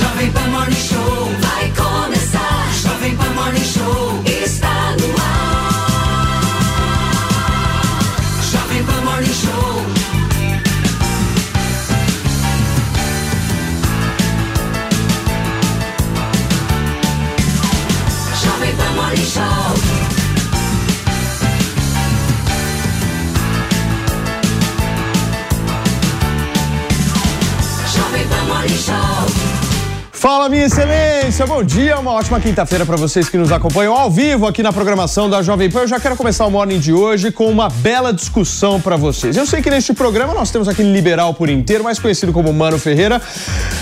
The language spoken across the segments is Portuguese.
Jovem Pan Morning Show vai começar. Jovem Pan Morning Show Fala, minha excelência! Bom dia, uma ótima quinta-feira para vocês que nos acompanham ao vivo aqui na programação da Jovem Pan. Eu já quero começar o morning de hoje com uma bela discussão para vocês. Eu sei que neste programa nós temos aquele liberal por inteiro, mais conhecido como Mano Ferreira.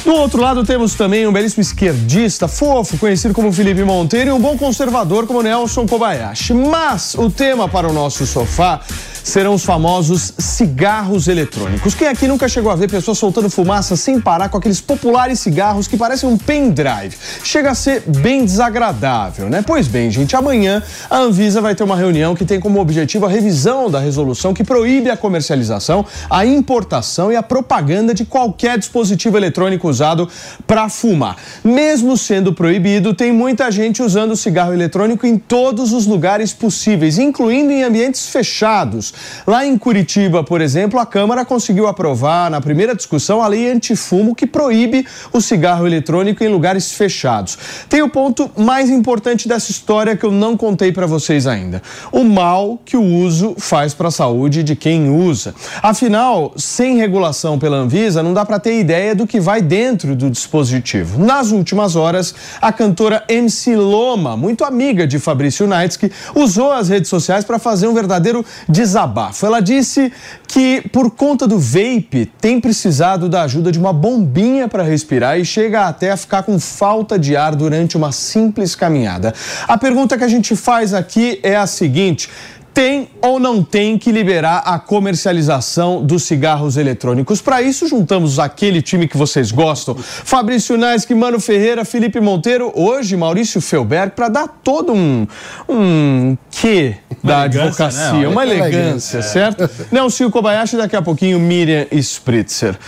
Do outro lado temos também um belíssimo esquerdista fofo, conhecido como Felipe Monteiro, e um bom conservador como Nelson Kobayashi. Mas o tema para o nosso sofá serão os famosos cigarros eletrônicos. Quem aqui nunca chegou a ver pessoas soltando fumaça sem parar com aqueles populares cigarros que parecem um pendrive? Chega a ser bem desagradável, né? Pois bem, gente, amanhã a Anvisa vai ter uma reunião que tem como objetivo a revisão da resolução que proíbe a comercialização, a importação e a propaganda de qualquer dispositivo eletrônico usado para fumar. Mesmo sendo proibido, tem muita gente usando cigarro eletrônico em todos os lugares possíveis, incluindo em ambientes fechados. Lá em Curitiba, por exemplo, a Câmara conseguiu aprovar na primeira discussão a lei antifumo que proíbe o cigarro eletrônico em lugares fechados. Tem o ponto mais importante dessa história que eu não contei para vocês ainda: o mal que o uso faz para a saúde de quem usa. Afinal, sem regulação pela Anvisa, não dá para ter ideia do que vai dentro do dispositivo. Nas últimas horas, a cantora MC Loma, muito amiga de Fabrício Naitsky, usou as redes sociais para fazer um verdadeiro desabafo. Ela disse que, por conta do vape, tem precisado da ajuda de uma bombinha para respirar e chega até a ficar com falta de ar durante uma simples caminhada. A pergunta que a gente faz aqui é a seguinte. Tem ou não tem que liberar a comercialização dos cigarros eletrônicos? Para isso, juntamos aquele time que vocês gostam: Fabrício Naisky, Mano Ferreira, Felipe Monteiro, hoje Maurício Felberg, para dar todo um, um quê da elegância, advocacia, né? uma elegância, certo? Nelson Kobayashi, daqui a pouquinho Miriam Spritzer.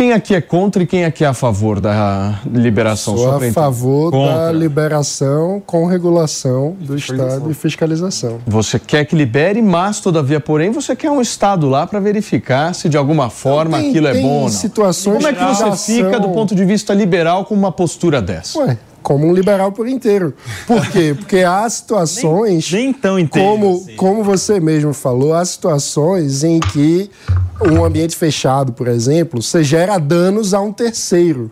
Quem aqui é contra e quem aqui é a favor da liberação? Sou a favor da Contra. liberação com regulação do Estado e fiscalização. Você quer que libere, mas todavia, porém, você quer um Estado lá para verificar se de alguma forma Tem- aquilo é tem bom ou não. situações Como é que você fica do ponto de vista liberal com uma postura dessa? Ué, como um liberal por inteiro. Por quê? Porque há situações. Nem tão inteiro Como, assim. como você mesmo falou, há situações em que um ambiente fechado, por exemplo, você gera danos a um terceiro.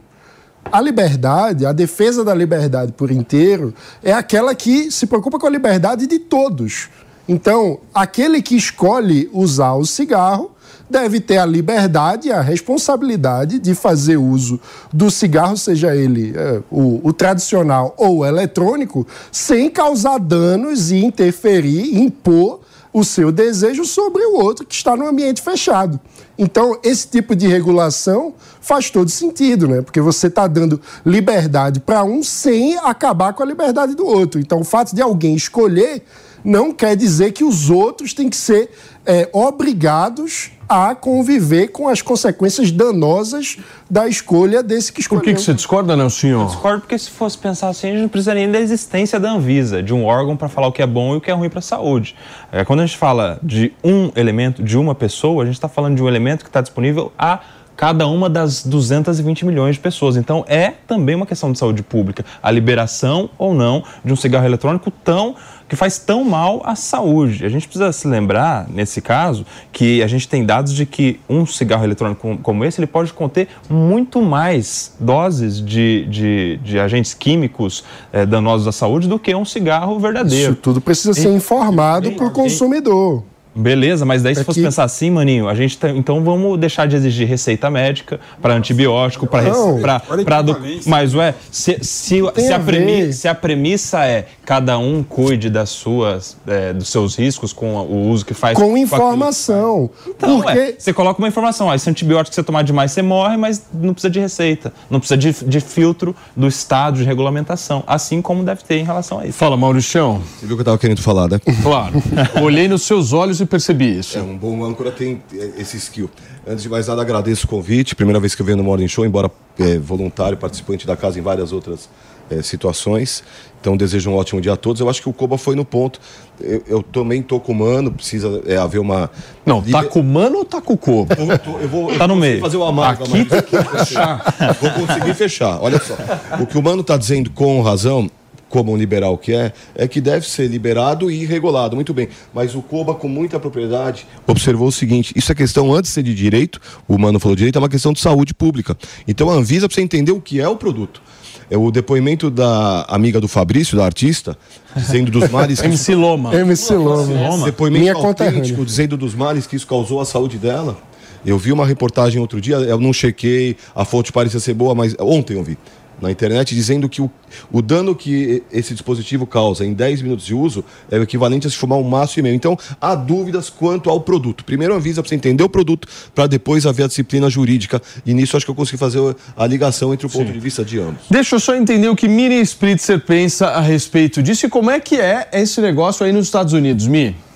A liberdade, a defesa da liberdade por inteiro, é aquela que se preocupa com a liberdade de todos. Então, aquele que escolhe usar o cigarro deve ter a liberdade e a responsabilidade de fazer uso do cigarro, seja ele eh, o, o tradicional ou o eletrônico, sem causar danos e interferir, impor o seu desejo sobre o outro que está no ambiente fechado. Então, esse tipo de regulação faz todo sentido, né? Porque você está dando liberdade para um sem acabar com a liberdade do outro. Então, o fato de alguém escolher não quer dizer que os outros têm que ser é, obrigados a conviver com as consequências danosas da escolha desse que Por escolheu. que, que você discorda, Nelson? Discordo porque se fosse pensar assim, a gente não precisaria nem da existência da Anvisa, de um órgão para falar o que é bom e o que é ruim para a saúde. É, quando a gente fala de um elemento, de uma pessoa, a gente está falando de um elemento que está disponível a cada uma das 220 milhões de pessoas. Então é também uma questão de saúde pública, a liberação ou não de um cigarro eletrônico tão que faz tão mal à saúde. A gente precisa se lembrar, nesse caso, que a gente tem dados de que um cigarro eletrônico como- esse, ele pode conter muito mais doses de, de, de agentes químicos eh, danosos à saúde do que um cigarro verdadeiro. Isso tudo precisa ser informado para o consumidor. Beleza, mas daí se fosse pensar assim, maninho, a gente tá- então vamos deixar de exigir receita médica para antibiótico, para do... mas ué, se, se, se, a a premi- se a premissa é cada um cuide das suas é, dos seus riscos com o uso que faz Com aquilo que informação. Então, Porque ué, você coloca uma informação, ó, esse antibiótico que você tomar demais, você morre, mas não precisa de receita. Não precisa de, de filtro do Estado de regulamentação. Assim como deve ter em relação a isso. Fala, Mauricião. Você viu o que eu tava querendo falar, né? Claro. Olhei nos seus olhos e percebi isso. É, um bom âncora tem é, esse skill. Antes de mais nada, agradeço o convite. Primeira vez que eu venho no Morning Show, embora é, voluntário, participante da casa em várias outras é, situações. Então, desejo um ótimo dia a todos. Eu acho que o Koba foi no ponto. Eu, eu também tô com o mano, precisa é, haver uma. Não, tá com o mano ou tá com o? Eu, tô- eu vou, eu Tá no meio. fazer o amargo. Aqui tem que fechar. Vou conseguir fechar. Olha só. O que o Mano está dizendo com razão, como um liberal que é, é que deve ser liberado e regulado. Muito bem. Mas o Koba, com muita propriedade, observou o seguinte: isso é questão, antes de ser de direito, o Mano falou direito, é uma questão de saúde pública. Então a Anvisa precisa entender o que é o produto. É o depoimento da amiga do Fabrício, da artista, dizendo dos males que MC Loma. MC Loma. Depoimento Minha autêntico, conterrânea. dizendo dos males que isso causou à saúde dela. Eu vi uma reportagem outro dia, eu não chequei, a fonte parecia ser boa, mas ontem eu vi na internet dizendo que o, o dano que esse dispositivo causa em 10 minutos de uso é o equivalente a se fumar um maço e meio. Então, há dúvidas quanto ao produto. Primeiro avisa para você entender o produto, para depois haver a disciplina jurídica. E nisso acho que eu consegui fazer a ligação entre o ponto de vista de ambos. Deixa eu só entender o que Miriam Spritzer pensa a respeito disso e como é que é esse negócio aí nos Estados Unidos, Mi.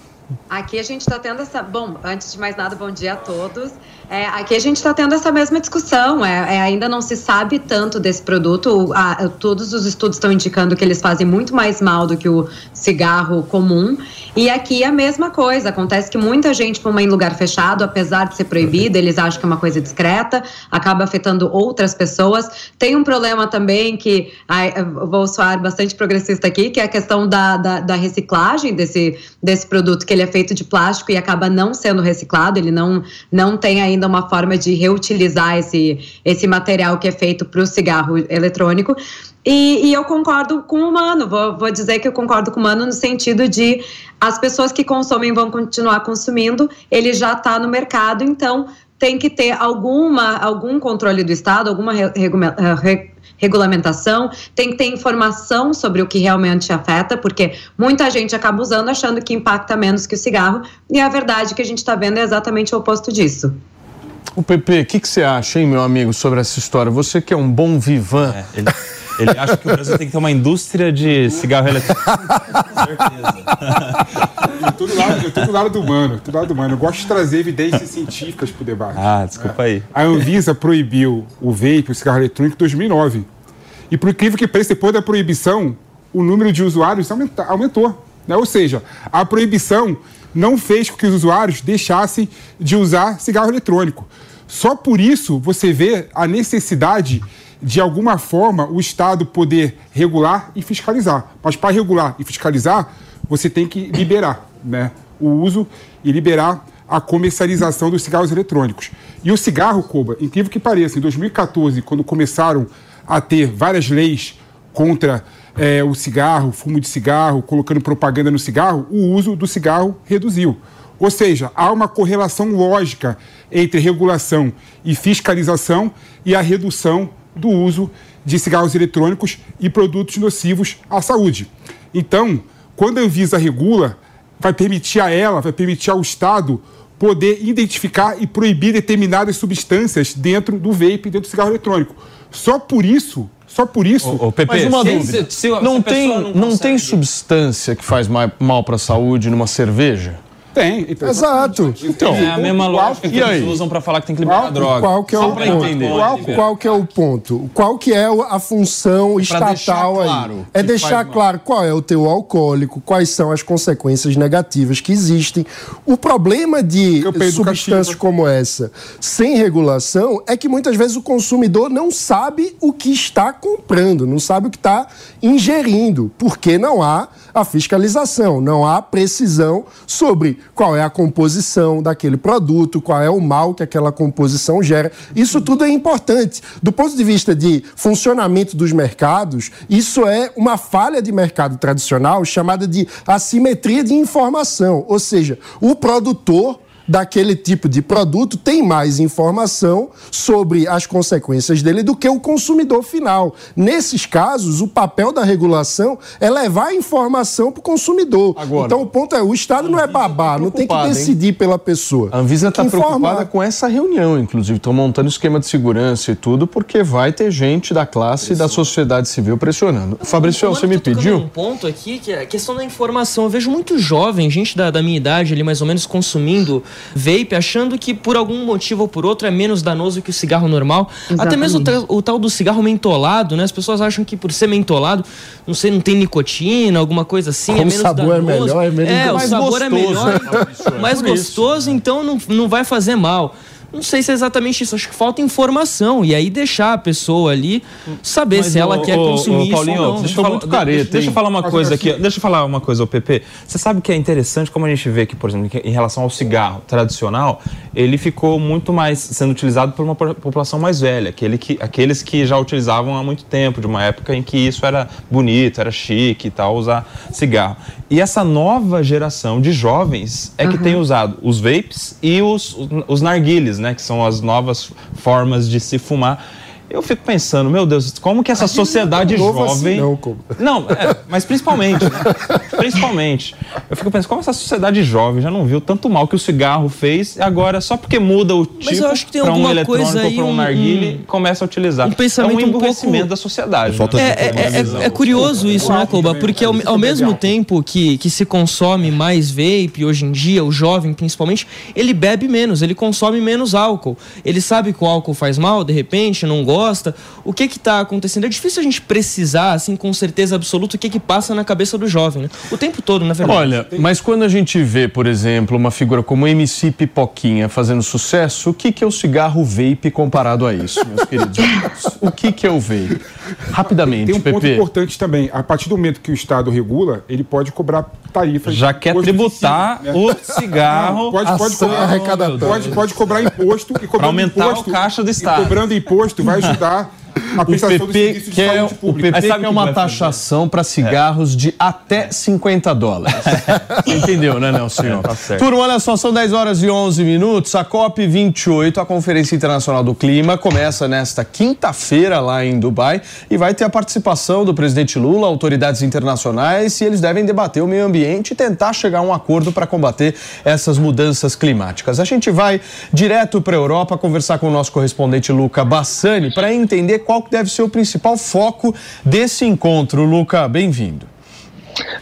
Aqui a gente está tendo essa. Bom, antes de mais nada, bom dia a todos. É, aqui a gente está tendo essa mesma discussão. É, é, ainda não se sabe tanto desse produto. A- todos os estudos estão indicando que eles fazem muito mais mal do que o cigarro comum. E aqui a mesma coisa. Acontece que muita gente fuma em lugar fechado, apesar de ser proibido, eles acham que é uma coisa discreta, acaba afetando outras pessoas. Tem um problema também que ai, vou soar bastante progressista aqui, que é a questão da, da, da reciclagem desse, desse produto, que ele é feito de plástico e acaba não sendo reciclado, ele não, não tem ainda uma forma de reutilizar esse, esse material que é feito para o cigarro eletrônico. E, e eu concordo com o Mano, vou, vou dizer que eu concordo com o Mano no sentido de as pessoas que consomem vão continuar consumindo, ele já está no mercado, então tem que ter alguma, algum controle do Estado, alguma re- eh, re- regulamentação, tem que ter informação sobre o que realmente afeta, porque muita gente acaba usando achando que impacta menos que o cigarro, e a verdade que a gente está vendo é exatamente o oposto disso. O PP, o que, que você acha, hein, meu amigo, sobre essa história? Você que é um bom vivan. É, ele, ele acha que o Brasil tem que ter uma indústria de cigarro eletrônico. Com certeza. Eu tô do lado, eu tô do lado do humano, tô do lado do humano. Eu gosto de trazer evidências científicas pro debate. Ah, desculpa aí. A Anvisa proibiu o vape, o cigarro eletrônico, em 2009. E por incrível que pareça, depois da proibição, o número de usuários aumenta- aumentou. né? Ou seja, a proibição não fez com que os usuários deixassem de usar cigarro eletrônico. Só por isso você vê a necessidade de alguma forma o Estado poder regular e fiscalizar. Mas para regular e fiscalizar, você tem que liberar né, o uso e liberar a comercialização dos cigarros eletrônicos. E o cigarro, Koba, incrível que pareça, em 2014, quando começaram a ter várias leis contra eh, o cigarro, fumo de cigarro, colocando propaganda no cigarro, o uso do cigarro reduziu. Ou seja, há uma correlação lógica entre regulação e fiscalização e a redução do uso de cigarros eletrônicos e produtos nocivos à saúde. Então, quando a Anvisa regula, vai permitir a ela, vai permitir ao Estado poder identificar e proibir determinadas substâncias dentro do vape, dentro do cigarro eletrônico. Só por isso, só por isso. Ô, ô, Pepe, Mas uma se- dúvida, se- se não, tem, não não, tem substância que faz ma- mal para a saúde numa cerveja? Tem. Então, Exato. Então, É a mesma lógica que aí? eles usam pra falar que tem que liberar Qual- droga. Qual que é Só o ponto? entender. Qual, qual que é o ponto? Qual que é a função estatal deixar claro aí? É deixar mal. claro qual é o teu alcoólico, quais são as consequências negativas que existem. O problema de substâncias como essa sem regulação é que muitas vezes o consumidor não sabe o que está comprando, não sabe o que está ingerindo, porque não há a fiscalização, não há precisão sobre qual é a composição daquele produto, qual é o mal que aquela composição gera. Isso tudo é importante. Do ponto de vista de funcionamento dos mercados, isso é uma falha de mercado tradicional chamada de assimetria de informação. Ou seja, o produtor daquele tipo de produto tem mais informação sobre as consequências dele do que o consumidor final. Nesses casos, o papel da regulação é levar a informação para o consumidor. Agora, então, o ponto é: o Estado não é babá, não tem que preocupada, hein? decidir pela pessoa. A Anvisa está preocupada com essa reunião, inclusive. Estão montando esquema de segurança e tudo, porque vai ter gente da classe e da sociedade civil pressionando. Fabrício, você me tá pediu? Um ponto aqui que é a questão da informação. Eu vejo muito jovem, gente da, da minha idade ali, mais ou menos, consumindo vape, achando que por algum motivo ou por outro é menos danoso que o cigarro normal. Até mesmo o, tal- o tal do cigarro mentolado, né? As pessoas acham que por ser mentolado, não sei, não tem nicotina, alguma coisa assim, é Como o menos sabor é danoso. melhor, é menos É, o mais sabor é gostoso, melhor? É mais por isso. gostoso, então não, não vai fazer mal. Não sei se é exatamente isso, acho que falta informação e aí deixar a pessoa ali saber Mas, se ela ô, quer consumir ô, Paulinho, isso ou não. Deixa eu, falar, muito careta, deixa, deixa eu falar uma coisa assim- aqui. Deixa eu falar uma coisa, ô PP. Você sabe que é interessante como a gente vê que, por exemplo, em relação ao cigarro tradicional, ele ficou muito mais sendo utilizado por uma po- população mais velha, aquele que, aqueles que já utilizavam há muito tempo, de uma época em que isso era bonito, era chique e tal, usar cigarro. E essa nova geração de jovens é que tem usado os vapes e os, os narguiles, né? Que são as novas formas de se fumar. Eu fico pensando, meu Deus, como que essa sociedade assim jovem. não, como? Não, é, mas principalmente, né? Principalmente. Eu fico pensando, como essa sociedade jovem já não viu tanto mal que o cigarro fez, e agora só porque muda o tipo Mas eu acho que tem pra um alguma eletrônico coisa ou aí, pra um, um- narguile, começa a utilizar. um pensamento é um um pouco- emburrecimento da sociedade. Né? de É, é, é- é curioso isso, né, Koba? Porque ao, ao mesmo tempo que, que se consome mais vape hoje em dia, o jovem principalmente, ele bebe menos, ele consome menos álcool. Ele sabe que o álcool faz mal, de repente, não gosta. O que que tá acontecendo? É difícil a gente precisar, assim, com certeza absoluta, o que que passa na cabeça do jovem, né? O tempo todo, na verdade. Olha, mas quando a gente vê, por exemplo, uma figura como MC Pipoquinha fazendo sucesso, o que, que é o cigarro vape comparado a isso, meus queridos? O que, que é o vape? Rapidamente, Tem um ponto Pepe. importante também. A partir do momento que o Estado regula, ele pode cobrar tarifas. Já quer tributar né? o cigarro Pode, pode, Ação cobrar, pode, pode cobrar imposto e cobrando aumentar imposto, o caixa do e Estado. cobrando imposto vai ajudar a O PP quer, o. PP Mas sabe quer que uma taxação para cigarros de até 50 dólares. Entendeu, né, não, senhor? tá certo. Turma, olha só, são 10 horas e 11 minutos. A COP28, a Conferência Internacional do Clima, começa nesta quinta-feira lá em Dubai e vai ter a participação do presidente Lula, autoridades internacionais, e eles devem debater o meio ambiente e tentar chegar a um acordo para combater essas mudanças climáticas. A gente vai direto para a Europa conversar com o nosso correspondente Luca Bassani para entender qual que deve ser o principal foco desse encontro. Luca, bem-vindo.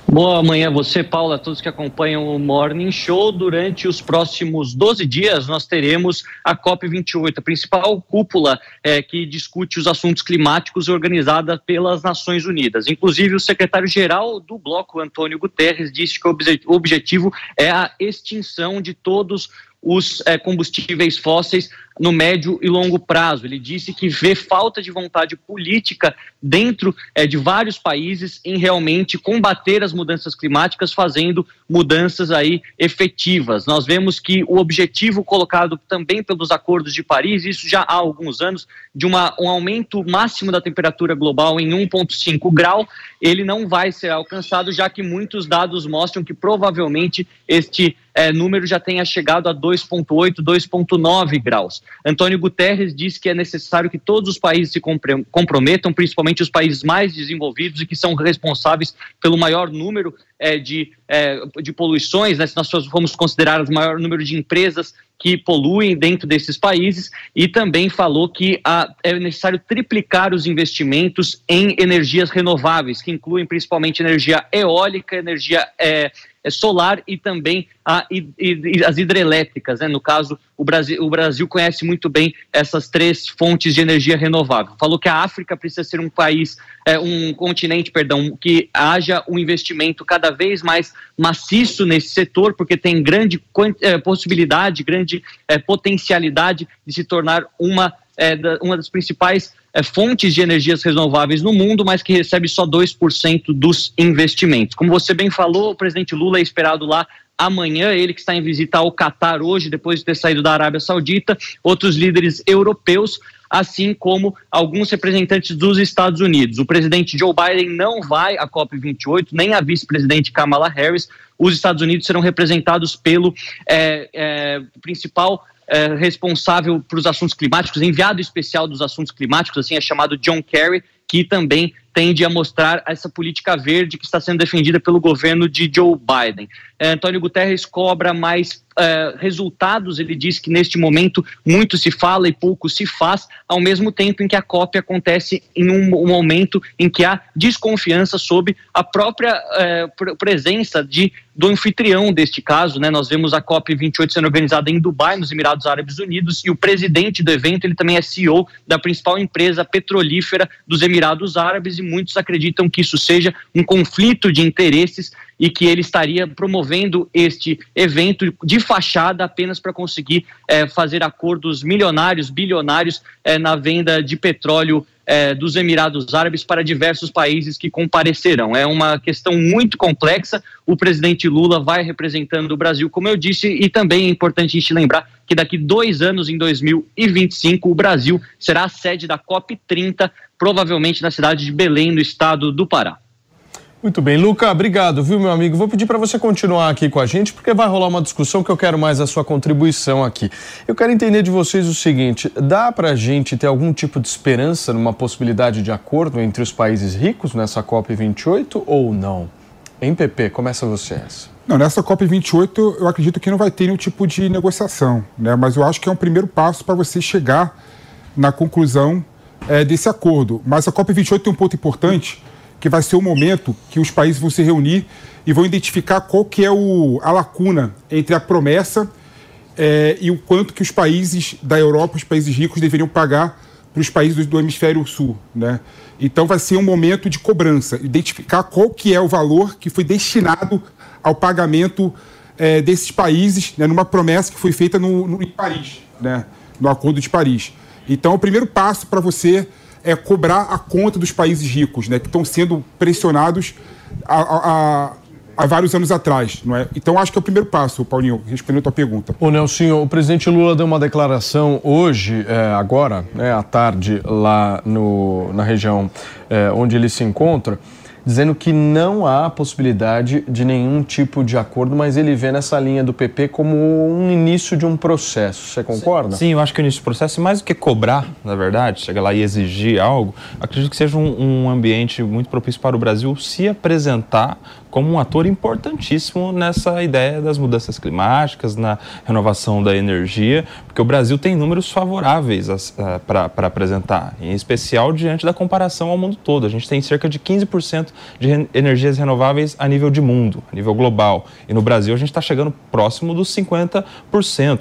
Boa manhã a você, Paula, a todos que acompanham o Morning Show. Durante os próximos 12 dias, nós teremos a COP28, a principal cúpula eh, que discute os assuntos climáticos organizada pelas Nações Unidas. Inclusive, o secretário-geral do bloco, Antônio Guterres, disse que o obje- o objetivo é a extinção de todos os eh, combustíveis fósseis no médio e longo prazo. Ele disse que vê falta de vontade política dentro eh, de vários países em realmente combater as mudanças climáticas, fazendo mudanças aí efetivas. Nós vemos que o objetivo colocado também pelos acordos de Paris, isso já há alguns anos, de uma, um aumento máximo da temperatura global em 1,5 grau, ele não vai ser alcançado, já que muitos dados mostram que provavelmente este eh, número já tenha chegado a 2,8, 2,9 graus. Antônio Guterres disse que é necessário que todos os países se comprometam, principalmente os países mais desenvolvidos e que são responsáveis pelo maior número eh, de, eh, de poluições, né? se nós formos considerar o maior número de empresas que poluem dentro desses países, e também falou que é necessário triplicar os investimentos em energias renováveis, que incluem principalmente energia eólica, energia eh, solar e também a, e, e- as hidrelétricas. Né? No caso, o Brasil, o Brasil conhece muito bem essas três fontes de energia renovável. Falou que a África precisa ser um país, eh, um continente, perdão, que haja um investimento cada vez mais maciço nesse setor, porque tem grande eh, possibilidade, grande eh, potencialidade de se tornar uma, da- uma das principais eh, fontes de energias renováveis no mundo, mas que recebe só 2% dos investimentos. Como você bem falou, o presidente Lula é esperado lá amanhã, ele que está em visita ao Catar hoje, depois de ter saído da Arábia Saudita, outros líderes europeus, assim como alguns representantes dos Estados Unidos. O presidente Joe Biden não vai à COP28, nem a vice-presidente Kamala Harris. Os Estados Unidos serão representados pelo é, é, principal é, responsável para os assuntos climáticos, enviado especial dos assuntos climáticos, assim é chamado John Kerry, que também tende a mostrar essa política verde que está sendo defendida pelo governo de Joe Biden. É, Antônio Guterres cobra mais é, resultados, ele diz que neste momento muito se fala e pouco se faz, ao mesmo tempo em que a COP acontece em um, um momento em que há desconfiança sobre a própria é, presença de do anfitrião deste caso, né? Nós vemos a COP 28 sendo organizada em Dubai, nos Emirados Árabes Unidos, e o presidente do evento, ele também é CEO da principal empresa petrolífera dos Emirados Árabes e muitos acreditam que isso seja um conflito de interesses e que ele estaria promovendo este evento de fachada apenas para conseguir é, fazer acordos milionários, bilionários é, na venda de petróleo é, dos Emirados Árabes para diversos países que comparecerão. É uma questão muito complexa. O presidente Lula vai representando o Brasil, como eu disse, e também é importante a gente lembrar que daqui dois anos, em 2025, o Brasil será a sede da COP30, provavelmente na cidade de Belém, no estado do Pará. Muito bem, Luca, obrigado, viu, meu amigo? Vou pedir para você continuar aqui com a gente, porque vai rolar uma discussão que eu quero mais a sua contribuição aqui. Eu quero entender de vocês o seguinte: dá para a gente ter algum tipo de esperança numa possibilidade de acordo entre os países ricos nessa COP28 ou não? Em PP, começa você essa. Não, nessa COP28 eu acredito que não vai ter nenhum tipo de negociação, né? mas eu acho que é um primeiro passo para você chegar na conclusão é, desse acordo. Mas a COP28 tem um ponto importante que vai ser o momento que os países vão se reunir e vão identificar qual que é o, a lacuna entre a promessa é, e o quanto que os países da Europa, os países ricos, deveriam pagar para os países do, hemisfério sul, né? Então vai ser um momento de cobrança, identificar qual que é o valor que foi destinado ao pagamento é, desses países, né, numa promessa que foi feita no, no, em Paris, né, no Acordo de Paris. Então, o primeiro passo para você é cobrar a conta dos países ricos, né, que estão sendo pressionados há, há, há, vários anos atrás. Não é? Então, acho que é o primeiro passo, Paulinho, respondendo a tua pergunta. O Nelson, o presidente Lula deu uma declaração hoje, é, agora, né, à tarde, lá no, na região é, onde ele se encontra dizendo que não há possibilidade de nenhum tipo de acordo, mas ele vê nessa linha do PP como um início de um processo. Você concorda? Sim, eu acho que o início do processo, mais do que cobrar, na verdade, chegar lá e exigir algo, acredito que seja um, um ambiente muito propício para o Brasil se apresentar como um ator importantíssimo nessa ideia das mudanças climáticas, na renovação da energia, porque o Brasil tem números favoráveis para apresentar, em especial diante da comparação ao mundo todo. A gente tem cerca de 15% de energias renováveis a nível de mundo, a nível global. E no Brasil a gente está chegando próximo dos 50%,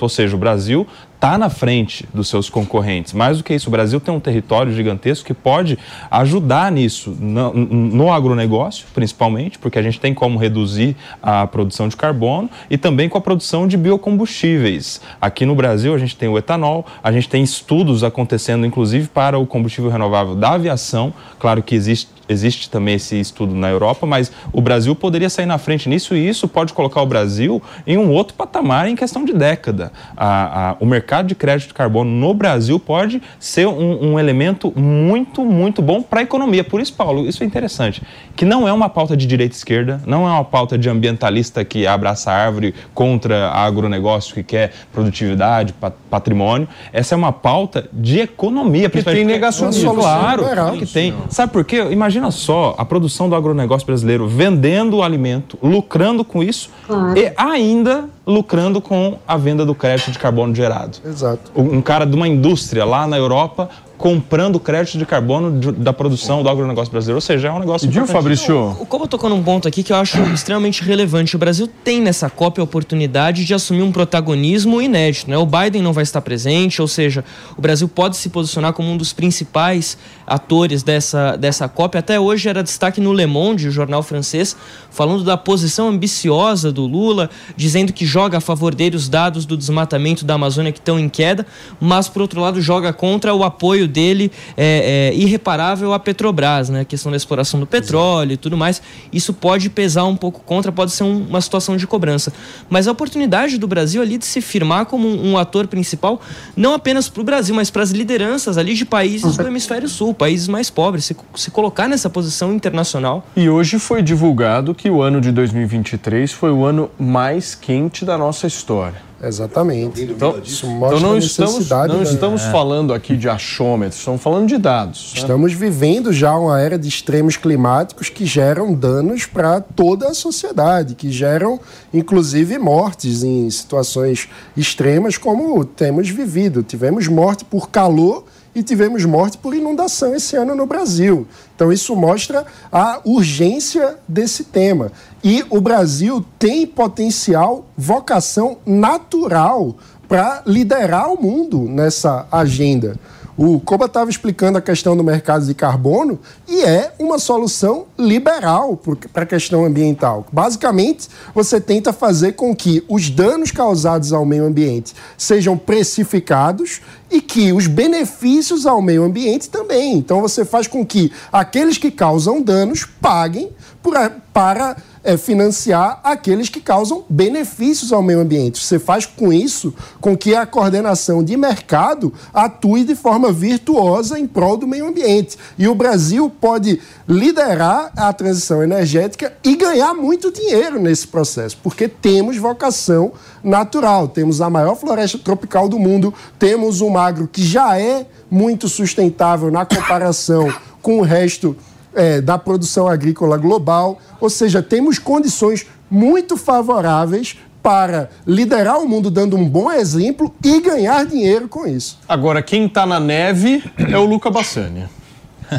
ou seja, o Brasil está na frente dos seus concorrentes. Mais do que isso, o Brasil tem um território gigantesco que pode ajudar nisso, no, no agronegócio, principalmente, porque a gente tem como reduzir a produção de carbono e também com a produção de biocombustíveis. Aqui no Brasil, a gente tem o etanol, a gente tem estudos acontecendo, inclusive, para o combustível renovável da aviação. Claro que existe existe também esse estudo na Europa, mas o Brasil poderia sair na frente nisso e isso pode colocar o Brasil em um outro patamar em questão de década. A, a, o mercado de crédito de carbono no Brasil pode ser um, um elemento muito, muito bom para a economia. Por isso, Paulo, isso é interessante, que não é uma pauta de direita e esquerda, não é uma pauta de ambientalista que abraça a árvore contra agronegócio que quer produtividade, patrimônio. Essa é uma pauta de economia, que tem negacionismo. Claro, que tem. Sabe por quê? Imagina Imagina só a produção do agronegócio brasileiro vendendo o alimento, lucrando com isso claro. e ainda lucrando com a venda do crédito de carbono gerado. Exato. Um cara de uma indústria lá na Europa comprando crédito de carbono de, da produção do agronegócio brasileiro. Ou seja, é um negócio. Viu, Fabrício? O Como tocou num ponto aqui que eu acho extremamente relevante. O Brasil tem nessa COP a oportunidade de assumir um protagonismo inédito. Né? O Biden não vai estar presente, ou seja, o Brasil pode se posicionar como um dos principais atores dessa, dessa COP. Até hoje era destaque no Le Monde, o jornal francês, falando da posição ambiciosa do Lula, dizendo que joga a favor dele os dados do desmatamento da Amazônia que estão em queda, mas por outro lado joga contra o apoio dele é, é, irreparável à Petrobras, né? A questão da exploração do petróleo e tudo mais. Isso pode pesar um pouco contra, pode ser um, uma situação de cobrança. Mas a oportunidade do Brasil ali de se firmar como um, um ator principal, não apenas para o Brasil, mas para as lideranças ali de países do hemisfério sul, países mais pobres, se, se colocar nessa posição internacional. E hoje foi divulgado que o ano de 2023 foi o ano mais quente da nossa história. Exatamente. Então, Isso mostra então não a estamos, não da- estamos falando aqui de achômetros, estamos falando de dados. né? Estamos vivendo já uma era de extremos climáticos que geram danos para toda a sociedade, que geram inclusive mortes em situações extremas como temos vivido. Tivemos morte por calor e tivemos morte por inundação esse ano no Brasil. Então isso mostra a urgência desse tema. E o Brasil tem potencial, vocação natural para liderar o mundo nessa agenda. O Koba estava explicando a questão do mercado de carbono e é uma solução liberal para a questão ambiental. Basicamente, você tenta fazer com que os danos causados ao meio ambiente sejam precificados e que os benefícios ao meio ambiente também. Então, você faz com que aqueles que causam danos paguem por para é, financiar aqueles que causam benefícios ao meio ambiente. Você faz com isso com que a coordenação de mercado atue de forma virtuosa em prol do meio ambiente. E o Brasil pode liderar a transição energética e ganhar muito dinheiro nesse processo, porque temos vocação natural. Temos a maior floresta tropical do mundo, temos um agro que já é muito sustentável na comparação com o resto é, da produção agrícola global. Ou seja, temos condições muito favoráveis para liderar o mundo dando um bom exemplo e ganhar dinheiro com isso. Agora, quem está na neve é o Luca Bassani.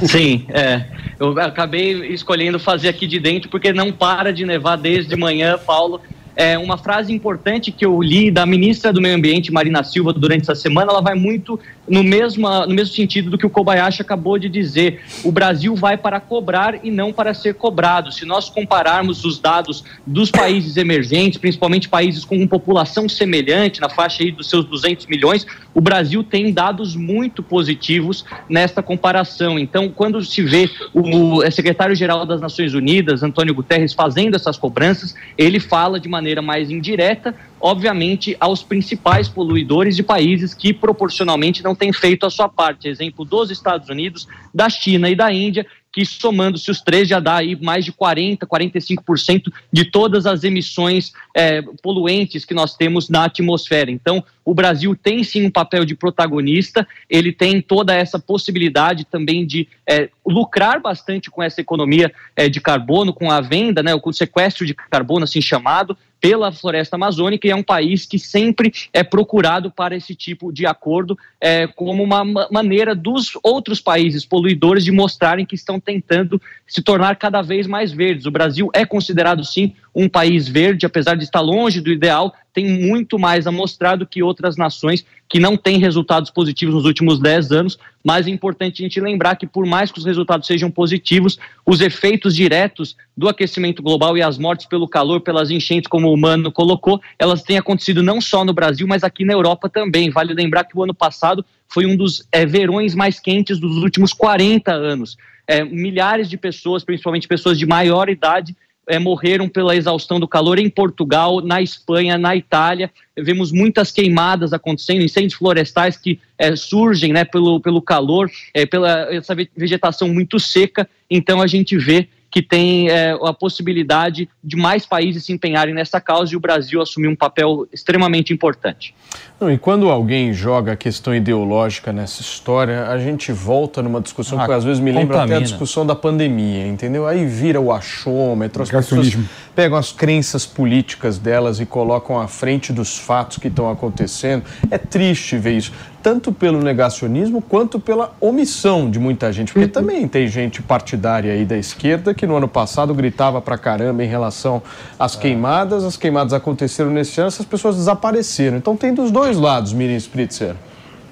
Sim, é. Eu acabei escolhendo fazer aqui de dentro porque não para de nevar desde manhã, Paulo. É uma frase importante que eu li da ministra do Meio Ambiente, Marina Silva, durante essa semana, ela vai muito no mesmo, no mesmo sentido do que o Kobayashi acabou de dizer. O Brasil vai para cobrar e não para ser cobrado. Se nós compararmos os dados dos países emergentes, principalmente países com população semelhante, na faixa aí dos seus 200 milhões, o Brasil tem dados muito positivos nesta comparação. Então, quando se vê o secretário-geral das Nações Unidas, Antônio Guterres, fazendo essas cobranças, ele fala de maneira mais indireta, obviamente, aos principais poluidores de países que proporcionalmente não têm feito a sua parte. Exemplo dos Estados Unidos, da China e da Índia, que somando-se os três já dá aí mais de 40, 45% de todas as emissões eh, poluentes que nós temos na atmosfera. Então, o Brasil tem sim um papel de protagonista, ele tem toda essa possibilidade também de eh, lucrar bastante com essa economia eh, de carbono, com a venda, né, com o sequestro de carbono assim chamado, pela floresta amazônica e é um país que sempre é procurado para esse tipo de acordo é, como uma ma- maneira dos outros países poluidores de mostrarem que estão tentando se tornar cada vez mais verdes. O Brasil é considerado sim um país verde, apesar de estar longe do ideal, tem muito mais a mostrar do que outras nações que não têm resultados positivos nos últimos 10 anos, mas é importante a gente lembrar que por mais que os resultados sejam positivos, os efeitos diretos do aquecimento global e as mortes pelo calor, pelas enchentes, como o Mano colocou, elas têm acontecido não só no Brasil, mas aqui na Europa também. Vale lembrar que o ano passado foi um dos eh, verões mais quentes dos últimos 40 anos. Eh, milhares de pessoas, principalmente pessoas de maior idade, eh, morreram pela exaustão do calor em Portugal, na Espanha, na Itália. Vemos muitas queimadas acontecendo, incêndios florestais que eh, surgem né, pelo, pelo calor, eh, pela essa ve- vegetação muito seca. Então a gente vê que tem eh, a possibilidade de mais países se empenharem nessa causa e o Brasil assumir um papel extremamente importante. Não, e quando alguém joga a questão ideológica nessa história, a gente volta numa discussão Ah, que às vezes me lembra até a contamina. discussão da pandemia, entendeu? Aí vira o achômetro, as pessoas pegam as crenças políticas delas e colocam à frente dos fatos que estão acontecendo. É triste ver isso, tanto pelo negacionismo quanto pela omissão de muita gente, porque também tem gente partidária aí da esquerda que no ano passado gritava pra caramba em relação às queimadas, as queimadas aconteceram nesse ano, essas pessoas desapareceram. Então tem dos dois lados, Miriam Spritzer.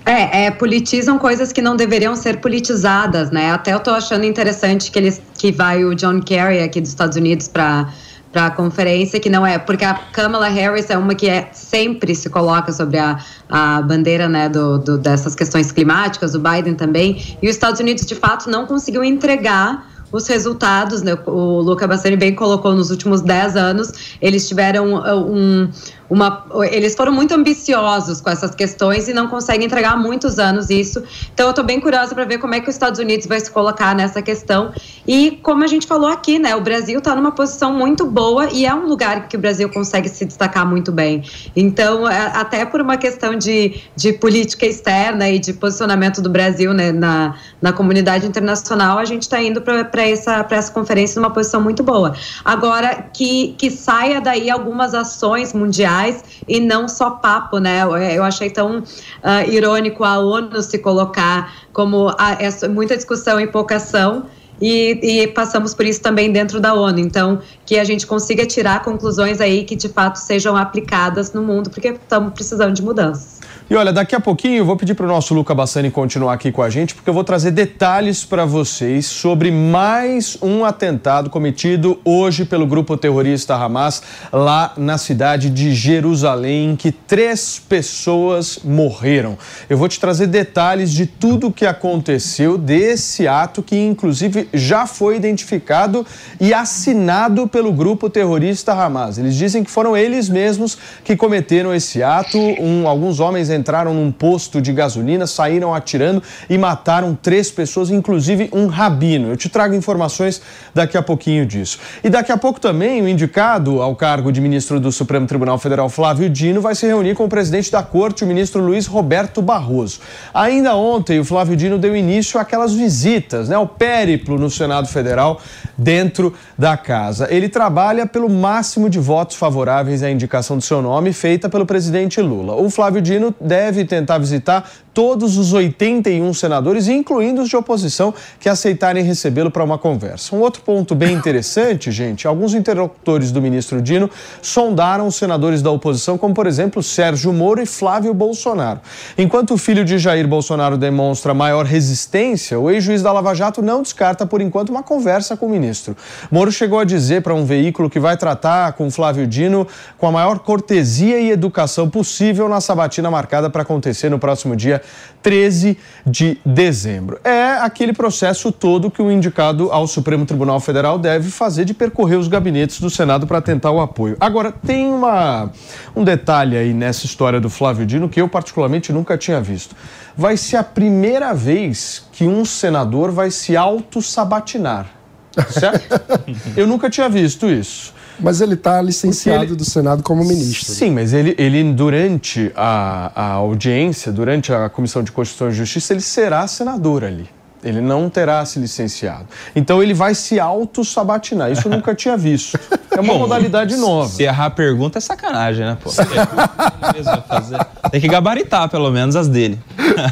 É, é, politizam coisas que não deveriam ser politizadas, né? Até eu tô achando interessante que eles que vai o John Kerry aqui dos Estados Unidos para para a conferência, que não é porque a Kamala Harris é uma que é, sempre se coloca sobre a, a bandeira né, do, do, dessas questões climáticas, o Biden também, e os Estados Unidos de fato não conseguiu entregar os resultados, né? O Luca Bassani bem colocou nos últimos 10 anos, eles tiveram uh, um, uma, eles foram muito ambiciosos com essas questões e não conseguem entregar há muitos anos isso. Então, eu estou bem curiosa para ver como é que os Estados Unidos vai se colocar nessa questão. E como a gente falou aqui, né, o Brasil está numa posição muito boa e é um lugar que o Brasil consegue se destacar muito bem. Então, é, até por uma questão de, de política externa e de posicionamento do Brasil né, na, na comunidade internacional, a gente está indo para essa, essa conferência numa posição muito boa. Agora, que, que saia daí algumas ações mundiais reais e não só papo, né? Eu achei tão uh, irônico a ONU se colocar como a, essa, muita discussão e pouca ação. E, e, passamos por isso também dentro da ONU. Então, que a gente consiga tirar conclusões aí que de fato sejam aplicadas no mundo, porque estamos precisando de mudanças. E olha, daqui a pouquinho eu vou pedir para o nosso Luca Bassani continuar aqui com a gente, porque eu vou trazer detalhes para vocês sobre mais um atentado cometido hoje pelo grupo terrorista Hamas lá na cidade de Jerusalém, que três pessoas morreram. Eu vou te trazer detalhes de tudo o que aconteceu desse ato, que inclusive já foi identificado e assinado pelo grupo terrorista Hamas. Eles dizem que foram eles mesmos que cometeram esse ato. Um, alguns homens entraram num posto de gasolina, saíram atirando e mataram três pessoas, inclusive um rabino. Eu te trago informações daqui a pouquinho disso. E daqui a pouco também o indicado ao cargo de ministro do Supremo Tribunal Federal, Flávio Dino, vai se reunir com o presidente da corte, o ministro Luiz Roberto Barroso. Ainda ontem, o Flávio Dino deu início àquelas visitas, né, o périplo no Senado Federal dentro da casa. Ele trabalha pelo máximo de votos favoráveis à indicação do seu nome feita pelo presidente Lula. O Flávio Dino deve tentar visitar todos os 81 senadores, incluindo os de oposição, que aceitarem recebê-lo para uma conversa. Um outro ponto bem interessante, gente, alguns interlocutores do ministro Dino sondaram os senadores da oposição, como por exemplo Sérgio Moro e Flávio Bolsonaro. Enquanto o filho de Jair Bolsonaro demonstra maior resistência, o ex-juiz da Lava Jato não descarta por enquanto uma conversa com o ministro. Moro chegou a dizer para um veículo que vai tratar com Flávio Dino com a maior cortesia e educação possível na sabatina marcada para acontecer no próximo dia 13 de dezembro. É aquele processo todo que o indicado ao Supremo Tribunal Federal deve fazer de percorrer os gabinetes do Senado para tentar o apoio. Agora, tem uma, um detalhe aí nessa história do Flávio Dino que eu particularmente nunca tinha visto. Vai ser a primeira vez que um senador vai se auto-sabatinar. Certo? eu nunca tinha visto isso. Mas ele está licenciado ele... do Senado como ministro. Sim, mas ele, ele durante a, a audiência, durante a Comissão de Constituição e Justiça, ele será senador ali. Ele não terá se licenciado. Então ele vai se auto-sabatinar. Isso eu nunca tinha visto. É uma Bom, modalidade nova. Se errar a pergunta é sacanagem, né, pô? Tem que gabaritar, pelo menos, as dele.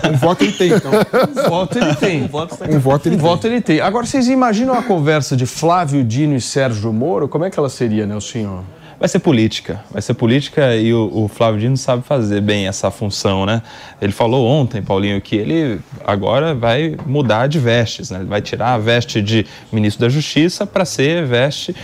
Um voto ele tem, então. Um voto ele tem. Um voto, um voto, ele, um tem. voto ele tem. Agora, vocês imaginam a conversa de Flávio Dino e Sérgio Moro? Como é que ela seria, né, o senhor? Vai ser política, vai ser política e o, o, Flávio Dino sabe fazer bem essa função, né? Ele falou ontem, Paulinho, que ele agora vai mudar de vestes, né? Ele vai tirar a veste de ministro da Justiça para ser veste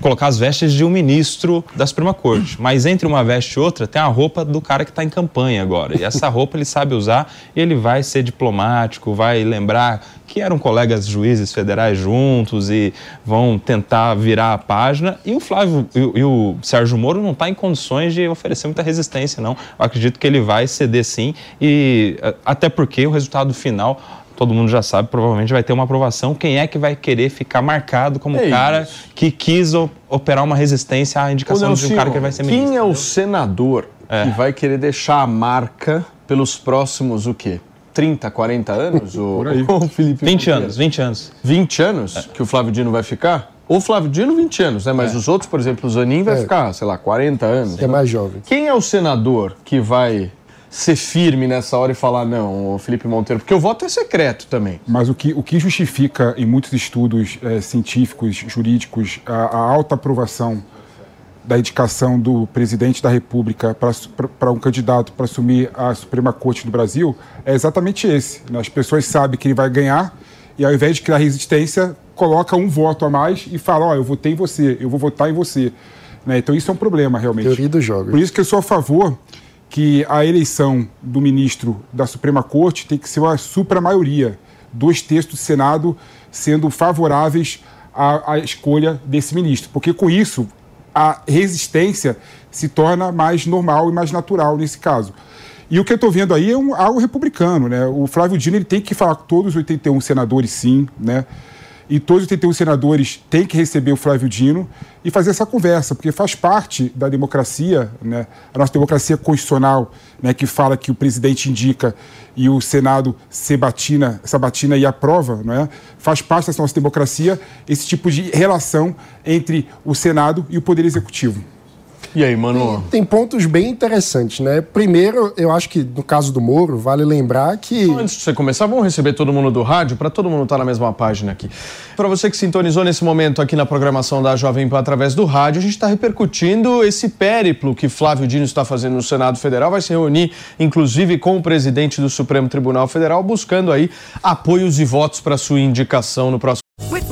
colocar as vestes de um ministro da Suprema Corte. Mas entre uma veste e outra tem a roupa do cara que está em campanha agora. E essa roupa ele sabe usar e ele vai ser diplomático, vai lembrar que eram colegas juízes federais juntos e vão tentar virar a página. E o Flávio e, e o Sérgio Moro não está em condições de oferecer muita resistência, não. Eu acredito que ele vai ceder sim, e até porque o resultado final todo mundo já sabe, provavelmente vai ter uma aprovação. Quem é que vai querer ficar marcado como é cara isso. que quis operar uma resistência à indicação de um cara que vai ser ministro? Quem é o senador é. que vai querer deixar a marca pelos próximos o quê? 30, 40 anos? o, Por aí. o Felipe 20 Monteiro. anos, 20 anos. 20 anos é. que o Flávio Dino vai ficar? O Flávio Dino, 20 anos, né? Mas é. os outros, por exemplo, o Zanin vai é. ficar, sei lá, 40 anos. É mais jovem. Quem é o senador que vai ser firme nessa hora e falar não, Felipe Monteiro, porque o voto é secreto também. Mas o que, o que justifica em muitos estudos é, científicos, jurídicos, a, a, alta aprovação da indicação do presidente da República para um candidato para assumir a Suprema Corte do Brasil é exatamente esse. As pessoas sabem que ele vai ganhar e ao invés de criar resistência, coloca um voto a mais e fala, ó, oh, eu votei em você, eu vou votar em você. Né? Então isso é um problema, realmente. Teoria do jogo. Por isso que eu sou a favor que a eleição do ministro da Suprema Corte tem que ser uma supra-maioria, dois terços do Senado sendo favoráveis à, à escolha desse ministro. Porque com isso, a resistência se torna mais normal e mais natural nesse caso. E o que eu estou vendo aí é um, algo republicano, né? O Flávio Dino ele tem que falar com todos os 81 senadores, sim, né? E todos os 81 senadores têm que receber o Flávio Dino e fazer essa conversa, porque faz parte da democracia, né? A nossa democracia constitucional, né? Que fala que o presidente indica e o Senado se batina, sabatina e aprova, né? Faz parte da nossa democracia esse tipo de relação entre o Senado e o Poder Executivo. E aí, mano? Tem, tem, pontos bem interessantes, né? Primeiro, eu acho que no caso do Moro, vale lembrar que. Então, antes de você começar, vamos receber todo mundo do rádio para todo mundo estar tá na mesma página aqui. Para você que sintonizou nesse momento aqui na programação da Jovem Pan através do rádio, a gente está repercutindo esse périplo que Flávio Dino está fazendo no Senado Federal. Vai se reunir, inclusive, com o presidente do Supremo Tribunal Federal, buscando aí apoios e votos para sua indicação no próximo.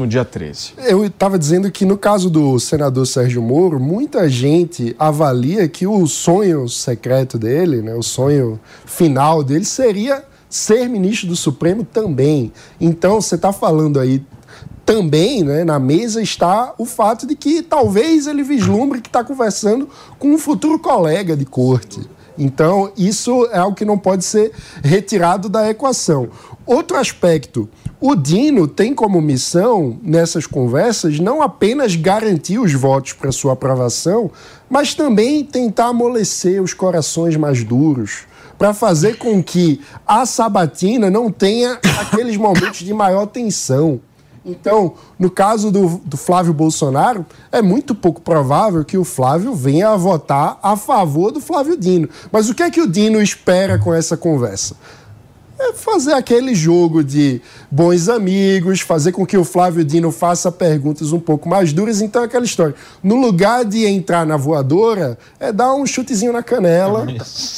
No dia 13. Eu estava dizendo que no caso do senador Sérgio Moro, muita gente avalia que o sonho secreto dele, né, o sonho final dele seria ser ministro do Supremo também. Então, você está falando aí também né, na mesa está o fato de que talvez ele vislumbre que está conversando com um futuro colega de corte. Então, isso é algo que não pode ser retirado da equação. Outro aspecto, o Dino tem como missão, nessas conversas, não apenas garantir os votos para sua aprovação, mas também tentar amolecer os corações mais duros, para fazer com que a sabatina não tenha aqueles momentos de maior tensão. Então, no caso do, do, Flávio Bolsonaro, é muito pouco provável que o Flávio venha a votar a favor do Flávio Dino. Mas o que é que o Dino espera com essa conversa? É fazer aquele jogo de bons amigos, fazer com que o Flávio Dino faça perguntas um pouco mais duras. Então, é aquela história. No lugar de entrar na voadora, é dar um chutezinho na canela.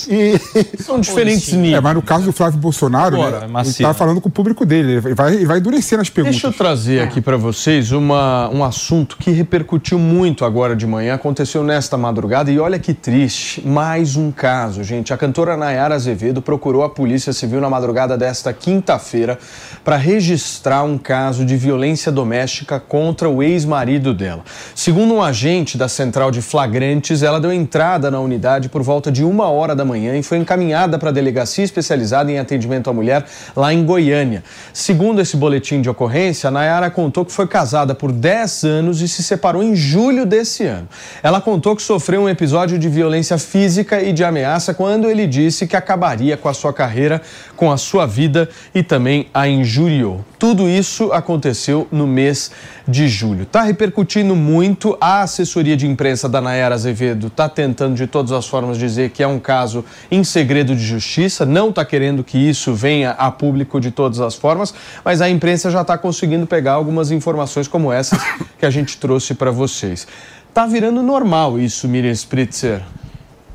e... São diferentes níveis. É, mas no caso do Flávio Bolsonaro, Agora, né, ele está falando com o público dele. Ele vai, ele vai endurecer nas perguntas. Deixa eu trazer aqui para vocês uma, um assunto que repercutiu muito agora de manhã. Aconteceu nesta madrugada e olha que triste. Mais um caso, gente. A cantora Nayara Azevedo procurou a Polícia Civil na madrugada madrugada desta quinta-feira para registrar um caso de violência doméstica contra o ex-marido dela. Segundo um agente da central de flagrantes, ela deu entrada na unidade por volta de uma hora da manhã e foi encaminhada para a delegacia especializada em atendimento à mulher lá em Goiânia. Segundo esse boletim de ocorrência, Nayara contou que foi casada por 10 anos e se separou em julho desse ano. Ela contou que sofreu um episódio de violência física e de ameaça quando ele disse que acabaria com a sua carreira com a sua vida e também a injuriou. Tudo isso aconteceu no mês de julho. Está repercutindo muito. A assessoria de imprensa da Nayara Azevedo está tentando de todas as formas dizer que é um caso em segredo de justiça, não está querendo que isso venha a público de todas as formas, mas a imprensa já está conseguindo pegar algumas informações como essas que a gente trouxe para vocês. Está virando normal isso, Miriam Spritzer.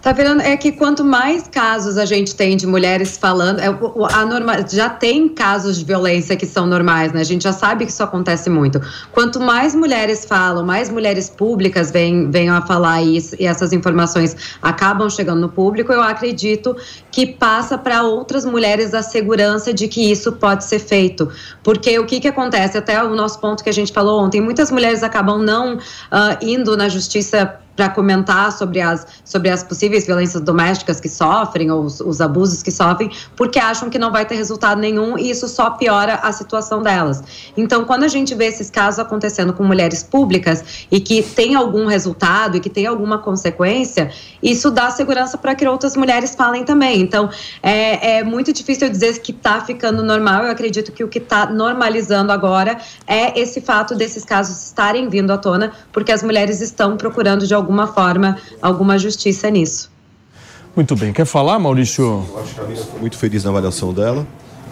Tá virando, é que quanto mais casos a gente tem de mulheres falando, é, a norma, já tem casos de violência que são normais, né? A gente já sabe que isso acontece muito. Quanto mais mulheres falam, mais mulheres públicas vêm, venham a falar isso e essas informações acabam chegando no público, eu acredito que passa para outras mulheres a segurança de que isso pode ser feito. Porque o que, que acontece? Até o nosso ponto que a gente falou ontem, muitas mulheres acabam não uh, indo na justiça para comentar sobre as, sobre as possíveis violências domésticas que sofrem, ou os, os, abusos que sofrem, porque acham que não vai ter resultado nenhum e isso só piora a situação delas. Então, quando a gente vê esses casos acontecendo com mulheres públicas e que tem algum resultado e que tem alguma consequência, isso dá segurança para que outras mulheres falem também. Então, é, é muito difícil eu dizer que está ficando normal, eu acredito que o que está normalizando agora é esse fato desses casos estarem vindo à tona, porque as mulheres estão procurando de alguma forma alguma justiça nisso. Muito bem. Quer falar, Maurício? Eu acho que a muito feliz na avaliação dela.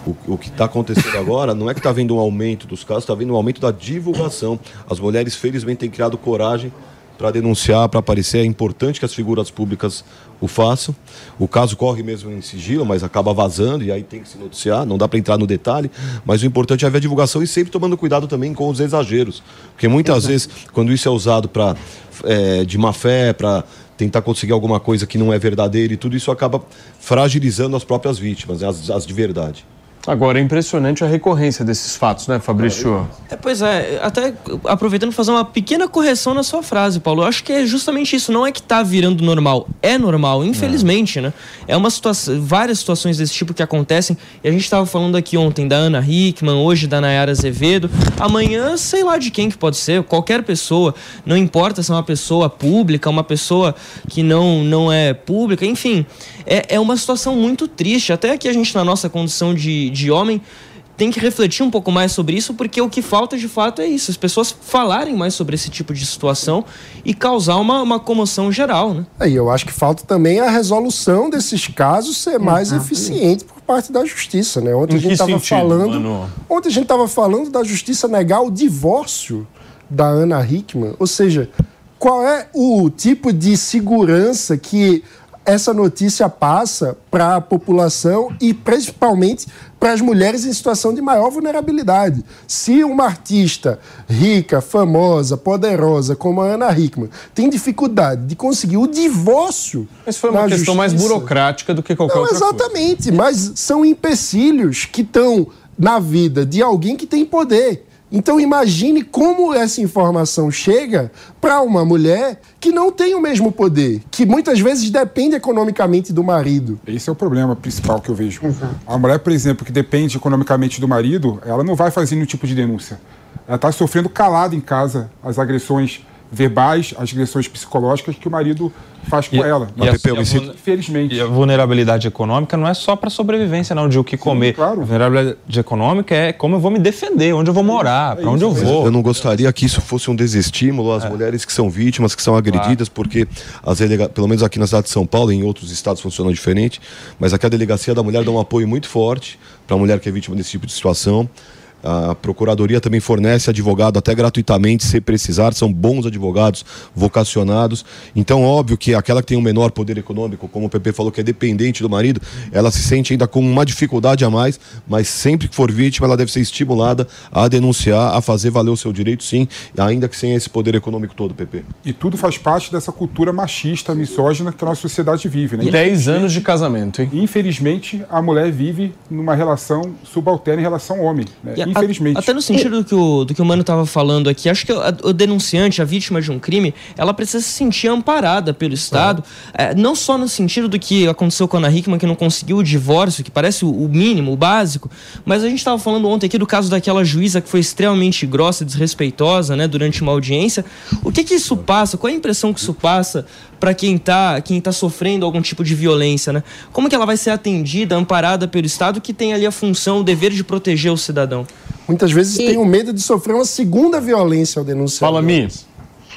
O, o que está acontecendo agora não é que está havendo um aumento dos casos, está havendo um aumento da divulgação. As mulheres, felizmente, têm criado coragem para denunciar, para aparecer. É importante que as figuras públicas o façam. O caso corre mesmo em sigilo, mas acaba vazando e aí tem que se noticiar. Não dá para entrar no detalhe, mas o importante é haver a divulgação e sempre tomando cuidado também com os exageros. Porque muitas vezes, quando isso é usado para é, de má fé, para tentar conseguir alguma coisa que não é verdadeira e tudo isso acaba fragilizando as próprias vítimas, né, as, as de verdade. Agora, é impressionante a recorrência desses fatos, né, Fabrício? É, pois é, até aproveitando fazer uma pequena correção na sua frase, Paulo. Eu acho que é justamente isso. Não é que está virando normal. É normal, infelizmente, é. né? É uma situação, várias situações desse tipo que acontecem. E a gente estava falando aqui ontem da Ana Hickman, hoje da Nayara Azevedo. Amanhã, sei lá de quem que pode ser, qualquer pessoa. Não importa se é uma pessoa pública, uma pessoa que não, não é pública, enfim. É, é uma situação muito triste. Até aqui a gente, na nossa condição de de homem tem que refletir um pouco mais sobre isso, porque o que falta de fato é isso: as pessoas falarem mais sobre esse tipo de situação e causar uma, uma comoção geral. Né? E eu acho que falta também a resolução desses casos ser mais eficiente por parte da justiça. Né? Ontem em a gente estava falando. Mano? Ontem a gente estava falando da justiça negar o divórcio da Ana Hickman. Ou seja, qual é o tipo de segurança que essa notícia passa para a população e principalmente para as mulheres em situação de maior vulnerabilidade. Se uma artista rica, famosa, poderosa como a Ana Hickman tem dificuldade de conseguir o divórcio. Mas foi uma questão justiça, mais burocrática do que qualquer não, outra exatamente, coisa. Exatamente, mas são empecilhos que estão na vida de alguém que tem poder. Então imagine como essa informação chega para uma mulher que não tem o mesmo poder, que muitas vezes depende economicamente do marido. Esse é o problema principal que eu vejo. Exato. A mulher, por exemplo, que depende economicamente do marido, ela não vai fazer nenhum tipo de denúncia. Ela está sofrendo calada em casa as agressões verbais, as agressões psicológicas que o marido faz com e, ela. E a, a, Infelizmente. E a vulnerabilidade econômica não é só para sobrevivência, não, de o que Sim, comer. Claro. A vulnerabilidade econômica é como eu vou me defender, onde eu vou morar, é para onde eu vou. Eu não gostaria que isso fosse um desestímulo às é. mulheres que são vítimas, que são agredidas, claro. porque as delega... pelo menos aqui na cidade de São Paulo, em outros estados funcionam diferente, mas aqui a delegacia da mulher dá um apoio muito forte para a mulher que é vítima desse tipo de situação. A Procuradoria também fornece advogado até gratuitamente, se precisar. São bons advogados, vocacionados. Então, óbvio que aquela que tem um menor poder econômico, como o PP falou, que é dependente do marido, ela se sente ainda com uma dificuldade a mais, mas sempre que for vítima, ela deve ser estimulada a denunciar, a fazer valer o seu direito, sim, ainda que sem esse poder econômico todo, PP. E tudo faz parte dessa cultura machista, misógina que a nossa sociedade vive. Né? Dez anos de casamento, hein? Infelizmente, a mulher vive numa relação subalterna em relação ao homem. Né? Infelizmente. Até no sentido do que o, do que o Mano estava falando aqui, acho que a, o denunciante, a vítima de um crime, ela precisa se sentir amparada pelo Estado, é, não só no sentido do que aconteceu com a Ana Hickman, que não conseguiu o divórcio, que parece o, o mínimo, o básico, mas a gente estava falando ontem aqui do caso daquela juíza que foi extremamente grossa, desrespeitosa, né, durante uma audiência. O que que isso passa? Qual é a impressão que isso passa para quem está quem tá sofrendo algum tipo de violência, né? Como que ela vai ser atendida, amparada pelo Estado que tem ali a função, o dever de proteger o cidadão? Muitas vezes e... o medo de sofrer uma segunda violência ao denunciar. Fala, Miss.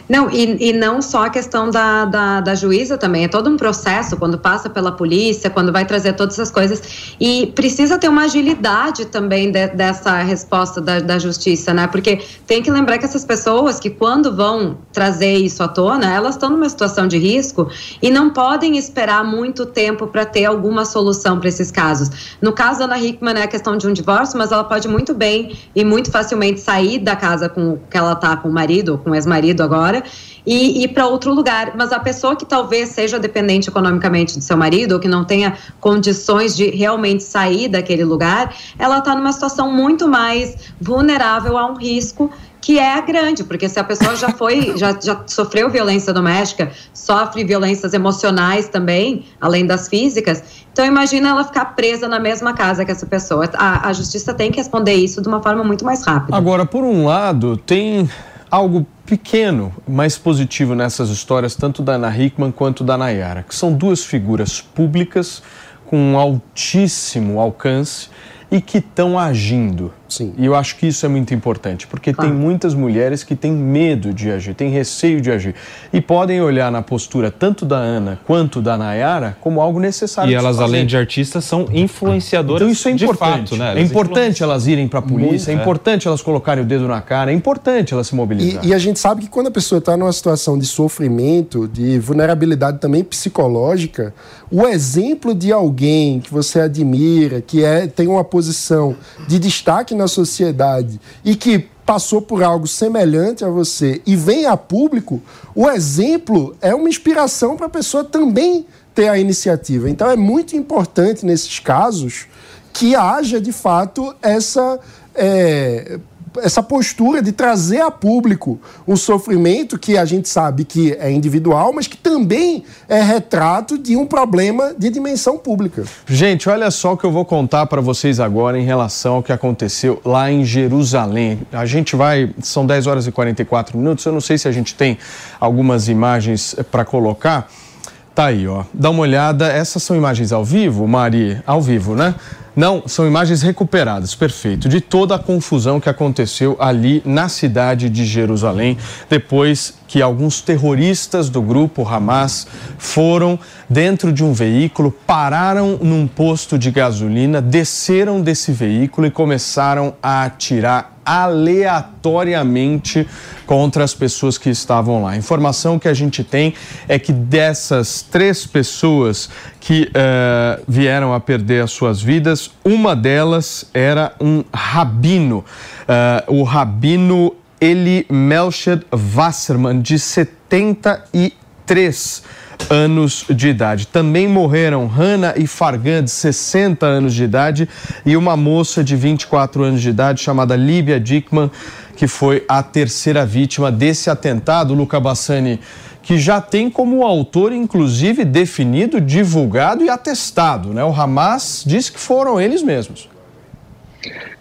Não, e, e não só a questão da, da, da, juíza também, é todo um processo quando passa pela polícia, quando vai trazer todas essas coisas. E precisa ter uma agilidade também de, dessa resposta da, da justiça, né? Porque tem que lembrar que essas pessoas que, quando vão trazer isso à tona, elas estão numa situação de risco e não podem esperar muito tempo para ter alguma solução para esses casos. No caso da Ana Hickman, é a questão de um divórcio, mas ela pode muito bem e muito facilmente sair da casa com que ela está com o marido, com o ex-marido agora embora e ir para outro lugar. Mas a pessoa que talvez seja dependente economicamente de seu marido ou que não tenha condições de realmente sair daquele lugar, ela está numa situação muito mais vulnerável a um risco que é grande, porque se a pessoa já foi, já, já sofreu violência doméstica, sofre violências emocionais também, além das físicas, então imagina ela ficar presa na mesma casa que essa pessoa. A, a justiça tem que responder isso de uma forma muito mais rápida. Agora, por um lado, tem algo pequeno, mas positivo nessas histórias, tanto da Ana Hickman quanto da Nayara, que são duas figuras públicas com um altíssimo alcance e que estão agindo. Sim. E eu acho que isso é muito importante, porque tem muitas mulheres que têm medo de agir, têm receio de agir. E podem olhar na postura tanto da Ana quanto da Nayara como algo necessário. E elas, fazer. além de artistas, são influenciadoras Então isso é importante. fato, né? É Elas importante elas irem para a polícia, é é. importante elas colocarem o dedo na cara, é importante elas se mobilizarem. E, e a gente sabe que quando a pessoa está numa situação de sofrimento, de vulnerabilidade também psicológica, o exemplo de alguém que você admira, que é, tem uma posição de destaque na sociedade e que passou por algo semelhante a você e vem a público, o exemplo é uma inspiração para a pessoa também ter a iniciativa. Então é muito importante nesses casos que haja de fato essa é, essa postura de trazer a público um sofrimento que a gente sabe que é individual, mas que também é retrato de um problema de dimensão pública. Gente, olha só o que eu vou contar para vocês agora em relação ao que aconteceu lá em Jerusalém. A gente vai, são 10 horas e 44 minutos, eu não sei se a gente tem algumas imagens para colocar. Tá aí, ó. Dá uma olhada. Essas são imagens ao vivo, Mari? Ao vivo, né? Não, são imagens recuperadas, perfeito, de toda a confusão que aconteceu ali na cidade de Jerusalém, depois que alguns terroristas do grupo Hamas foram dentro de um veículo, pararam num posto de gasolina, desceram desse veículo e começaram a atirar aleatoriamente contra as pessoas que estavam lá. A informação que a gente tem é que dessas três pessoas que eh, vieram a perder as suas vidas, uma delas era um rabino, eh, o rabino Eli Melched Wasserman, de 73 anos de idade. Também morreram Hannah e Fargan, de 60 anos de idade, e uma moça de 24 anos de idade chamada Líbia Dickman, que foi a terceira vítima desse atentado, Luca Bassani, que já tem como autor, inclusive, definido, divulgado e atestado. Né? O Hamas diz que foram eles mesmos.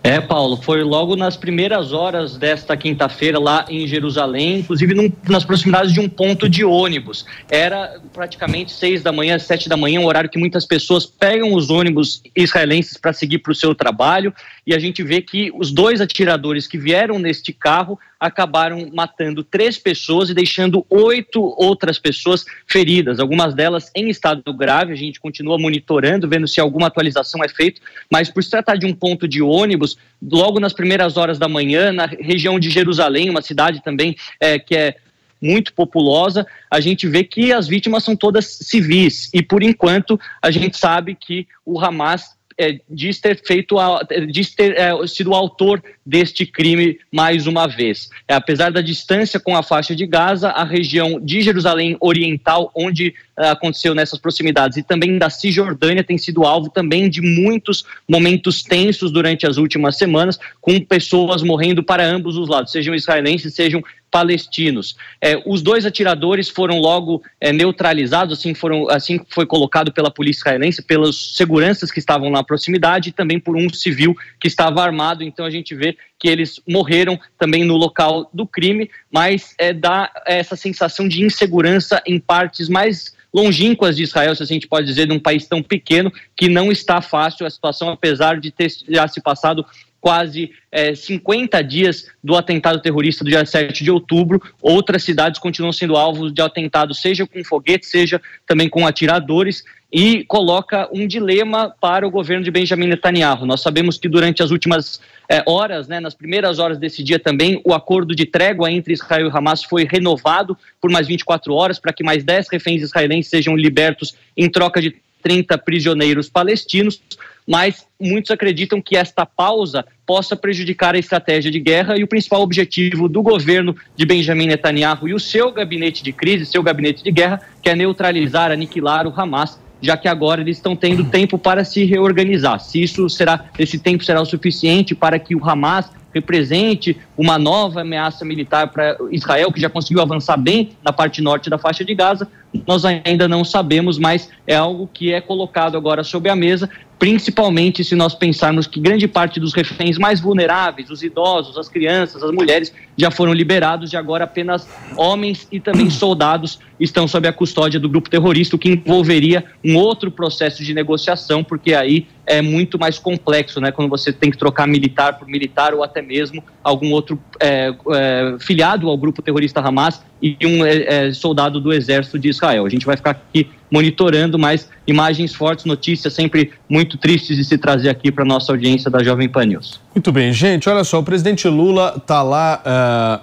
É, Paulo, foi logo nas primeiras horas desta quinta-feira lá em Jerusalém, inclusive num, nas proximidades de um ponto de ônibus. Era praticamente seis da manhã, sete da manhã, um horário que muitas pessoas pegam os ônibus israelenses para seguir para o seu trabalho, e a gente vê que os dois atiradores que vieram neste carro acabaram matando três pessoas e deixando oito outras pessoas feridas, algumas delas em estado grave. A gente continua monitorando, vendo se alguma atualização é feita, mas por se tratar de um ponto de ônibus, logo nas primeiras horas da manhã, na região de Jerusalém, uma cidade também é, que é muito populosa, a gente vê que as vítimas são todas civis. E por enquanto a gente sabe que o Hamas é, diz ter feito, a, diz ter é, sido o autor deste crime mais uma vez. É, apesar da distância com a faixa de Gaza, a região de Jerusalém Oriental, onde é, aconteceu nessas proximidades, e também da Cisjordânia, tem sido alvo também de muitos momentos tensos durante as últimas semanas, com pessoas morrendo para ambos os lados, sejam israelenses, sejam palestinos. É, os dois atiradores foram logo é, neutralizados, assim foram, assim foi colocado pela polícia israelense, pelas seguranças que estavam na proximidade e também por um civil que estava armado. Então a gente vê que eles morreram também no local do crime, mas é, dá essa sensação de insegurança em partes mais longínquas de Israel, se a gente pode dizer, de um país tão pequeno, que não está fácil a situação, apesar de ter já se passado quase é, 50 dias do atentado terrorista do dia 7 de outubro. Outras cidades continuam sendo alvos de atentado, seja com foguetes, seja também com atiradores, e coloca um dilema para o governo de Benjamin Netanyahu. Nós sabemos que durante as últimas é, horas, né, nas primeiras horas desse dia também, o acordo de trégua entre Israel e Hamas foi renovado por mais 24 horas para que mais 10 reféns israelenses sejam libertos em troca de 30 prisioneiros palestinos, mas muitos acreditam que esta pausa possa prejudicar a estratégia de guerra e o principal objetivo do governo de Benjamin Netanyahu e o seu gabinete de crise, seu gabinete de guerra, que é neutralizar, aniquilar o Hamas, já que agora eles estão tendo tempo para se reorganizar. Se isso será, esse tempo será o suficiente para que o Hamas represente uma nova ameaça militar para Israel, que já conseguiu avançar bem na parte norte da faixa de Gaza, nós ainda não sabemos, mas é algo que é colocado agora sobre a mesa, principalmente se nós pensarmos que grande parte dos reféns mais vulneráveis, os idosos, as crianças, as mulheres, já foram liberados e agora apenas homens e também soldados estão sob a custódia do grupo terrorista, o que envolveria um outro processo de negociação, porque aí é muito mais complexo, né? Quando você tem que trocar militar por militar ou até mesmo algum outro é, é, filiado ao grupo terrorista Hamas e um é, é, soldado do exército de Israel. A gente vai ficar aqui monitorando, mas imagens fortes, notícias sempre muito tristes de se trazer aqui para nossa audiência da Jovem Pan News. Muito bem, gente, olha só, o presidente Lula está lá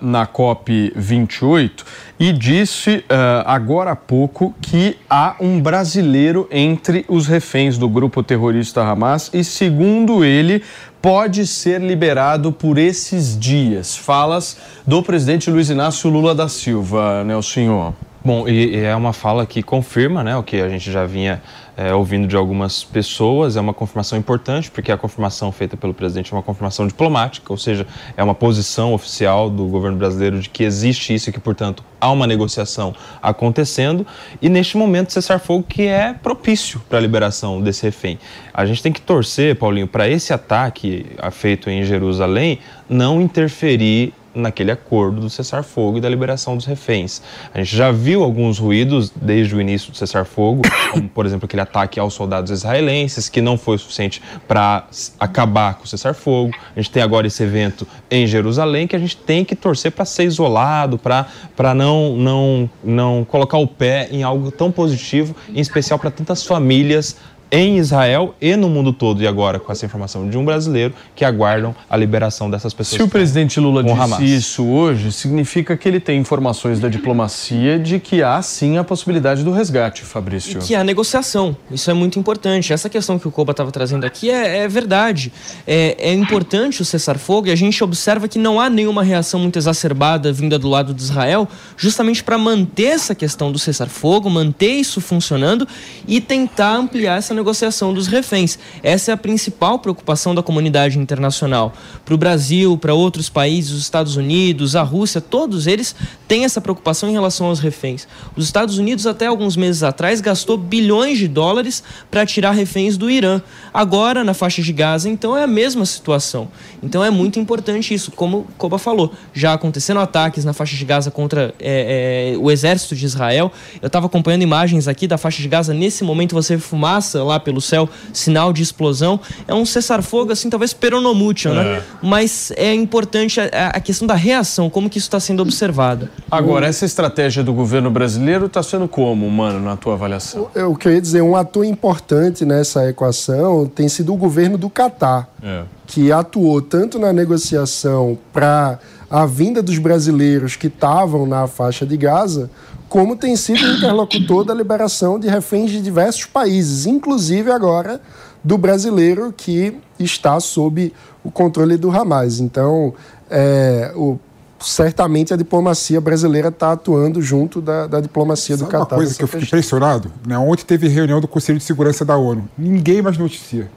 uh, na COP 28 e disse uh, agora há pouco que há um brasileiro entre os reféns do grupo terrorista Hamas e, segundo ele, pode ser liberado por esses dias. Falas do presidente Luiz Inácio Lula da Silva, né, o senhor? Bom, e, e é uma fala que confirma né, o que a gente já vinha é, ouvindo de algumas pessoas, é uma confirmação importante, porque a confirmação feita pelo presidente é uma confirmação diplomática, ou seja, é uma posição oficial do governo brasileiro de que existe isso e que, portanto, há uma negociação acontecendo. E neste momento, cessar-fogo que é propício para a liberação desse refém. A gente tem que torcer, Paulinho, para esse ataque feito em Jerusalém não interferir naquele acordo do cessar-fogo e da liberação dos reféns. A gente já viu alguns ruídos desde o início do cessar-fogo, como, por exemplo, aquele ataque aos soldados israelenses, que não foi suficiente para acabar com o cessar-fogo. A gente tem agora esse evento em Jerusalém que a gente tem que torcer para ser isolado, para não, não, não colocar o pé em algo tão positivo, em especial para tantas famílias em Israel e no mundo todo, e agora com essa informação de um brasileiro que aguardam a liberação dessas pessoas. Se o presidente Lula disse Hamas. isso hoje, significa que ele tem informações da diplomacia de que há sim a possibilidade do resgate, Fabrício. que há negociação. Isso é muito importante. Essa questão que o Koba estava trazendo aqui é, é verdade. É, é importante o cessar-fogo e a gente observa que não há nenhuma reação muito exacerbada vinda do lado de Israel, justamente para manter essa questão do cessar-fogo, manter isso funcionando e tentar ampliar essa negociação dos reféns. Essa é a principal preocupação da comunidade internacional. Para o Brasil, para outros países, os Estados Unidos, a Rússia, todos eles têm essa preocupação em relação aos reféns. Os Estados Unidos, até alguns meses atrás, gastou bilhões de dólares para tirar reféns do Irã. Agora, na faixa de Gaza, então é a mesma situação. Então é muito importante isso, como Koba falou. Já acontecendo ataques na faixa de Gaza contra é, é, o exército de Israel. Eu estava acompanhando imagens aqui da faixa de Gaza. Nesse momento você vê fumaça lá pelo céu, sinal de explosão. É um cessar-fogo, assim, talvez peronomútil, né? É. Mas é importante a, a questão da reação, como que isso está sendo observado. Agora, essa estratégia do governo brasileiro está sendo como, mano, na tua avaliação? Eu queria dizer, um ator importante nessa equação tem sido o governo do Catar, É. que atuou tanto na negociação para a vinda dos brasileiros que estavam na faixa de Gaza, como tem sido o interlocutor da liberação de reféns de diversos países, inclusive agora do brasileiro que está sob o controle do Hamas. Então, é, o- certamente a diplomacia brasileira está atuando junto da, da diplomacia do Sabe uma Catar. coisa nessa que eu fiquei impressionado? Né? Ontem teve reunião do Conselho de Segurança da ONU. Ninguém mais noticia.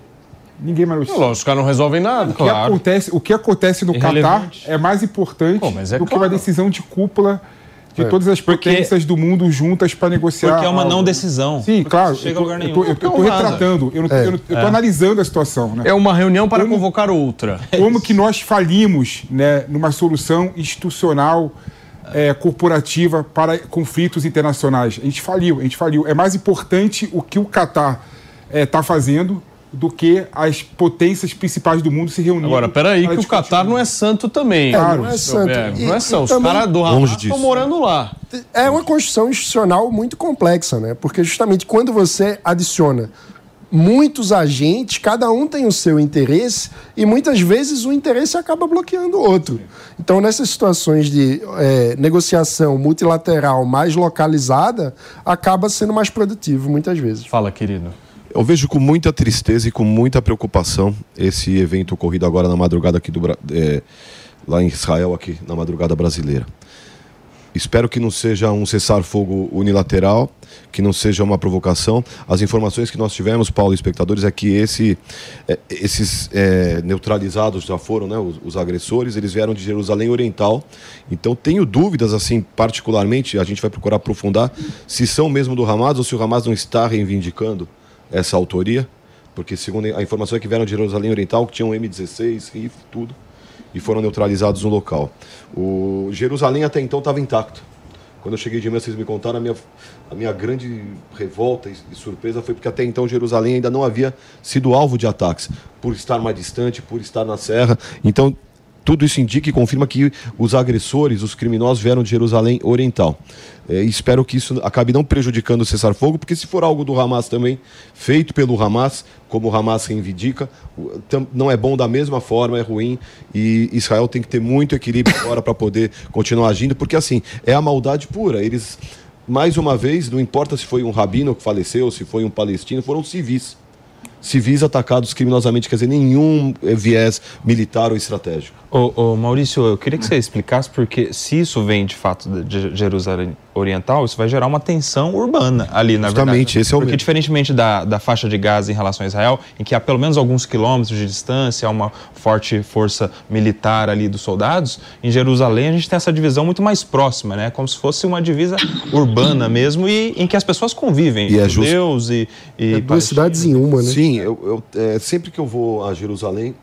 Ninguém mais noticia. Lógico, os caras não resolvem nada, O que, acontece, o que acontece no Catar é mais importante mas é do que claro. uma decisão de cúpula de É. todas as potências do mundo juntas para negociar. Porque é uma algo. não decisão. Sim, Porque claro. chega eu lugar eu nenhum. tô- eu tô- eu tô Não vaza. retratando, eu, não- É. eu não- eu tô É. analisando a situação. Né? É uma reunião para convocar outra. Como que nós falimos né, numa solução institucional, é, corporativa para conflitos internacionais? A gente faliu, a gente faliu. É mais importante o que o Catar está fazendo do que as potências principais do mundo se reunindo. Agora, peraí, que o. Catar não é santo também. É, não é santo. É, E- não é santo. Os caras do Longe Hamas disso. estão morando lá. É uma construção institucional muito complexa, né? Porque justamente quando você adiciona muitos agentes, cada um tem o seu interesse e muitas vezes o interesse acaba bloqueando o outro. Então, nessas situações de é, negociação multilateral mais localizada, acaba sendo mais produtivo muitas vezes. Fala, querido. Eu vejo com muita tristeza e com muita preocupação esse evento ocorrido agora na madrugada aqui do é, lá em Israel, aqui na madrugada brasileira. Espero que não seja um cessar-fogo unilateral, que não seja uma provocação. As informações que nós tivemos, Paulo espectadores, é que esse, é, esses é, neutralizados já foram, né, os, os agressores, eles vieram de Jerusalém Oriental. Então tenho dúvidas, assim, particularmente, a gente vai procurar aprofundar, se são mesmo do Hamas ou se o Hamas não está reivindicando essa autoria. Porque, segundo a informação é que vieram de Jerusalém Oriental, que tinham M16, rifle, tudo e foram neutralizados no local. O Jerusalém até então estava intacto. Quando eu cheguei de manhã, vocês me contaram, a minha, a minha grande revolta e surpresa foi porque até então Jerusalém ainda não havia sido alvo de ataques, por estar mais distante, por estar na serra. Então, tudo isso indica e confirma que os agressores, os criminosos vieram de Jerusalém Oriental. É, espero que isso acabe não prejudicando o cessar-fogo, porque se for algo do Hamas também, feito pelo Hamas, como o Hamas reivindica, não é bom da mesma forma, é ruim. E Israel tem que ter muito equilíbrio agora para poder continuar agindo, porque assim, é a maldade pura. Eles, mais uma vez, não importa se foi um rabino que faleceu, se foi um palestino, foram civis. Civis atacados criminosamente, quer dizer, nenhum eh, viés militar ou estratégico. Ô, ô, Maurício, eu queria que você explicasse porque se isso vem de fato de Jerusalém Oriental, isso vai gerar uma tensão urbana ali, na Justamente, verdade. esse é o Porque medo. diferentemente da, da faixa de Gaza em relação a Israel, em que há pelo menos alguns quilômetros de distância, há uma forte força militar ali dos soldados, em Jerusalém a gente tem essa divisão muito mais próxima, né? Como se fosse uma divisa urbana mesmo e em que as pessoas convivem, E é judeus e, e É duas cidades em uma, né? Sim, eu, eu, é, sempre que eu vou a Jerusalém,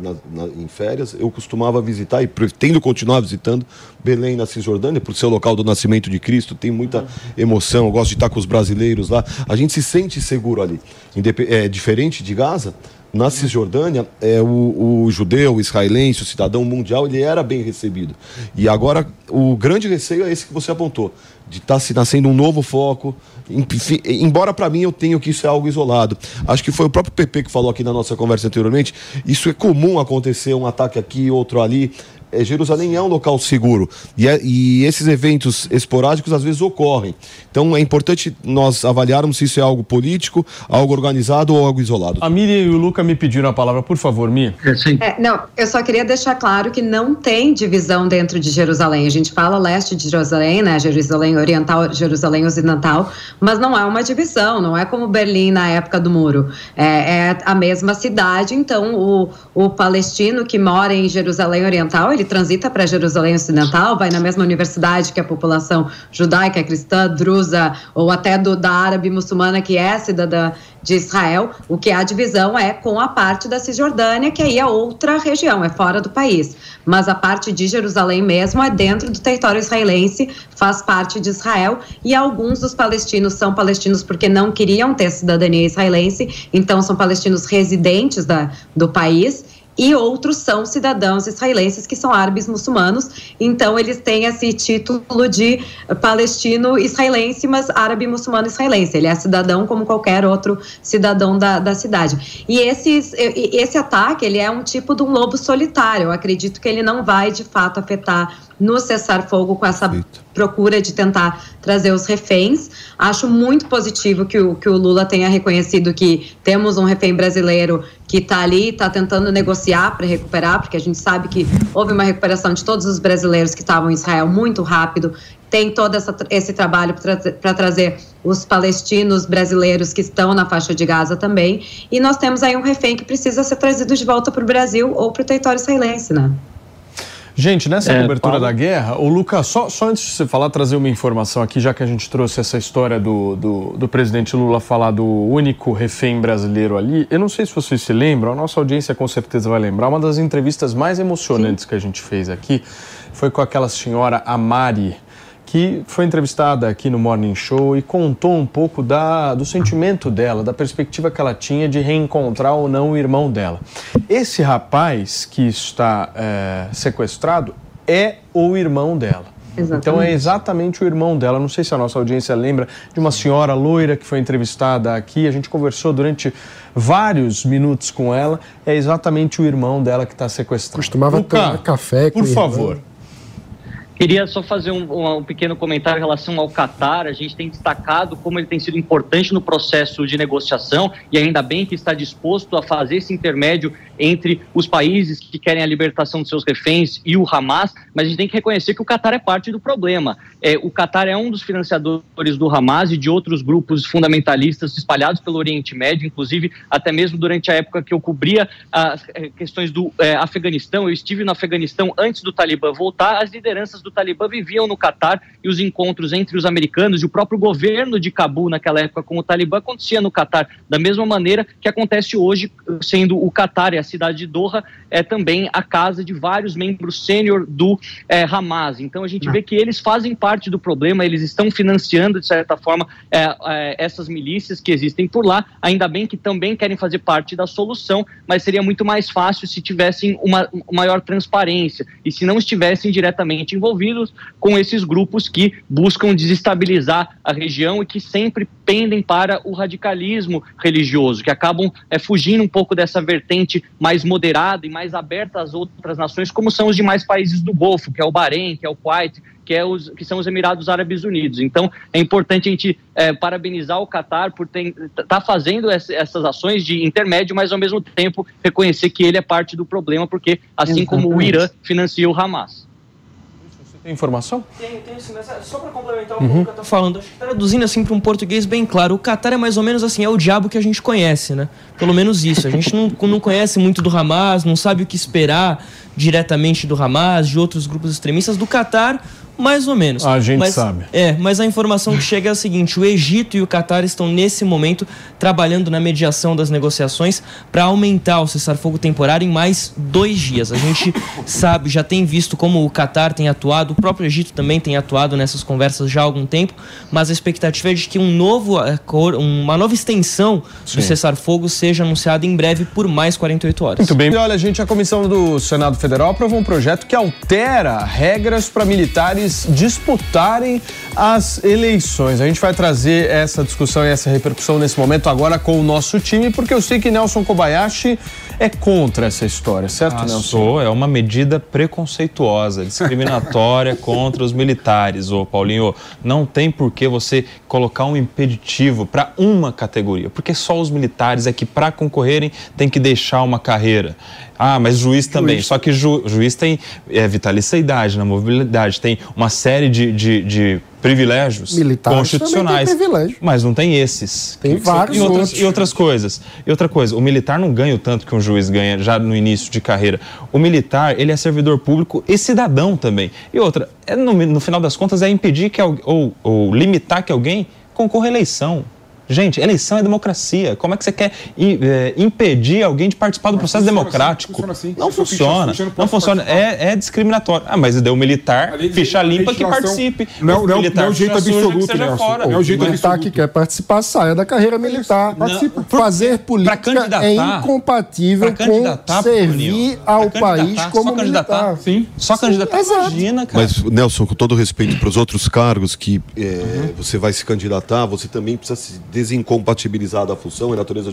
na- na- em férias, eu costumava visitar e pretendo continuar visitando Belém, na Cisjordânia, por ser o local do nascimento de Cristo, tem muita emoção, eu gosto de estar com os brasileiros lá. A gente se sente seguro ali. É, diferente de Gaza, na Cisjordânia, é, o, o judeu, o israelense, o cidadão mundial, ele era bem recebido. E agora, o grande receio é esse que você apontou, de estar se nascendo um novo foco. Embora para mim eu tenho que isso é algo isolado. Acho que foi o próprio PP que falou aqui na nossa conversa anteriormente. Isso é comum acontecer, um ataque aqui, outro ali. É, Jerusalém é um local seguro e, é- e esses eventos esporádicos às vezes ocorrem. Então é importante nós avaliarmos se isso é algo político, algo organizado ou algo isolado. A Miriam e o Luca me pediram a palavra, por favor, Mi. É, não, eu só queria deixar claro que não tem divisão dentro de Jerusalém. A gente fala leste de Jerusalém, né? Jerusalém Oriental, Jerusalém Ocidental, mas não é uma divisão, não é como Berlim na época do muro. É, é a mesma cidade, então o, o palestino que mora em Jerusalém Oriental, ele transita para Jerusalém Ocidental, vai na mesma universidade que a população judaica, cristã, drusa, ou até do, da árabe muçulmana que é cidadã de Israel, o que há divisão é com a parte da Cisjordânia, que aí é outra região, é fora do país. Mas a parte de Jerusalém mesmo é dentro do território israelense, faz parte de Israel, e alguns dos palestinos são palestinos porque não queriam ter cidadania israelense, então são palestinos residentes da, do país e outros são cidadãos israelenses que são árabes muçulmanos, então eles têm esse título de palestino israelense, mas árabe muçulmano israelense. Ele é cidadão como qualquer outro cidadão da, da cidade. E esses, e- e esse ataque, ele é um tipo de um lobo solitário. Eu acredito que ele não vai, de fato, afetar no cessar-fogo com essa procura de tentar trazer os reféns. Acho muito positivo que o, que o Lula tenha reconhecido que temos um refém brasileiro que está ali, está tentando negociar para recuperar, porque a gente sabe que houve uma recuperação de todos os brasileiros que estavam em Israel muito rápido. Tem todo essa, esse trabalho para trazer os palestinos brasileiros que estão na faixa de Gaza também. E nós temos aí um refém que precisa ser trazido de volta para o Brasil ou para o território israelense, né? Gente, nessa É, cobertura Paulo. da guerra, o Lucas, só, só antes de você falar, trazer uma informação aqui, já que a gente trouxe essa história do, do, do presidente Lula falar do único refém brasileiro ali. Eu não sei se vocês se lembram, a nossa audiência com certeza vai lembrar, uma das entrevistas mais emocionantes que a gente fez aqui foi com aquela senhora Amari, que foi entrevistada aqui no Morning Show e contou um pouco da, do sentimento dela, da perspectiva que ela tinha de reencontrar ou não o irmão dela. Esse rapaz que está é, sequestrado é o irmão dela. Então é exatamente o irmão dela. Não sei se a nossa audiência lembra de uma senhora loira que foi entrevistada aqui. A gente conversou durante vários minutos com ela. É exatamente o irmão dela que está sequestrado. Costumava Luca, tomar café com Por o irmão. Queria só fazer um, um, pequeno comentário em relação ao Qatar. A gente tem destacado como ele tem sido importante no processo de negociação e ainda bem que está disposto a fazer esse intermédio entre os países que querem a libertação de seus reféns e o Hamas. Mas a gente tem que reconhecer que o Qatar é parte do problema. É, o Qatar é um dos financiadores do Hamas e de outros grupos fundamentalistas espalhados pelo Oriente Médio, inclusive até mesmo durante a época que eu cobria as é, questões do é, Afeganistão. Eu estive no Afeganistão antes do Talibã voltar. As lideranças do Talibã viviam no Catar e os encontros entre os americanos e o próprio governo de Cabul naquela época com o Talibã acontecia no Catar da mesma maneira que acontece hoje, sendo o Catar e a cidade de Doha é também a casa de vários membros sênior do é, Hamas. Então a gente vê que eles fazem parte do problema, eles estão financiando de certa forma é, é, essas milícias que existem por lá. Ainda bem que também querem fazer parte da solução, mas seria muito mais fácil se tivessem uma, uma maior transparência e se não estivessem diretamente envolvidos envolvidos com esses grupos que buscam desestabilizar a região e que sempre pendem para o radicalismo religioso, que acabam é, fugindo um pouco dessa vertente mais moderada e mais aberta às outras nações, como são os demais países do Golfo, que é o Bahrein, que é o Kuwait, que, é os, que são os Emirados Árabes Unidos. Então, é importante a gente é, parabenizar o Qatar por estar tá fazendo essa, essas ações de intermédio, mas ao mesmo tempo reconhecer que ele é parte do problema, porque assim Exatamente. como o Irã financia o Hamas. Tem informação? Tenho, tenho sim, mas é, só para complementar uhum. o que eu tô falando, acho que traduzindo assim para um português bem claro, o Qatar é mais ou menos assim, é o diabo que a gente conhece, né? Pelo menos isso. A gente não, não conhece muito do Hamas, não sabe o que esperar diretamente do Hamas, de outros grupos extremistas. Do Qatar, mais ou menos. A gente mas, sabe. É, mas a informação que chega é a seguinte: o Egito e o Catar estão nesse momento trabalhando na mediação das negociações para aumentar o cessar-fogo temporário em mais dois dias. A gente sabe, já tem visto como o Catar tem atuado, o próprio Egito também tem atuado nessas conversas já há algum tempo, mas a expectativa é de que um novo, uma nova extensão do cessar-fogo seja anunciada em breve por mais 48 horas. Muito bem. Olha, gente, a comissão do Senado Federal aprovou um projeto que altera regras para militares disputarem as eleições. A gente vai trazer essa discussão e essa repercussão nesse momento agora com o nosso time, porque eu sei que Nelson Kobayashi é contra essa história, certo, ah, Nelson? Sou, é uma medida preconceituosa, discriminatória contra os militares, ô Paulinho. Não tem por que você colocar um impeditivo para uma categoria, porque só os militares é que para concorrerem tem que deixar uma carreira. Ah, mas juiz também. Juiz. Só que ju, juiz tem é, vitaliciedade na mobilidade, tem uma série de, de, de privilégios Militares constitucionais. Privilégio. Mas não tem esses. Tem vários e outras, outros. E outras coisas. E outra coisa, o militar não ganha o tanto que um juiz ganha já no início de carreira. O militar, ele é servidor público e cidadão também. E outra, é no, no final das contas, é impedir que ou, ou limitar que alguém concorra à eleição. Gente, eleição é democracia. Como é que você quer é, impedir alguém de participar do processo democrático? Assim, funciona assim. Não funciona. Ficha, não funciona. É, é, discriminatório. Ah, mas deu militar, ficha limpa que participe. Não, não, militar, não é o jeito absoluto, que Nelson. Fora. É o jeito militar que quer participar, saia da carreira militar. Não, Fazer política é incompatível com servir ao país como militar. Sim. Só candidatar. Imagina, cara. Mas, Nelson, com todo respeito para os outros cargos que é, uhum. você vai se candidatar, você também precisa se desincompatibilizada a função e natureza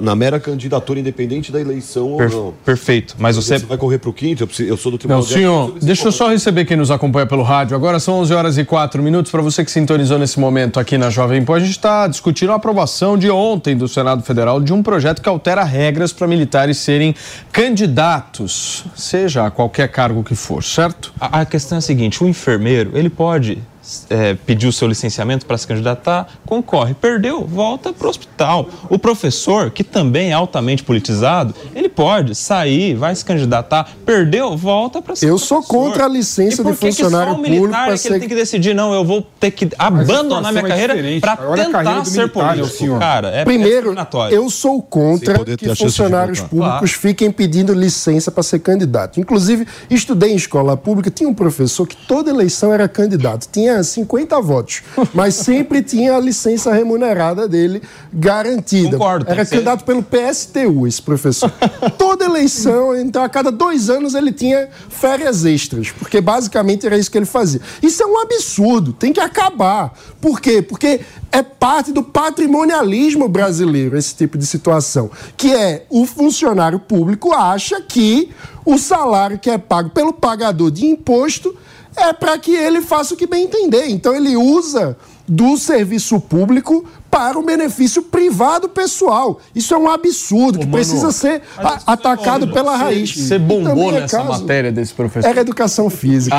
na mera candidatura independente da eleição per, ou não. Perfeito. Mas você... você vai correr para o quinto? Eu sou do Tribunal não, senhor, deixa eu só receber quem nos acompanha pelo rádio. Agora são 11 horas e 4 minutos. Para você que sintonizou nesse momento aqui na Jovem Pan, a gente está discutindo a aprovação de ontem do Senado Federal de um projeto que altera regras para militares serem candidatos, seja a qualquer cargo que for, certo? A, a questão é a seguinte: o enfermeiro ele pode é, pediu seu licenciamento para se candidatar, concorre. Perdeu, volta para o hospital. O professor, que também é altamente politizado, ele pode sair, vai se candidatar. Perdeu, volta para ser Eu professor. sou contra a licença de funcionário que público para é ser... que ele tem que decidir, não, eu vou ter que abandonar minha é carreira para tentar carreira ser político. Cara, é Primeiro, eu sou contra que funcionários públicos claro. fiquem pedindo licença para ser candidato. Inclusive, estudei em escola pública, tinha um professor que toda eleição era candidato. Tinha tinha 50 votos, mas sempre tinha a licença remunerada dele garantida. Concordo. Era candidato ser... pelo PSTU, esse professor. Toda eleição, então a cada dois anos ele tinha férias extras, porque basicamente era isso que ele fazia. Isso é um absurdo, tem que acabar. Por quê? Porque É parte do patrimonialismo brasileiro esse tipo de situação, que é o funcionário público acha que o salário que é pago pelo pagador de imposto é para que ele faça o que bem entender. Então ele usa do serviço público para o benefício privado pessoal. Isso é um absurdo que Mano, precisa ser a- atacado pela Você- raiz. Você bombou é nessa caso- matéria desse professor. Era educação física.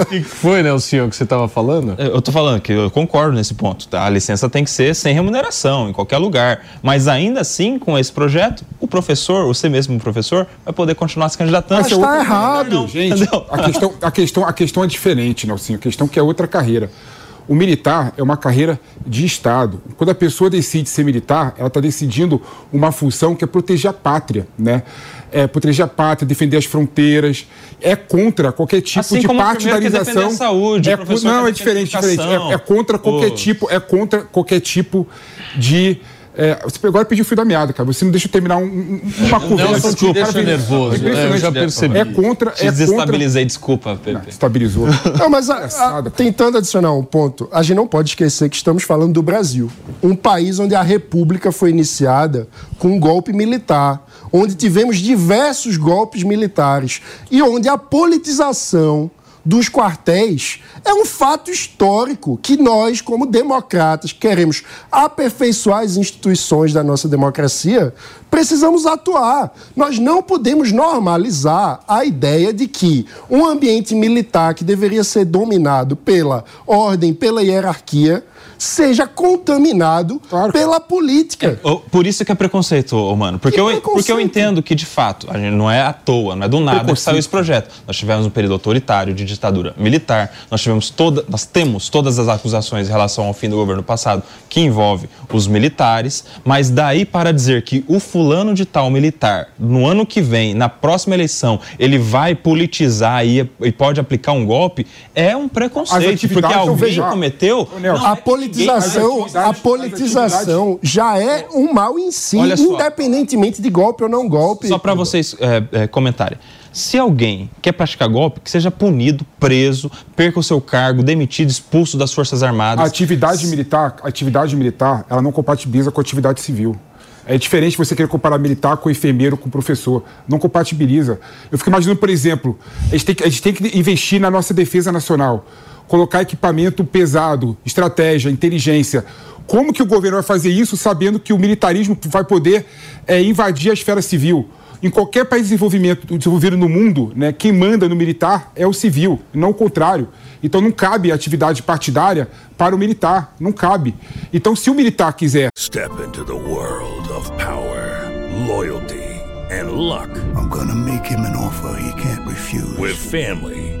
O que foi, Nelson, que você estava falando? Eu tô falando que eu concordo nesse ponto. tá? A licença tem que ser sem remuneração, em qualquer lugar. Mas ainda assim, com esse projeto, o professor, você mesmo professor, vai poder continuar se candidatando. Mas tá errado. Gente, Entendeu? a questão, a, questão, a questão é diferente, Nelsinho. A questão que é outra carreira. O militar é uma carreira de Estado. Quando a pessoa decide ser militar, ela está decidindo uma função que é proteger a pátria, né? É proteger a pátria, defender as fronteiras. É contra qualquer tipo Assim de partidarização. a saúde, é, não, é diferente, diferente. É, é contra qualquer tipo, é contra qualquer tipo de é, você agora pediu o fio da meada, cara. Você não deixa eu terminar um- um- uma conversa. Nelson te aqui, o cara deixa nervoso, Impressionante. é, eu já percebi. É contra. Te é desestabilizei, desculpa, Pepe. Contra... Estabilizou. Não, mas a- a- tentando adicionar um ponto, a gente não pode esquecer que estamos falando do Brasil, um país onde a República foi iniciada com um golpe militar, onde tivemos diversos golpes militares e onde a politização dos quartéis é um fato histórico que nós, como democratas, queremos aperfeiçoar as instituições da nossa democracia, precisamos atuar. Nós não podemos normalizar a ideia de que um ambiente militar que deveria ser dominado pela ordem, pela hierarquia, seja contaminado pela política. Ô, Por isso que é preconceito, mano. Porque eu, porque eu entendo que, de fato, a gente não é à toa, não é do nada que saiu esse projeto. Nós tivemos um período autoritário de ditadura militar, nós tivemos toda, nós temos todas as acusações em relação ao fim do governo passado que envolve os militares, mas daí para dizer que o fulano de tal militar, no ano que vem, na próxima eleição, ele vai politizar e, e pode aplicar um golpe, é um preconceito, porque alguém veja, cometeu. Não, a é politização, a politização já é um mal em si, independentemente de golpe ou não golpe. Só para vocês é, é, comentarem. Se alguém quer praticar golpe, que seja punido, preso, perca o seu cargo, demitido, expulso das Forças A Armadas. atividade militar, a atividade militar, ela não compatibiliza com a atividade civil. É diferente você querer comparar militar com enfermeiro, com professor. Não compatibiliza. Eu fico imaginando, por exemplo, a gente tem que, a gente tem que investir na nossa defesa nacional, colocar equipamento pesado, estratégia, inteligência. Como que o governo vai fazer isso sabendo que o militarismo vai poder é, invadir a esfera civil? Em qualquer país de desenvolvimento, desenvolvido no mundo, né, quem manda no militar é o civil, não o contrário. Então não cabe a atividade partidária para o militar, não cabe. Então se o militar quiser Step into the world of power, loyalty, and luck. I'm gonna make him an offer he can't refuse. With family,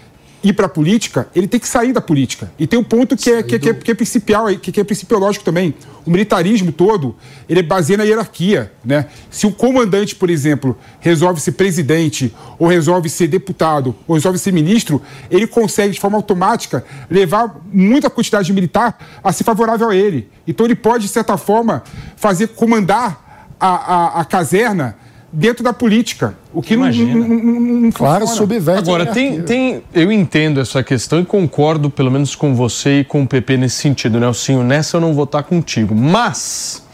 Ir para a política, ele tem que sair da política. E tem um ponto que é, que, é- que é, que é principal, que, que é principiológico também. O militarismo todo, ele é baseado na hierarquia. Né? Se o comandante, por exemplo, resolve ser presidente, ou resolve ser deputado, ou resolve ser ministro, ele consegue, de forma automática, levar muita quantidade de militar a ser favorável a ele. Então ele pode, de certa forma, fazer comandar a, a, a caserna dentro da política. O que não, não, não, não Claro, funciona. subverte Agora, tem, tem, eu entendo essa questão e concordo, pelo menos com você e com o PP nesse sentido, Nelsinho. Nessa eu não vou estar contigo. Mas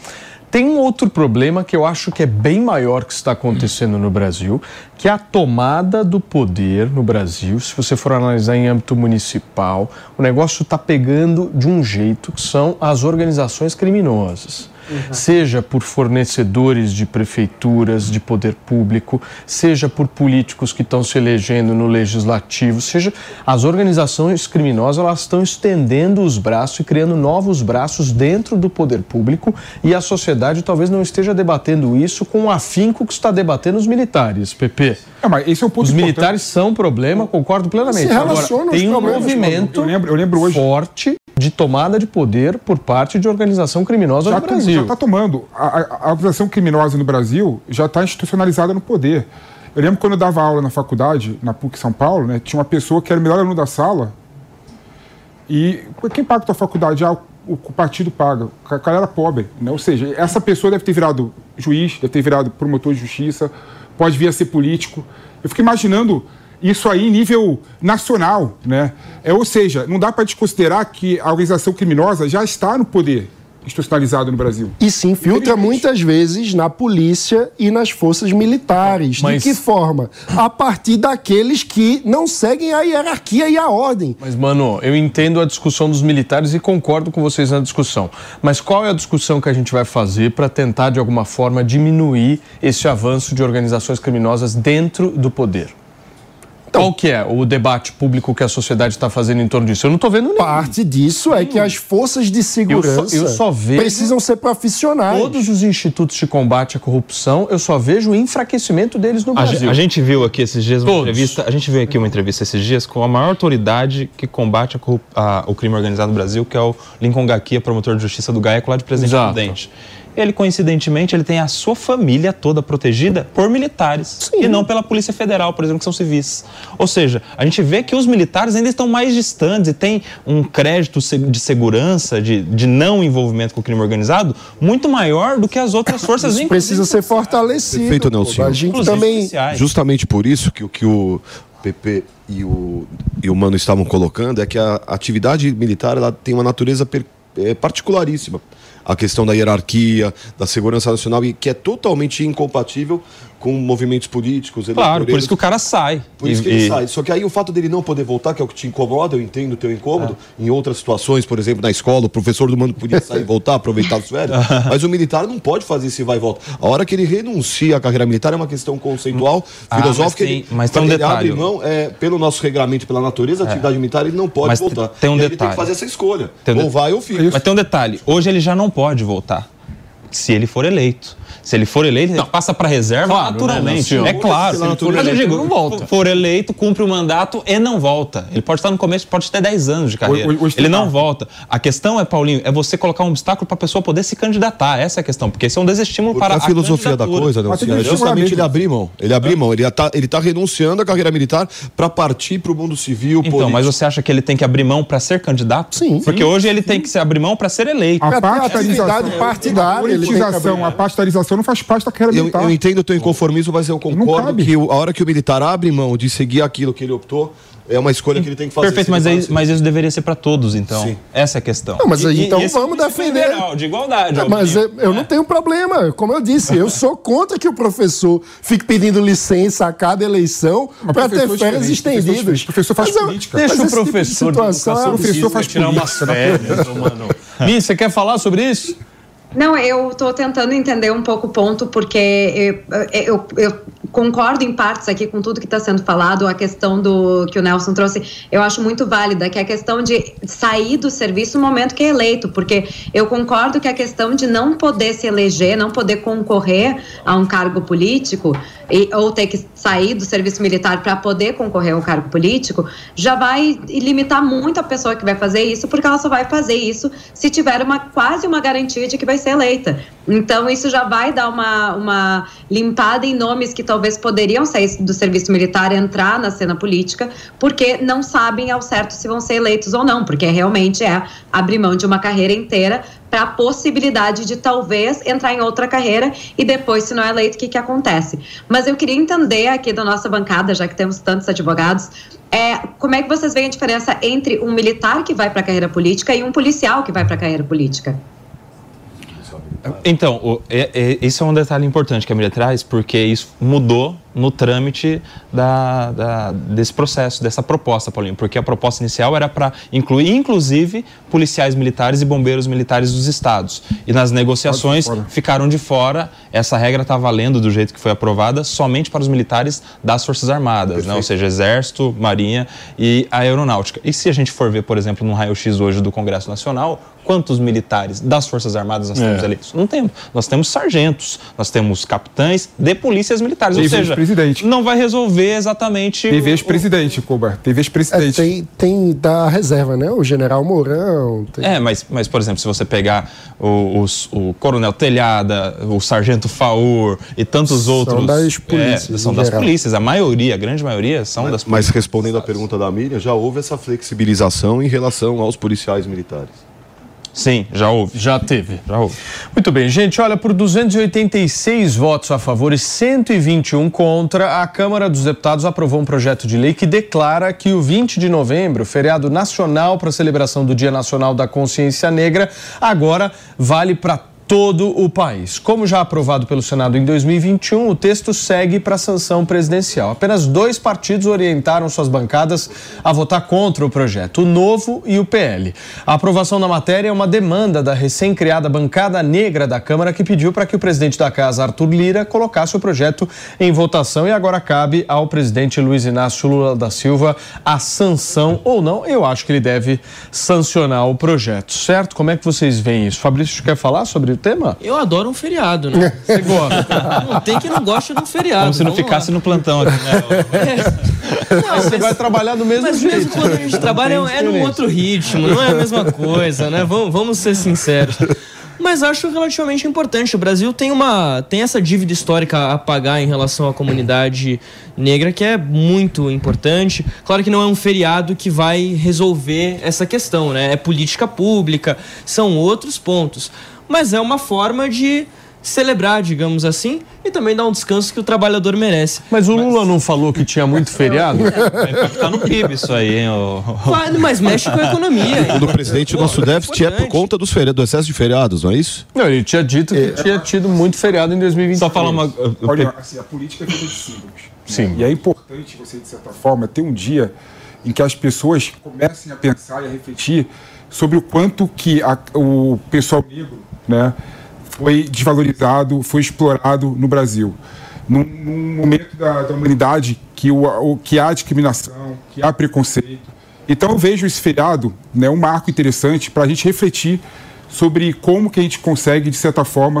tem um outro problema que eu acho que é bem maior que está acontecendo no Brasil, que é a tomada do poder no Brasil. Se você for analisar em âmbito municipal, o negócio está pegando de um jeito que são as organizações criminosas seja por fornecedores de prefeituras, de poder público, seja por políticos que estão se elegendo no legislativo, seja as organizações criminosas, elas estão estendendo os braços e criando novos braços dentro do poder público e a sociedade talvez não esteja debatendo isso com o afinco que está debatendo os militares, PP. É, mas esse é um ponto Os importante. militares são problema, concordo plenamente. Se Agora, relacionam tem um movimento Eu lembro, eu lembro hoje. forte de tomada de poder por parte de organização criminosa já no Brasil. Já está tomando. A, a, a organização criminosa no Brasil já está institucionalizada no poder. Eu lembro quando eu dava aula na faculdade, na PUC São Paulo, né, tinha uma pessoa que era o melhor aluno da sala. E quem paga a tua faculdade? Ah, o, o partido paga. O cara era pobre. Né? Ou seja, essa pessoa deve ter virado juiz, deve ter virado promotor de justiça, pode vir a ser político. Eu fico imaginando isso aí em nível nacional, né? É, ou seja, não dá para desconsiderar que a organização criminosa já está no poder institucionalizado no Brasil. E se infiltra muitas vezes na polícia e nas forças militares. Mas- De que forma? A partir daqueles que não seguem a hierarquia e a ordem. Mas, mano, eu entendo a discussão dos militares e concordo com vocês na discussão. Mas qual é a discussão que a gente vai fazer para tentar, de alguma forma, diminuir esse avanço de organizações criminosas dentro do poder? Qual que é o debate público que a sociedade está fazendo em torno disso? Eu não estou vendo nenhum. Parte disso é que as forças de segurança eu só vejo- precisam ser profissionais. Todos os institutos de combate à corrupção, eu só vejo o enfraquecimento deles no A, Brasil. a gente viu aqui esses dias uma Todos. entrevista. A gente viu aqui uma entrevista esses dias com a maior autoridade que combate a corrup- a- o crime organizado no Brasil, que é o Lincoln Gaquia, promotor de justiça do GAECO lá de Presidente Exato. Prudente. Ele, coincidentemente, ele tem a sua família toda protegida por militares e não pela Polícia Federal, por exemplo, que são civis. Ou seja, a gente vê que os militares ainda estão mais distantes e têm um crédito de segurança, de, de não envolvimento com o crime organizado, muito maior do que as outras forças, Isso precisa ser fortalecido. Perfeito. Nelson. A gente Inclusive também. policiais. Justamente por isso que, o- que o PP e o, e o Mano estavam colocando é que a atividade militar ela tem uma natureza per- é, particularíssima. A questão da hierarquia, da segurança nacional, e que é totalmente incompatível com movimentos políticos. Claro, por isso que o cara sai. Por isso E- que ele e- sai. Só que aí o fato dele não poder voltar, que é o que te incomoda, eu entendo o teu incômodo. Em outras situações, por exemplo, na escola, o professor do mano podia sair e voltar, aproveitar as férias. mas o militar não pode fazer esse vai e volta. A hora que ele renuncia à carreira militar é uma questão conceitual, Ah, filosófica. mas tem- ele, mas tem um ele detalhe. abre mão, é, pelo nosso regramento, pela natureza, a atividade militar, ele não pode Mas voltar. tem um E aí Ele tem detalhe. que fazer essa escolha. Tem ou de- vai ou fica. Mas tem um detalhe: hoje ele já não pode voltar. Se ele for eleito. Se ele for eleito, ele passa para reserva Claro, naturalmente. né, é claro. Pela natureza, Mas eu ele digo, não volta. for eleito, cumpre o mandato e não volta. Ele pode estar no começo, pode ter 10 anos de carreira. Hoje- hoje tem ele não volta. A questão é, Paulinho, é você colocar um obstáculo para a pessoa poder se candidatar. Essa é a questão, porque isso é um desestímulo Porque para a filosofia da coisa, que é justamente regulamento. ele abrir mão. Ele abrir mão. Ele está ele tá renunciando à carreira militar para partir para o mundo civil, Então, político. mas você acha que ele tem que abrir mão para ser candidato? Sim. Porque hoje ele tem que se abrir mão para ser eleito. A partidarização, atividade partidária, a ele politização, a partidarização não faz parte da carreira Eu, militar. eu entendo o teu inconformismo, mas eu concordo que o- a hora que o militar abre mão de seguir aquilo que ele optou, é uma escolha que ele tem que fazer. Perfeito, mas, aí- mas isso deveria ser para todos, então. Sim. Essa é a questão. Não, mas aí, então é o vamos princípio defender. liberal, de igualdade. Não, mas eu, eu não tenho problema. Como eu disse, eu sou contra que o professor fique pedindo licença a cada eleição Mas para ter professor é férias diferente, professor estendidas. diferente. Professor faz Mas política. mas Deixa o esse tipo de professor de situação educação é professor faz tirar umas política, férias, ô, mano. Mi, você quer falar sobre isso? Não, eu estou tentando entender um pouco o ponto, porque eu, eu- eu concordo em partes aqui com tudo que está sendo falado. A questão do que o Nelson trouxe, eu acho muito válida, que é a questão de sair do serviço no momento que é eleito, porque eu concordo que a questão de não poder se eleger, não poder concorrer a um cargo político, e- ou ter que sair do serviço militar para poder concorrer ao cargo político, já vai limitar muito a pessoa que vai fazer isso, porque ela só vai fazer isso se tiver uma quase uma garantia de que vai ser eleita. Então, isso já vai dar uma, uma limpada em nomes que talvez poderiam sair do serviço militar entrar na cena política, porque não sabem ao certo se vão ser eleitos ou não, porque realmente é abrir mão de uma carreira inteira para a possibilidade de talvez entrar em outra carreira e depois, se não é eleito, o que, que acontece. Mas eu queria entender aqui da nossa bancada, já que temos tantos advogados, é, como é que vocês veem a diferença entre um militar que vai para a carreira política e um policial que vai para a carreira política? Então, o, é, é, esse é um detalhe importante que a Miriam traz, porque isso mudou no trâmite da, da- desse processo, dessa proposta, Paulinho. Porque a proposta inicial era para incluir, inclusive, policiais militares e bombeiros militares dos estados. E nas negociações fora. ficaram de fora. Essa regra está valendo do jeito que foi aprovada somente para os militares das Forças Armadas, né? ou seja, Exército, Marinha e a Aeronáutica. E se a gente for ver, por exemplo, no raio-x hoje do Congresso Nacional, quantos militares das Forças Armadas nós temos É. eleitos? Não temos. Nós temos sargentos, nós temos capitães de polícias militares, ou seja, ex-presidente. Não vai resolver exatamente. Teve ex-presidente, Koba. Teve É, ex-presidente. tem, tem da reserva, né? O general Mourão. tem- É, mas, mas, por exemplo, se você pegar o, os- o Coronel Telhada, o Sargento Faur e tantos outros. das polícias, É, são das geral. polícias. A maioria, a grande maioria, são das Mas respondendo à pergunta da Miriam, já houve essa flexibilização em relação aos policiais militares. Sim, já houve. Já teve. Já houve. Muito bem, gente. Olha, por 286 votos a favor e 121 contra, a Câmara dos Deputados aprovou um projeto de lei que declara que o 20 de novembro, feriado nacional para a celebração do Dia Nacional da Consciência Negra, agora vale para todo o país. Como já aprovado pelo Senado em 2021, o texto segue para a sanção presidencial. Apenas dois partidos orientaram suas bancadas a votar contra o projeto, o Novo e o PL. A aprovação da matéria é uma demanda da recém-criada bancada negra da Câmara que pediu para que o presidente da casa, Arthur Lira, colocasse o projeto em votação e agora cabe ao presidente Luiz Inácio Lula da Silva a sanção ou não. Eu acho que ele deve sancionar o projeto, certo? Como é que vocês veem isso? Fabrício, quer falar sobre tema? Eu adoro um feriado, né? Você gosta? Não tem que não gosta de um feriado. Como se não vamos lá. ficasse no plantão aqui, né? Não, Você vai trabalhar do mesmo Mas jeito. mesmo quando a gente trabalha Não tem é num outro ritmo, não é a mesma coisa, né? Vamos, vamos ser sinceros. Mas acho relativamente importante. O Brasil tem uma tem essa dívida histórica a pagar em relação à comunidade negra que é muito importante. Claro que não é um feriado que vai resolver essa questão, né? É política pública, são outros pontos. Mas é uma forma de celebrar, digamos assim, e também dar um descanso que o trabalhador merece. Mas o Lula não falou que tinha muito feriado? Vai impactar no PIB isso aí, hein? ô- Vai, mas mexe com a economia. O presidente, o nosso déficit é por conta dos feriados, do excesso de feriados, não é isso? Não, ele tinha dito que tinha tido muito feriado em 2020. Só falar uma. Olha, assim, a política é feita de símbolos. Sim. E é importante você, de certa forma, ter um dia em que as pessoas comecem a pensar e a refletir sobre o quanto que a- o pessoal negro né, foi desvalorizado, foi explorado no Brasil. Num, num momento da, da humanidade que, o, o- que há discriminação, que há preconceito. Então eu vejo esse feriado né, um marco interessante para a gente refletir sobre como que a gente consegue, de certa forma,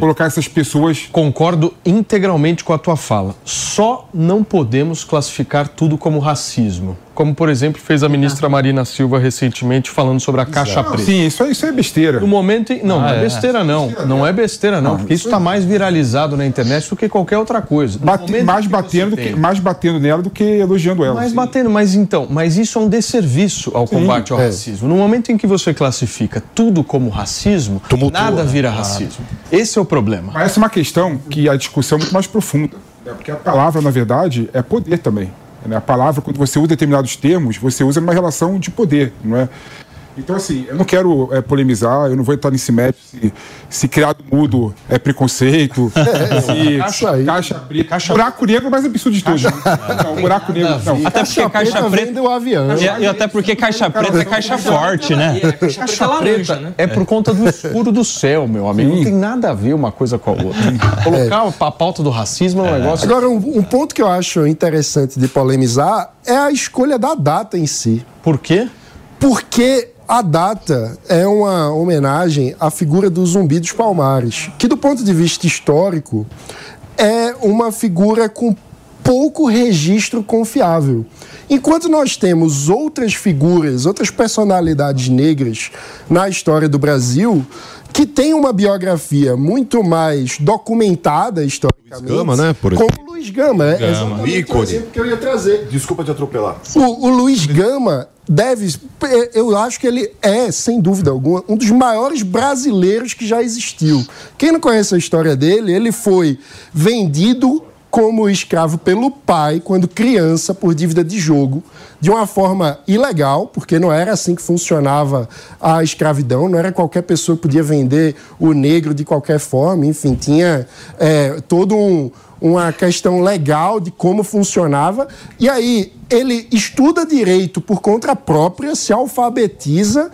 colocar essas pessoas Concordo integralmente com a tua fala. Só não podemos classificar tudo como racismo. Como, por exemplo, fez a ministra Marina Silva recentemente falando sobre a caixa Não, preta. Sim, isso, é- isso é besteira. No momento em... Não, Ah, não é é. besteira não. Não é besteira não, porque isso está mais viralizado na internet do que qualquer outra coisa. Bate- mais, em batendo que, mais batendo nela do que elogiando ela. Mas batendo, mas então, mas isso é um desserviço ao Sim, combate ao é. racismo. No momento em que você classifica tudo como racismo, nada vira né? racismo. Esse é o problema. Mas essa é uma questão que a discussão é muito mais profunda. né? Porque a palavra, na verdade, é poder também. Né? A palavra, quando você usa determinados termos, você usa numa relação de poder, não é? Então, assim, eu não quero é, polemizar, eu não vou entrar nesse mérito se, se criado mudo é preconceito, se Caixa caixa, preta. buraco negro é o mais absurdo de todos. Não, buraco negro. Não. Até porque caixa preta. do avião. E, e até porque caixa preta é caixa forte, né? Caixa laranja, preta né? é por conta do escuro do céu, meu amigo. Não tem nada a ver uma coisa com a outra. Colocar a pauta do racismo é um negócio. Agora, um, um ponto que eu acho interessante de polemizar é a escolha da data em si. Por quê? Porque a data é uma homenagem à figura do Zumbi dos Palmares, que, do ponto de vista histórico, é uma figura com pouco registro confiável. Enquanto nós temos outras figuras, outras personalidades negras na história do Brasil que têm uma biografia muito mais documentada historicamente. Gama, né, por exemplo. Como Luiz Gama. É Gama. exatamente o Ícone. que eu ia trazer. Desculpa te atropelar. O, o Luiz Gama deve. Eu acho que ele é, sem dúvida alguma, um dos maiores brasileiros que já existiu. Quem não conhece a história dele, ele foi vendido como escravo pelo pai quando criança por dívida de jogo, de uma forma ilegal, porque não era assim que funcionava a escravidão, não era qualquer pessoa que podia vender o negro de qualquer forma, enfim, tinha é, todo um, uma questão legal de como funcionava. E aí ele estuda direito por conta própria, se alfabetiza,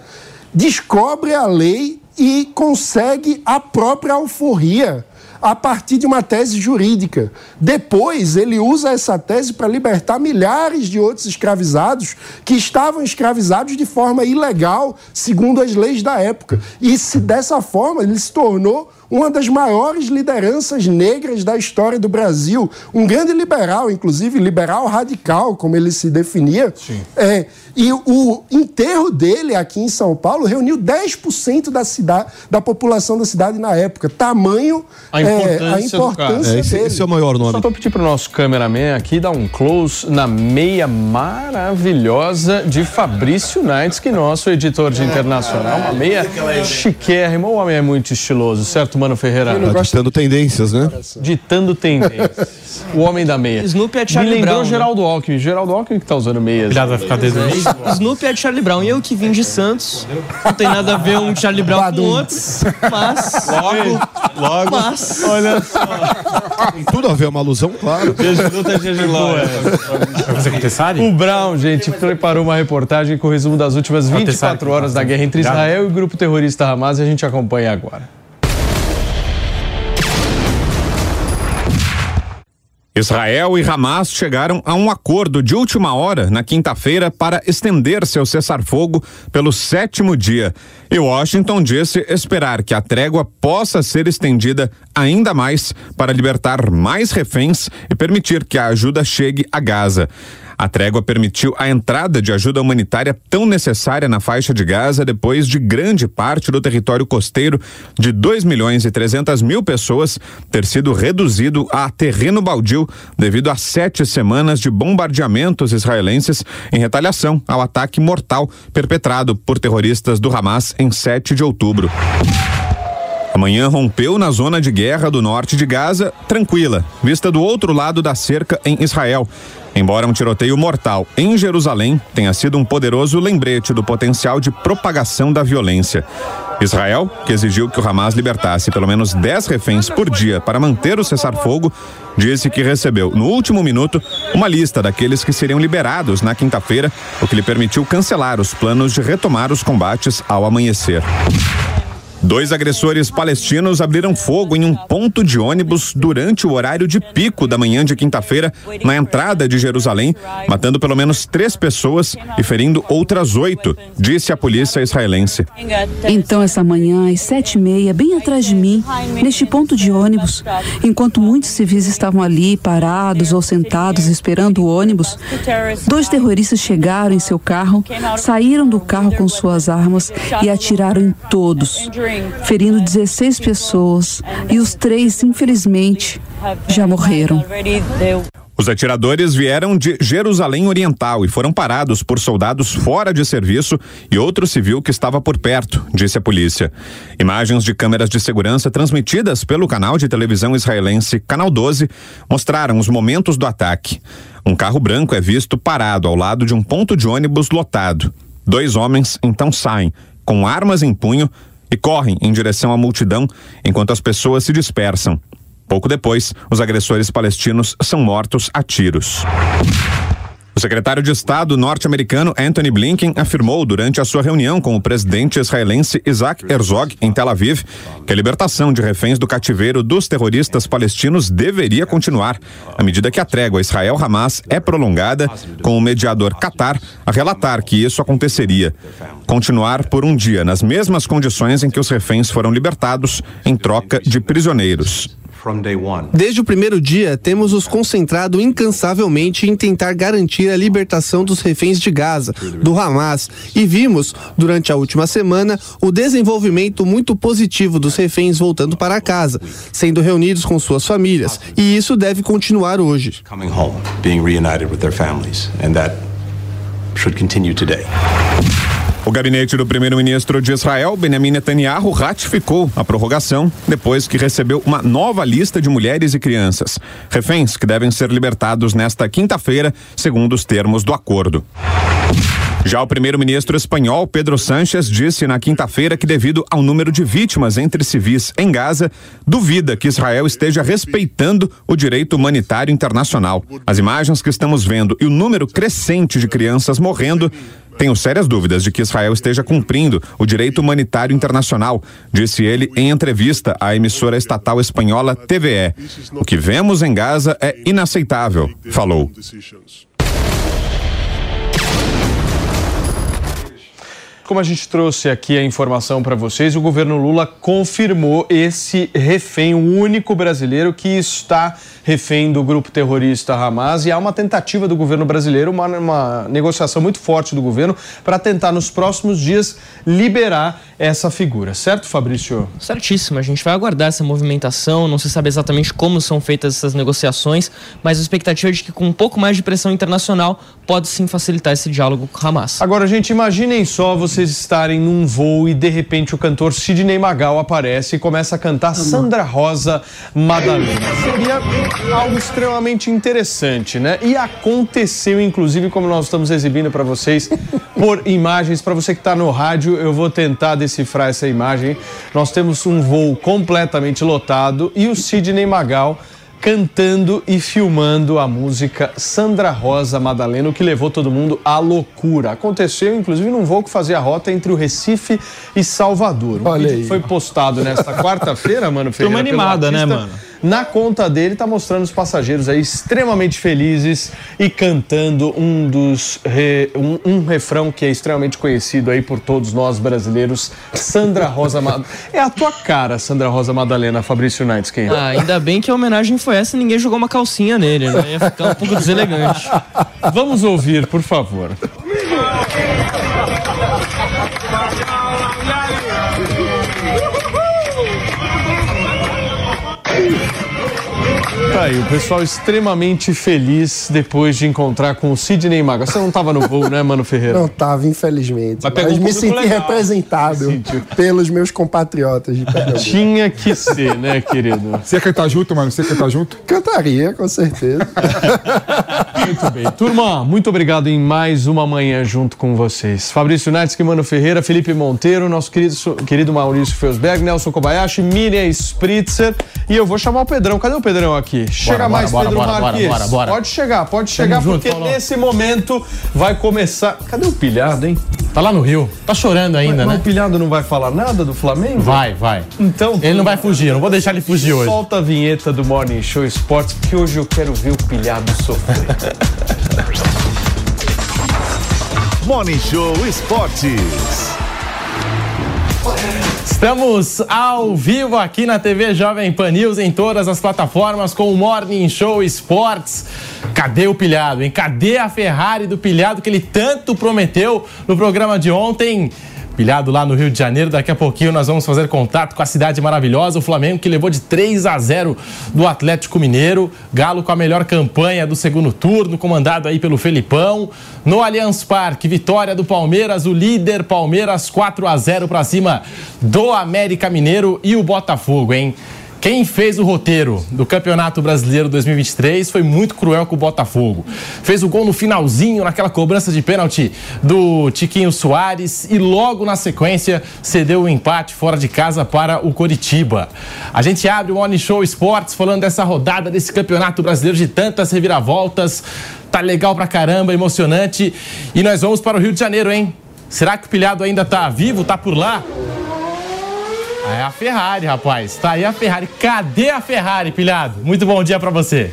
descobre a lei e consegue a própria alforria. a partir de uma tese jurídica. Depois, ele usa essa tese para libertar milhares de outros escravizados que estavam escravizados de forma ilegal, segundo as leis da época. E se dessa forma ele se tornou uma das maiores lideranças negras da história do Brasil, um grande liberal, inclusive liberal radical, como ele se definia. É, e o enterro dele aqui em São Paulo reuniu 10% da cidade, da população da cidade na época. Tamanho A é, importância, a importância É, esse, dele. esse é o maior nome. Só vou pedir pro nosso cameraman aqui dar um close na meia maravilhosa de Fabrício Nights, que nosso editor de internacional, uma meia chiquérrima. O homem é muito estiloso, certo, Mano Ferreira? Tá ditando tendências, né? Ditando tendências. O homem da meia. Snoopy é Me Charlie lembrou Brown, né? Geraldo Alckmin. Geraldo Alckmin que tá usando meias. Cuidado, vai ficar dedo Snoopy é de Charlie Brown. E eu que vim de Santos. Não tem nada a ver um Charlie Brown com o outro. Mas. Logo, logo. Mas. Olha Tem tudo a ver, é uma alusão, claro. Beijo, luta, beijo, glória. Vai fazer com Tessari? O Brown, gente, preparou uma reportagem com o resumo das últimas 24 horas da guerra entre Israel e o grupo terrorista Hamas e a gente acompanha agora. Israel e Hamas chegaram a um acordo de última hora na quinta-feira para estender seu cessar-fogo pelo sétimo dia. E Washington disse esperar que a trégua possa ser estendida ainda mais para libertar mais reféns e permitir que a ajuda chegue a Gaza. A trégua permitiu a entrada de ajuda humanitária tão necessária na faixa de Gaza depois de grande parte do território costeiro de 2 milhões e 300 mil pessoas ter sido reduzido a terreno baldio devido a sete semanas de bombardeamentos israelenses em retaliação ao ataque mortal perpetrado por terroristas do Hamas em 7 de outubro. Amanhã rompeu na zona de guerra do norte de Gaza, tranquila, vista do outro lado da cerca em Israel. Embora um tiroteio mortal em Jerusalém tenha sido um poderoso lembrete do potencial de propagação da violência. Israel, que exigiu que o Hamas libertasse pelo menos 10 reféns por dia para manter o cessar-fogo, disse que recebeu, no último minuto, uma lista daqueles que seriam liberados na quinta-feira, o que lhe permitiu cancelar os planos de retomar os combates ao amanhecer. Dois agressores palestinos abriram fogo em um ponto de ônibus durante o horário de pico da manhã de quinta-feira, na entrada de Jerusalém, matando pelo menos três pessoas e ferindo outras oito, disse a polícia israelense. Então, essa manhã, às sete e meia, bem atrás de mim, neste ponto de ônibus, enquanto muitos civis estavam ali, parados ou sentados, esperando o ônibus, dois terroristas chegaram em seu carro, saíram do carro com suas armas e atiraram em todos, ferindo 16 pessoas e os três, infelizmente, já morreram. Os atiradores vieram de Jerusalém Oriental e foram parados por soldados fora de serviço e outro civil que estava por perto, disse a polícia. Imagens de câmeras de segurança transmitidas pelo canal de televisão israelense Canal 12 mostraram os momentos do ataque. Um carro branco é visto parado ao lado de um ponto de ônibus lotado. Dois homens então saem, com armas em punho, e correm em direção à multidão enquanto as pessoas se dispersam. Pouco depois, os agressores palestinos são mortos a tiros. O secretário de Estado norte-americano Anthony Blinken afirmou durante a sua reunião com o presidente israelense Isaac Herzog em Tel Aviv que a libertação de reféns do cativeiro dos terroristas palestinos deveria continuar, à medida que a trégua Israel-Hamas é prolongada, com o mediador Qatar a relatar que isso aconteceria. Continuar por um dia nas mesmas condições em que os reféns foram libertados em troca de prisioneiros. Desde o primeiro dia, temos nos concentrado incansavelmente em tentar garantir a libertação dos reféns de Gaza, do Hamas, e vimos, durante a última semana, o desenvolvimento muito positivo dos reféns voltando para casa, sendo reunidos com suas famílias, e isso deve continuar hoje. coming home, being reunited with their families, and that should continue today. O gabinete do primeiro-ministro de Israel, Benjamin Netanyahu, ratificou a prorrogação depois que recebeu uma nova lista de mulheres e crianças, reféns que devem ser libertados nesta quinta-feira, segundo os termos do acordo. Já o primeiro-ministro espanhol Pedro Sánchez disse na quinta-feira que, devido ao número de vítimas entre civis em Gaza, duvida que Israel esteja respeitando o direito humanitário internacional. As imagens que estamos vendo e o número crescente de crianças morrendo Tenho sérias dúvidas de que Israel esteja cumprindo o direito humanitário internacional, disse ele em entrevista à emissora estatal espanhola TVE. O que vemos em Gaza é inaceitável, falou. Como a gente trouxe aqui a informação para vocês, o governo Lula confirmou esse refém, o único brasileiro que está refém do grupo terrorista Hamas. E há uma tentativa do governo brasileiro, uma, uma negociação muito forte do governo, para tentar nos próximos dias liberar essa figura. Certo, Fabrício? Certíssimo. A gente vai aguardar essa movimentação. Não se sabe exatamente como são feitas essas negociações, mas a expectativa é de que, com um pouco mais de pressão internacional, pode sim facilitar esse diálogo com Hamas. Agora, gente, imaginem só vocês estarem num voo e de repente o cantor Sidney Magal aparece e começa a cantar Sandra Rosa Madalena. Seria algo extremamente interessante, né? E aconteceu, inclusive, como nós estamos exibindo para vocês por imagens. Para você que está no rádio, eu vou tentar decifrar essa imagem. Nós temos um voo completamente lotado e o Sidney Magal cantando e filmando a música Sandra Rosa Madalena, o que levou todo mundo à loucura. Aconteceu, inclusive, num voo que fazia a rota entre o Recife e Salvador. Olha vídeo aí. foi postado nesta quarta-feira, mano, Ferreira. Turma pelo animada, né, mano? Na conta dele, tá mostrando os passageiros aí extremamente felizes e cantando um dos re- um, um refrão que é extremamente conhecido aí por todos nós brasileiros, Sandra Rosa Madalena. É a tua cara, Sandra Rosa Madalena, Fabrício Nights, quem é? Ah, ainda bem que a homenagem foi essa e ninguém jogou uma calcinha nele, né? Ia ficar um pouco deselegante. Vamos ouvir, por favor. Aí, o pessoal extremamente feliz depois de encontrar com o Sidney Maga. Você não tava no voo, né, Mano Ferreira? Não tava, infelizmente. Mas Mas, um me senti legal. representado pelos meus compatriotas de Pernambuco. Tinha que ser, né, querido? Você ia cantar junto, mano? Você ia cantar junto? Cantaria, com certeza. Muito bem. Turma, muito obrigado em mais uma manhã junto com vocês. Fabrício Natsky, Mano Ferreira, Felipe Monteiro, nosso querido, querido Maurício Felsberg, Nelson Kobayashi, Miriam Spritzer e eu vou chamar o Pedrão. Cadê o Pedrão aqui? Chega bora, mais, bora, Pedro Marques. bora, bora. Pode chegar, pode chegar, junto, porque Paulão. nesse momento vai começar... Cadê o pilhado, hein? Tá lá no Rio. Tá chorando ainda, Mas né? o pilhado não vai falar nada do Flamengo? Vai, vai. Então... Ele não vai fugir, eu não vou deixar ele fugir hoje. Solta a vinheta do Morning Show Esportes, porque hoje eu quero ver o pilhado sofrer. Morning Show Esportes. Estamos ao vivo aqui na TV Jovem Pan News em todas as plataformas com o Morning Show Esportes. Cadê o pilhado, hein? Cadê a Ferrari do pilhado que ele tanto prometeu no programa de ontem? Pilhado lá no Rio de Janeiro, daqui a pouquinho nós vamos fazer contato com a cidade maravilhosa, o Flamengo que levou de 3 a 0 do Atlético Mineiro, Galo com a melhor campanha do segundo turno, comandado aí pelo Felipão. No Allianz Parque, vitória do Palmeiras, o líder Palmeiras 4 a 0 para cima do América Mineiro e o Botafogo, hein? Quem fez o roteiro do Campeonato Brasileiro 2023 foi muito cruel com o Botafogo. Fez o gol no finalzinho, naquela cobrança de pênalti do Tiquinho Soares e logo na sequência cedeu o empate fora de casa para o Coritiba. A gente abre o Morning Show Esportes falando dessa rodada desse Campeonato Brasileiro de tantas reviravoltas. Tá legal pra caramba, emocionante. E nós vamos para o Rio de Janeiro, hein? Será que o pilhado ainda tá vivo? Tá por lá? É a Ferrari, rapaz. Tá aí a Ferrari. Cadê a Ferrari, pilhado? Muito bom dia pra você.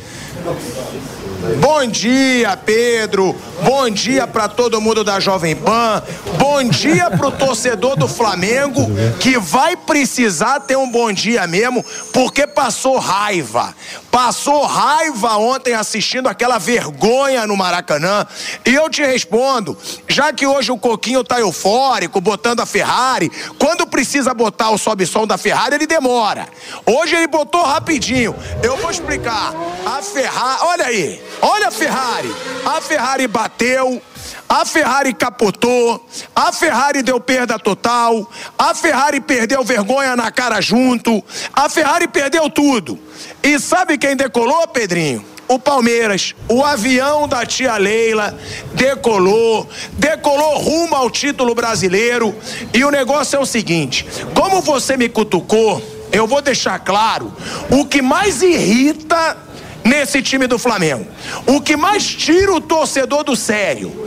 Bom dia, Pedro. Bom dia para todo mundo da Jovem Pan. Bom dia pro torcedor do Flamengo que vai precisar ter um bom dia mesmo, porque passou raiva. Passou raiva ontem assistindo aquela vergonha no Maracanã. E eu te respondo, já que hoje o Coquinho tá eufórico, botando a Ferrari, quando precisa botar o sobe-som da Ferrari, ele demora. Hoje ele botou rapidinho. Eu vou explicar. A Ferrari, olha aí, olha a Ferrari. A Ferrari bateu. A Ferrari capotou, a Ferrari deu perda total, a Ferrari perdeu vergonha na cara junto, a Ferrari perdeu tudo. E sabe quem decolou, Pedrinho? O Palmeiras, o avião da tia Leila decolou, decolou rumo ao título brasileiro. E o negócio é o seguinte: como você me cutucou, eu vou deixar claro o que mais irrita nesse time do Flamengo, o que mais tira o torcedor do sério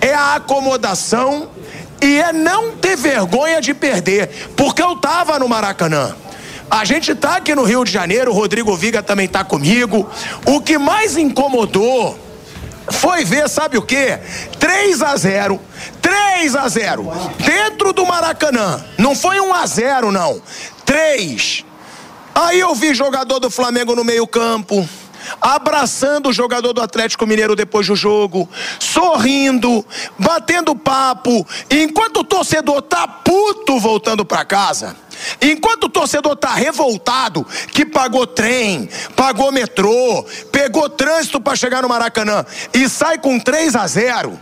é a acomodação e é não ter vergonha de perder, porque eu tava no Maracanã. A gente tá aqui no Rio de Janeiro, o Rodrigo Viga também tá comigo. O que mais incomodou foi ver, sabe o quê? 3 a 0. 3 a 0. Dentro do Maracanã. Não foi 1 a 0 não. 3. Aí eu vi jogador do Flamengo no meio-campo abraçando o jogador do Atlético Mineiro depois do jogo, sorrindo, batendo papo, enquanto o torcedor tá puto voltando para casa. Enquanto o torcedor tá revoltado, que pagou trem, pagou metrô, pegou trânsito para chegar no Maracanã e sai com 3 a 0,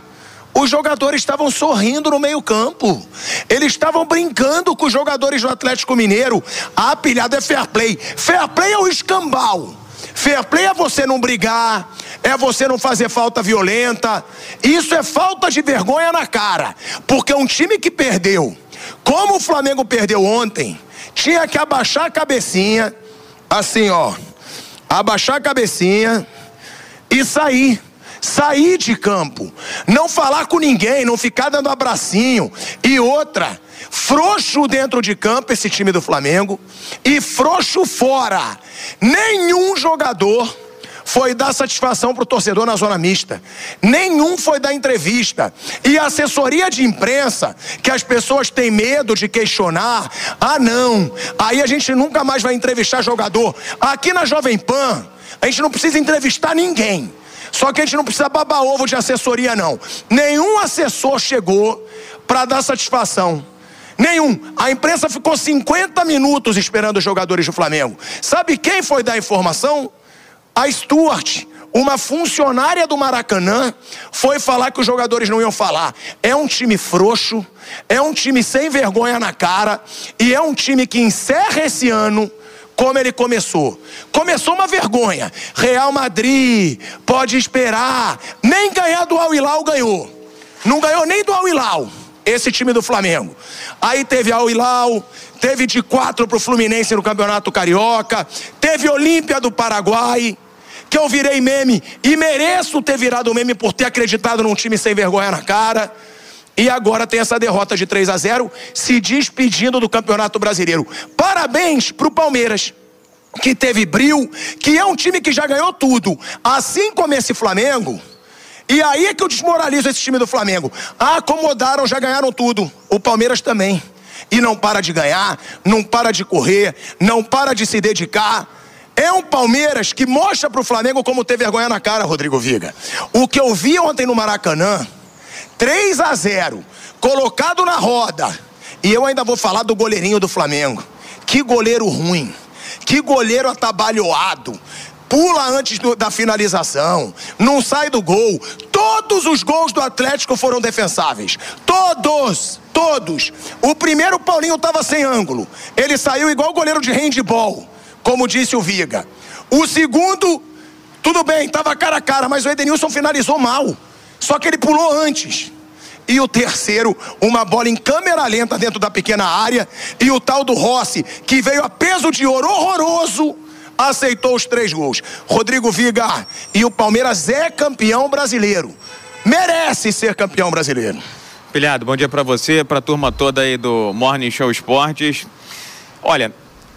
os jogadores estavam sorrindo no meio-campo. Eles estavam brincando com os jogadores do Atlético Mineiro. A pilhada é fair play. Fair play é o escambau. Fair play é você não brigar, é você não fazer falta violenta. Isso é falta de vergonha na cara. Porque um time que perdeu, como o Flamengo perdeu ontem, tinha que abaixar a cabecinha, assim ó, abaixar a cabecinha e sair sair de campo, não falar com ninguém, não ficar dando abracinho. E outra, frouxo dentro de campo esse time do Flamengo e frouxo fora. Nenhum jogador foi dar satisfação para o torcedor na zona mista. Nenhum foi dar entrevista. E a assessoria de imprensa, que as pessoas têm medo de questionar, ah não, aí a gente nunca mais vai entrevistar jogador. Aqui na Jovem Pan, a gente não precisa entrevistar ninguém. Só que a gente não precisa babar ovo de assessoria, não. Nenhum assessor chegou para dar satisfação. Nenhum. A imprensa ficou 50 minutos esperando os jogadores do Flamengo. Sabe quem foi dar informação? A Stuart, uma funcionária do Maracanã, foi falar que os jogadores não iam falar. É um time frouxo, é um time sem vergonha na cara, e é um time que encerra esse ano como ele começou. Começou uma vergonha. Real Madrid pode esperar. Nem ganhar do Al Hilal ganhou. Não ganhou nem do Al Hilal. Esse time do Flamengo. Aí teve Al Hilal, teve de quatro para o Fluminense no Campeonato Carioca, teve Olímpia do Paraguai, que eu virei meme e mereço ter virado meme por ter acreditado num time sem vergonha na cara. E agora tem essa derrota de 3 a 0, se despedindo do Campeonato Brasileiro. Parabéns para o Palmeiras, que teve bril, que é um time que já ganhou tudo. Assim como esse Flamengo. E aí é que eu desmoralizo esse time do Flamengo. Acomodaram, já ganharam tudo. O Palmeiras também. E não para de ganhar, não para de correr, não para de se dedicar. É um Palmeiras que mostra para o Flamengo como ter vergonha na cara, Rodrigo Viga. O que eu vi ontem no Maracanã 3 a 0, colocado na roda. E eu ainda vou falar do goleirinho do Flamengo. Que goleiro ruim. Que goleiro atabalhoado. Pula antes do, da finalização. Não sai do gol. Todos os gols do Atlético foram defensáveis. Todos. Todos. O primeiro Paulinho estava sem ângulo. Ele saiu igual goleiro de handball, como disse o Viga. O segundo, tudo bem, estava cara a cara, mas o Edenilson finalizou mal. Só que ele pulou antes. E o terceiro, uma bola em câmera lenta dentro da pequena área. E o tal do Rossi, que veio a peso de ouro horroroso, aceitou os três gols. Rodrigo Viga e o Palmeiras é campeão brasileiro. Merece ser campeão brasileiro. Pilhado, bom dia para você, para a turma toda aí do Morning Show Esportes. Olha,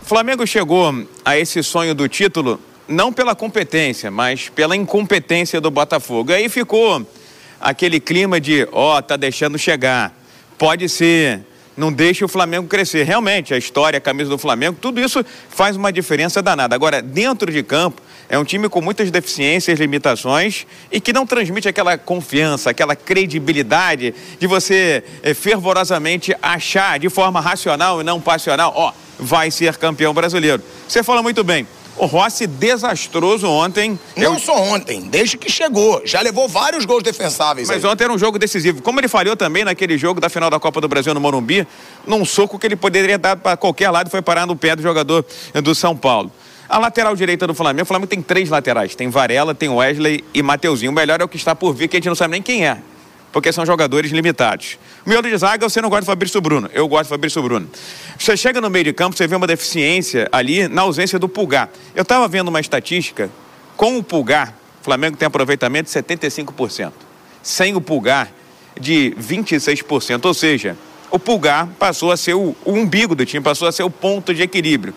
Flamengo chegou a esse sonho do título não pela competência, mas pela incompetência do Botafogo. Aí ficou aquele clima de, ó, oh, tá deixando chegar. Pode ser, não deixe o Flamengo crescer. Realmente, a história, a camisa do Flamengo, tudo isso faz uma diferença danada. Agora, dentro de campo, é um time com muitas deficiências, limitações e que não transmite aquela confiança, aquela credibilidade de você é, fervorosamente achar de forma racional e não passional, ó, vai ser campeão brasileiro. Você fala muito bem. O Rossi desastroso ontem. Não eu... só ontem, desde que chegou. Já levou vários gols defensáveis. Mas aí. ontem era um jogo decisivo. Como ele falhou também naquele jogo da final da Copa do Brasil no Morumbi, num soco que ele poderia dar para qualquer lado foi parar no pé do jogador do São Paulo. A lateral direita do Flamengo, o Flamengo tem três laterais. Tem Varela, tem Wesley e Mateuzinho. O melhor é o que está por vir, que a gente não sabe nem quem é porque são jogadores limitados. Miolo de zaga, você não gosta do Fabrício Bruno. Eu gosto do Fabrício Bruno. Você chega no meio de campo, você vê uma deficiência ali na ausência do Pulgar. Eu estava vendo uma estatística, com o Pulgar, o Flamengo tem aproveitamento de 75%. Sem o Pulgar, de 26%, ou seja, o pulgar passou a ser o, o umbigo do time, passou a ser o ponto de equilíbrio.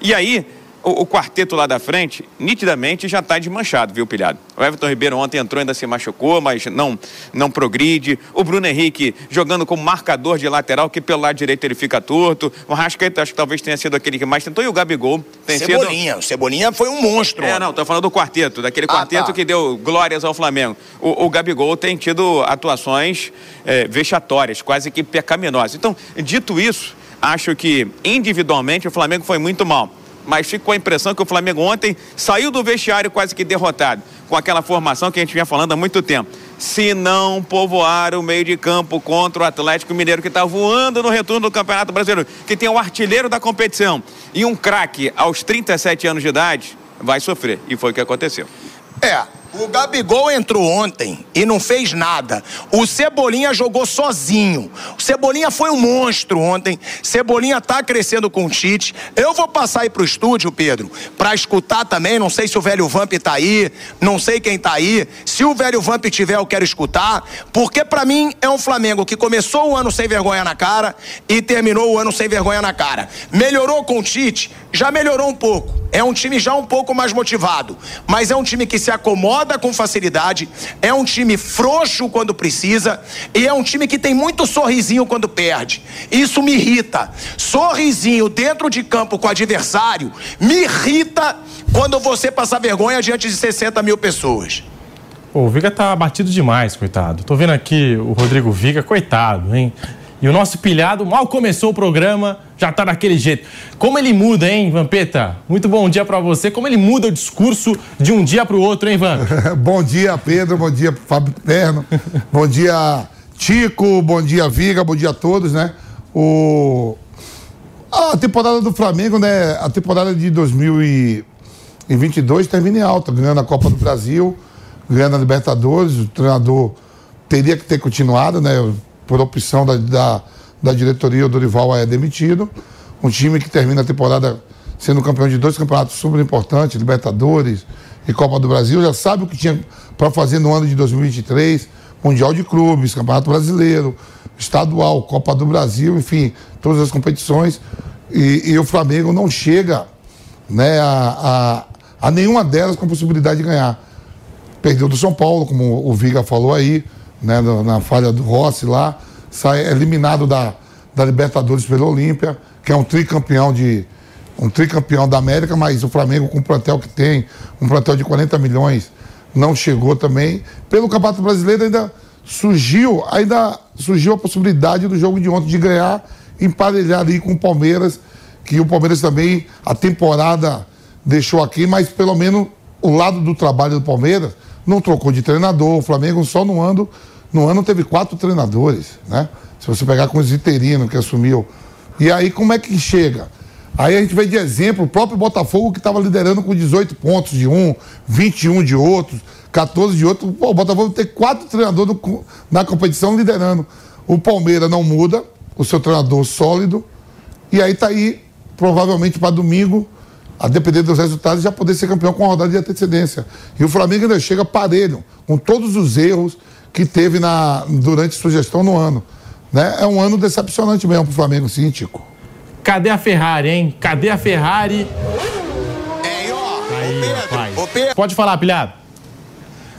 E aí, o, o, quarteto lá da frente, nitidamente já está desmanchado, viu, Pilhado? O Everton Ribeiro ontem entrou, ainda se machucou, mas não, não progride. O Bruno Henrique jogando como marcador de lateral, que pelo lado direito ele fica torto. O Rascaeta acho que talvez tenha sido aquele que mais tentou. E o Gabigol tem Cebolinha. sido... O Cebolinha foi um monstro. É, não, tô falando do quarteto, daquele ah, quarteto tá. que deu glórias ao Flamengo. O, o Gabigol tem tido atuações é, vexatórias, quase que pecaminosas. Então, dito isso, acho que individualmente o Flamengo foi muito mal mas fico com a impressão que o Flamengo ontem saiu do vestiário quase que derrotado, com aquela formação que a gente vinha falando há muito tempo. Se não povoar o meio de campo contra o Atlético Mineiro, que está voando no retorno do Campeonato Brasileiro, que tem o artilheiro da competição e um craque aos 37 anos de idade, vai sofrer. E foi o que aconteceu. É, o Gabigol entrou ontem e não fez nada. O Cebolinha jogou sozinho. O Cebolinha foi um monstro ontem. Cebolinha tá crescendo com o Tite. Eu vou passar aí pro estúdio, Pedro, para escutar também. Não sei se o velho Vamp tá aí, não sei quem tá aí. Se o velho Vamp tiver, eu quero escutar. Porque para mim é um Flamengo que começou o ano sem vergonha na cara e terminou o ano sem vergonha na cara. Melhorou com o Tite? Já melhorou um pouco. É um time já um pouco mais motivado. Mas é um time que se acomoda roda com facilidade, é um time frouxo quando precisa e é um time que tem muito sorrisinho quando perde. Isso me irrita. Sorrisinho dentro de campo com o adversário me irrita quando você passa vergonha diante de 60 mil pessoas. o Viga tá abatido demais, coitado. Tô vendo aqui o Rodrigo Viga, coitado, hein? E o nosso pilhado mal começou o programa, já tá daquele jeito. Como ele muda, hein, Vampeta? Muito bom dia para você. Como ele muda o discurso de um dia para o outro, hein, Van? bom dia, Pedro. Bom dia, Fábio Perno. bom dia, Tico. Bom dia, Viga. Bom dia a todos, né? O... A temporada do Flamengo, né? A temporada de 2022 termina em alta, ganhando a Copa do Brasil, ganhando a Libertadores. O treinador teria que ter continuado, né? Por opção da, da, da diretoria, o Dorival é demitido. Um time que termina a temporada sendo campeão de dois campeonatos super importantes, Libertadores e Copa do Brasil, já sabe o que tinha para fazer no ano de 2023, Mundial de Clubes, Campeonato Brasileiro, Estadual, Copa do Brasil, enfim, todas as competições. E, e o Flamengo não chega né, a, a, a nenhuma delas com possibilidade de ganhar. Perdeu do São Paulo, como o Viga falou aí, né, na falha do Rossi lá, sai eliminado da, da Libertadores pelo Olímpia, que é um tricampeão de um tricampeão da América, mas o Flamengo com o plantel que tem, um plantel de 40 milhões, não chegou também. Pelo Campeonato Brasileiro ainda surgiu, ainda surgiu a possibilidade do jogo de ontem de ganhar, emparelhar ali com o Palmeiras, que o Palmeiras também a temporada deixou aqui, mas pelo menos o lado do trabalho do Palmeiras não trocou de treinador, o Flamengo só no ano no ano teve quatro treinadores, né? Se você pegar com o Ziterino, que assumiu. E aí, como é que chega? Aí a gente vê de exemplo o próprio Botafogo que estava liderando com 18 pontos de um, 21 de outros, 14 de outro. Pô, o Botafogo tem quatro treinadores na competição liderando. O Palmeiras não muda, o seu treinador sólido. E aí tá aí, provavelmente para domingo, a depender dos resultados, já poder ser campeão com a rodada de antecedência. E o Flamengo ainda chega parelho, com todos os erros que teve na, durante sua gestão no ano. Né? É um ano decepcionante mesmo para o Flamengo, sim, Tico. Cadê a Ferrari, hein? Cadê a Ferrari? É, ó, Aí, Pedro, Pedro. Pode falar, pilhado.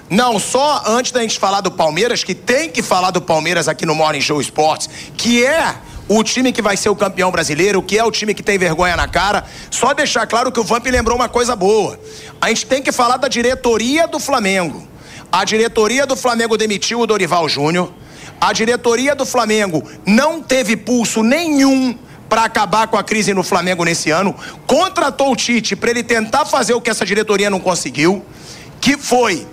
Não, só antes da gente falar do Palmeiras, que tem que falar do Palmeiras aqui no Morning Show Esportes, que é o time que vai ser o campeão brasileiro, que é o time que tem vergonha na cara. Só deixar claro que o Vamp lembrou uma coisa boa. A gente tem que falar da diretoria do Flamengo. A diretoria do Flamengo demitiu o Dorival Júnior. A diretoria do Flamengo não teve pulso nenhum para acabar com a crise no Flamengo nesse ano. Contratou o Tite para ele tentar fazer o que essa diretoria não conseguiu, que foi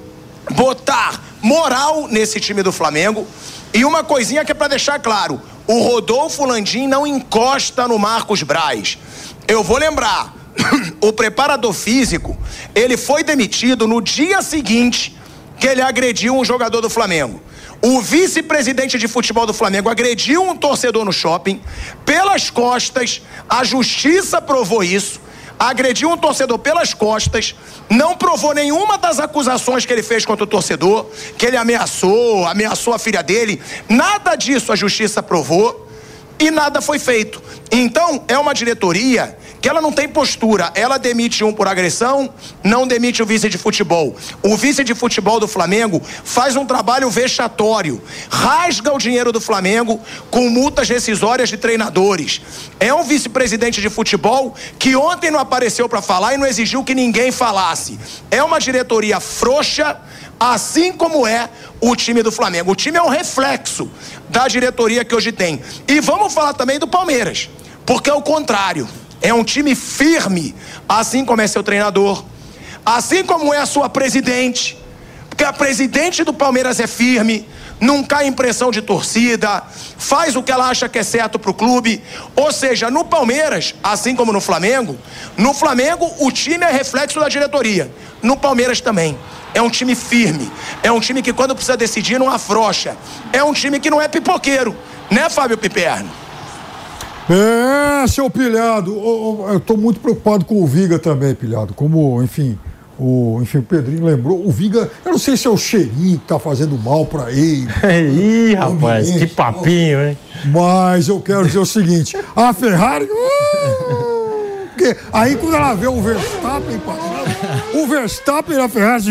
botar moral nesse time do Flamengo. E uma coisinha que é para deixar claro: o Rodolfo Landim não encosta no Marcos Braz. Eu vou lembrar, o preparador físico, ele foi demitido no dia seguinte que ele agrediu um jogador do Flamengo. O vice-presidente de futebol do Flamengo agrediu um torcedor no shopping, pelas costas, a justiça provou isso. agrediu um torcedor pelas costas, não provou nenhuma das acusações que ele fez contra o torcedor, que ele ameaçou, ameaçou a filha dele, nada disso a justiça provou e nada foi feito. Então, é uma diretoria que ela não tem postura. Ela demite um por agressão, não demite o vice de futebol. O vice de futebol do Flamengo faz um trabalho vexatório, rasga o dinheiro do Flamengo com multas rescisórias de treinadores. É um vice-presidente de futebol que ontem não apareceu para falar e não exigiu que ninguém falasse. É uma diretoria frouxa, assim como é o time do Flamengo. O time é um reflexo da diretoria que hoje tem. E vamos falar também do Palmeiras, porque é o contrário. É um time firme, assim como é seu treinador, assim como é a sua presidente, porque a presidente do Palmeiras é firme, não cai em pressão de torcida, faz o que ela acha que é certo para o clube. Ou seja, no Palmeiras, assim como no Flamengo, no Flamengo o time é reflexo da diretoria, no Palmeiras também. É um time firme, é um time que quando precisa decidir não afrouxa, é um time que não é pipoqueiro, né, Fábio Piperno? É, seu pilhado, eu estou muito preocupado com o Viga também, pilhado. Como, enfim, o, enfim, o Pedrinho lembrou, o Viga, eu não sei se é o cheirinho que tá fazendo mal para ele. Ih, rapaz, que papinho, hein? Mas eu quero dizer o seguinte, a Ferrari. Uh, porque aí quando ela vê o Verstappen passando, o Verstappen e a Ferrari,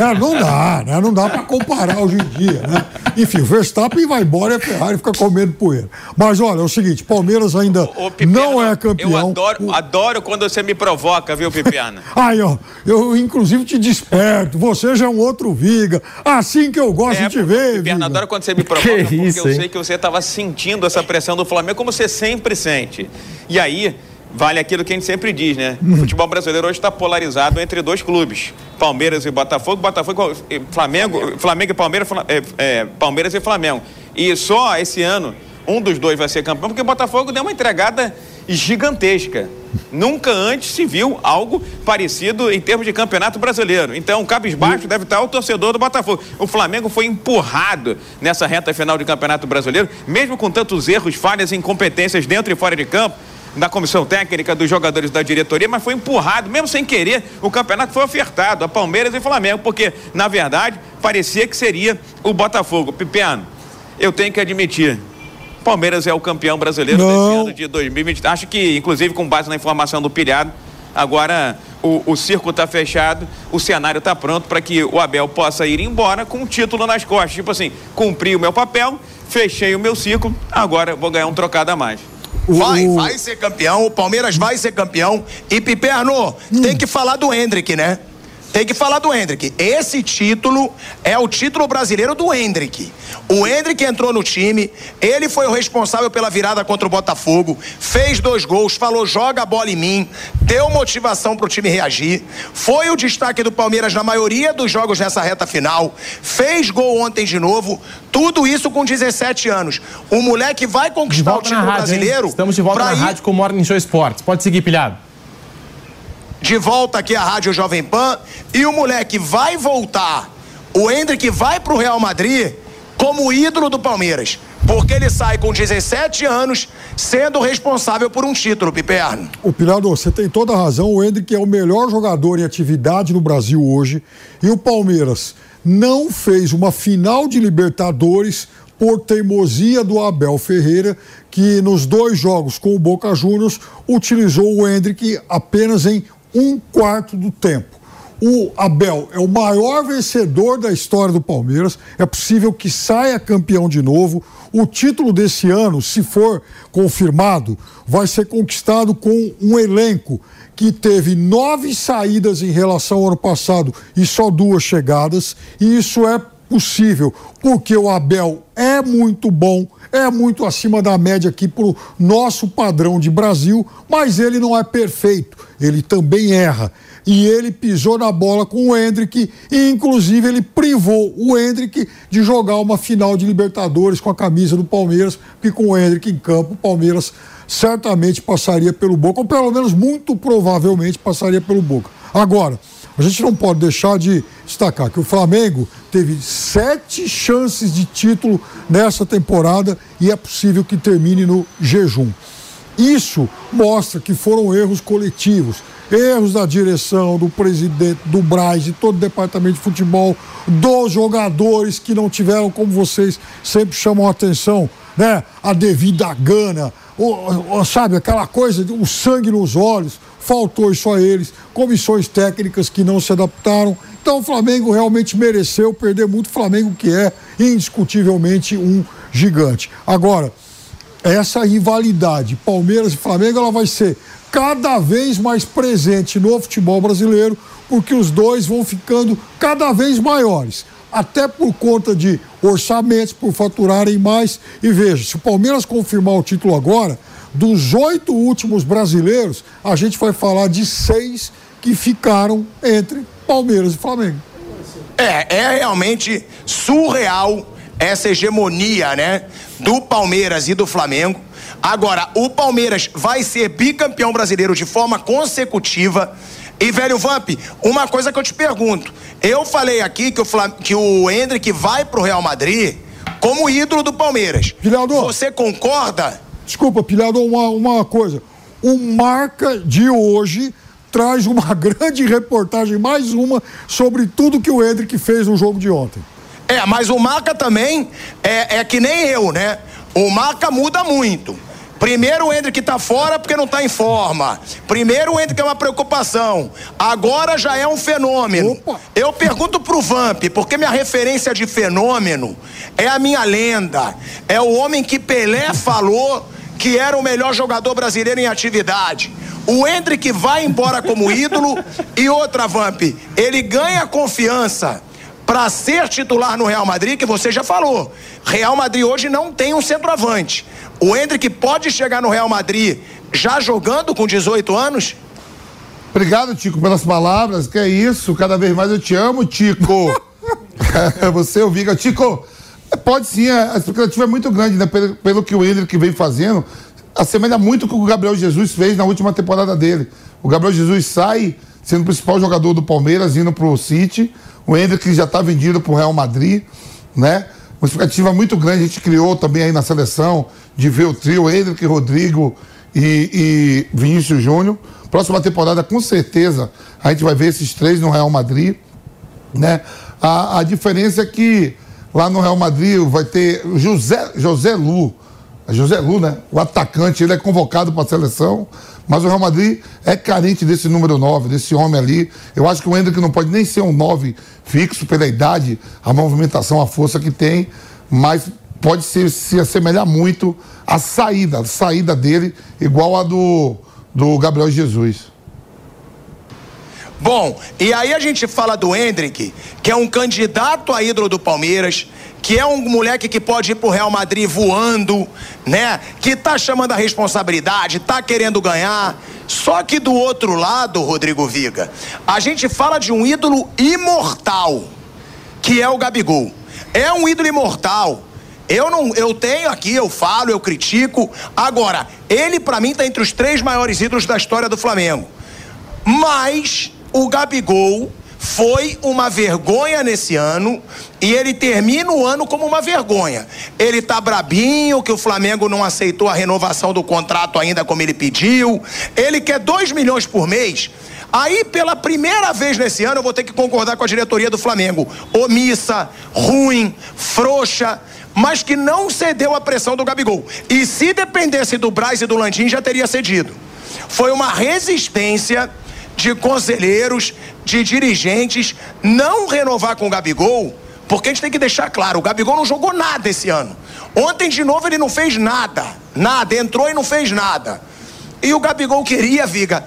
é, não dá, né? Não dá para comparar hoje em dia, né? Enfim, o Verstappen vai embora e a Ferrari fica comendo poeira. Mas olha, é o seguinte, Palmeiras ainda Ô, Piperno, não é campeão. Eu adoro, adoro quando você me provoca, viu, Pipiana? Aí, ó, eu inclusive te desperto, você já é um outro Viga, assim que eu gosto de te ver, Viga. adoro quando você me provoca, Que porque isso, eu hein? sei que você estava sentindo essa pressão do Flamengo, como você sempre sente. E aí, vale aquilo que a gente sempre diz, né? O futebol brasileiro hoje está polarizado entre dois clubes. Palmeiras e Botafogo, Botafogo e Flamengo, Flamengo e Palmeiras, é, é, Palmeiras e Flamengo. E só esse ano um dos dois vai ser campeão, porque o Botafogo deu uma entregada gigantesca. Nunca antes se viu algo parecido em termos de campeonato brasileiro. Então, cabisbaixo deve estar o torcedor do Botafogo. O Flamengo foi empurrado nessa reta final de campeonato brasileiro, mesmo com tantos erros, falhas e incompetências dentro e fora de campo da comissão técnica, dos jogadores da diretoria, mas foi empurrado, mesmo sem querer, o campeonato foi ofertado a Palmeiras e Flamengo, porque, na verdade, parecia que seria o Botafogo. Pipiano, eu tenho que admitir, Palmeiras é o campeão brasileiro desse ano de 2020. Acho que, inclusive, com base na informação do Pilhado, agora o, o circo está fechado, o cenário está pronto para que o Abel possa ir embora com um título nas costas. Tipo assim, cumpri o meu papel, fechei o meu ciclo, agora vou ganhar um trocado a mais. Vai, vai ser campeão, o Palmeiras vai ser campeão. E Piperno, tem que falar do Hendrick, né? Tem que falar do Hendrick. Esse título é o título brasileiro do Hendrick. O Hendrick entrou no time, ele foi o responsável pela virada contra o Botafogo, fez dois gols, falou joga a bola em mim, deu motivação pro time reagir. Foi o destaque do Palmeiras na maioria dos jogos nessa reta final. Fez gol ontem de novo. Tudo isso com 17 anos. O moleque vai conquistar o título rádio, hein? brasileiro. Estamos de volta na ir rádio com o Morning Show Esportes. Pode seguir, pilhado. De volta aqui à Rádio Jovem Pan e o moleque vai voltar. O Hendrick vai pro Real Madrid como ídolo do Palmeiras, porque ele sai com 17 anos sendo responsável por um título, Piperno. O Pilhado, você tem toda a razão. O Hendrick é o melhor jogador em atividade no Brasil hoje. E o Palmeiras não fez uma final de Libertadores por teimosia do Abel Ferreira, que nos dois jogos com o Boca Juniors utilizou o Hendrick apenas em um quarto do tempo. O Abel é o maior vencedor da história do Palmeiras. É possível que saia campeão de novo. O título desse ano, se for confirmado, vai ser conquistado com um elenco que teve nove saídas em relação ao ano passado e só duas chegadas. E isso é possível porque o Abel é muito bom, é muito acima da média aqui para o nosso padrão de Brasil, mas ele não é perfeito, ele também erra. E ele pisou na bola com o Hendrick e, inclusive, ele privou o Hendrick de jogar uma final de Libertadores com a camisa do Palmeiras, porque com o Hendrick em campo, o Palmeiras certamente passaria pelo Boca, ou pelo menos muito provavelmente passaria pelo Boca. Agora, a gente não pode deixar de destacar que o Flamengo teve sete chances de título nessa temporada e é possível que termine no jejum. Isso mostra que foram erros coletivos. Erros da direção, do presidente, do Braz, de todo o departamento de futebol, dos jogadores que não tiveram, como vocês sempre chamam a atenção, né? A devida gana, o, o, sabe, aquela coisa, o sangue nos olhos, faltou a eles, comissões técnicas que não se adaptaram. Então o Flamengo realmente mereceu perder muito. O Flamengo que é indiscutivelmente um gigante. Agora, essa rivalidade Palmeiras e Flamengo ela vai ser cada vez mais presente no futebol brasileiro, porque os dois vão ficando cada vez maiores, até por conta de orçamentos, por faturarem mais. E veja, se o Palmeiras confirmar o título agora, dos oito últimos brasileiros, a gente vai falar de seis que ficaram entre Palmeiras e Flamengo. É, é realmente surreal essa hegemonia, né, do Palmeiras e do Flamengo. Agora, o Palmeiras vai ser bicampeão brasileiro de forma consecutiva. E, velho Vamp, uma coisa que eu te pergunto. Eu falei aqui que o, Flam... que o Hendrick vai pro Real Madrid como ídolo do Palmeiras. Pilhador. Você concorda? Desculpa, Pilhador, uma, uma coisa. O Marca de hoje traz uma grande reportagem, mais uma, sobre tudo que o Hendrick fez no jogo de ontem. É, mas o Marca também é, é que nem eu, né? O Marca muda muito. Primeiro o Hendrick tá fora porque não tá em forma. Primeiro o Hendrick é uma preocupação. Agora já é um fenômeno. Opa. Eu pergunto pro Vamp, porque minha referência de fenômeno é a minha lenda. É o homem que Pelé falou que era o melhor jogador brasileiro em atividade. O Hendrick vai embora como ídolo e outra Vamp, ele ganha confiança para ser titular no Real Madrid, que você já falou. Real Madrid hoje não tem um centroavante. O Hendrick pode chegar no Real Madrid já jogando com 18 anos? Obrigado, Tico, pelas palavras. Que é isso, cada vez mais eu te amo, Tico. você, o Viga. Tico, pode sim, a expectativa é muito grande, né? Pelo, pelo que o Hendrick vem fazendo, assemelha muito o que o Gabriel Jesus fez na última temporada dele. O Gabriel Jesus sai sendo o principal jogador do Palmeiras, indo pro City. O Hendrick já está vendido pro Real Madrid, né? Uma expectativa muito grande, a gente criou também aí na seleção de ver o trio Hendrick, Rodrigo e, e Vinícius Júnior. Próxima temporada, com certeza, a gente vai ver esses três no Real Madrid. Né? A, a diferença é que lá no Real Madrid vai ter José, José Lu. José Lu, né? O atacante, ele é convocado para a seleção, mas o Real Madrid é carente desse número 9, desse homem ali. Eu acho que o Hendrick não pode nem ser um 9 fixo pela idade, a movimentação, a força que tem, mas pode ser, se assemelhar muito à saída, saída dele, igual a do, do Gabriel Jesus. Bom, e aí a gente fala do Hendrick, que é um candidato a ídolo do Palmeiras, que é um moleque que pode ir pro Real Madrid voando, né? Que tá chamando a responsabilidade, tá querendo ganhar. Só que do outro lado, Rodrigo Viga, a gente fala de um ídolo imortal, que é o Gabigol. É um ídolo imortal. Eu não, eu tenho aqui, eu falo, eu critico. Agora, ele para mim tá entre os três maiores ídolos da história do Flamengo. Mas o Gabigol foi uma vergonha nesse ano e ele termina o ano como uma vergonha. Ele tá brabinho que o Flamengo não aceitou a renovação do contrato ainda como ele pediu. Ele quer 2 milhões por mês. Aí, pela primeira vez nesse ano, eu vou ter que concordar com a diretoria do Flamengo. Omissa, ruim, frouxa, mas que não cedeu à pressão do Gabigol. E se dependesse do Braz e do Landim, já teria cedido. Foi uma resistência de conselheiros, de dirigentes, não renovar com o Gabigol, porque a gente tem que deixar claro, o Gabigol não jogou nada esse ano. Ontem de novo ele não fez nada, nada, entrou e não fez nada. E o Gabigol queria, Viga.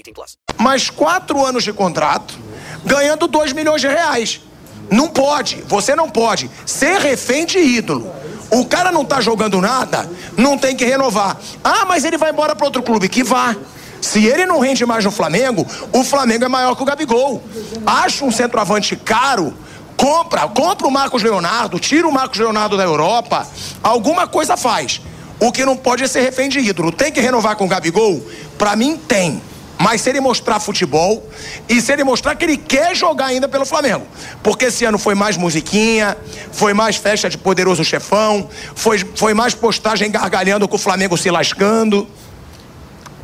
18 plus. Mais quatro anos de contrato, ganhando 2 milhões de reais. Não pode, você não pode ser refém de ídolo. O cara não tá jogando nada, não tem que renovar. Ah, mas ele vai embora para outro clube. Que vá. Se ele não rende mais no Flamengo, o Flamengo é maior que o Gabigol. Acha um centroavante caro, compra, compra o Marcos Leonardo, tira o Marcos Leonardo da Europa, alguma coisa faz. O que não pode é ser refém de ídolo. Tem que renovar com o Gabigol? Pra mim, tem. Mas se ele mostrar futebol e se ele mostrar que ele quer jogar ainda pelo Flamengo. Porque esse ano foi mais musiquinha, foi mais festa de poderoso chefão, foi, foi mais postagem gargalhando com o Flamengo se lascando.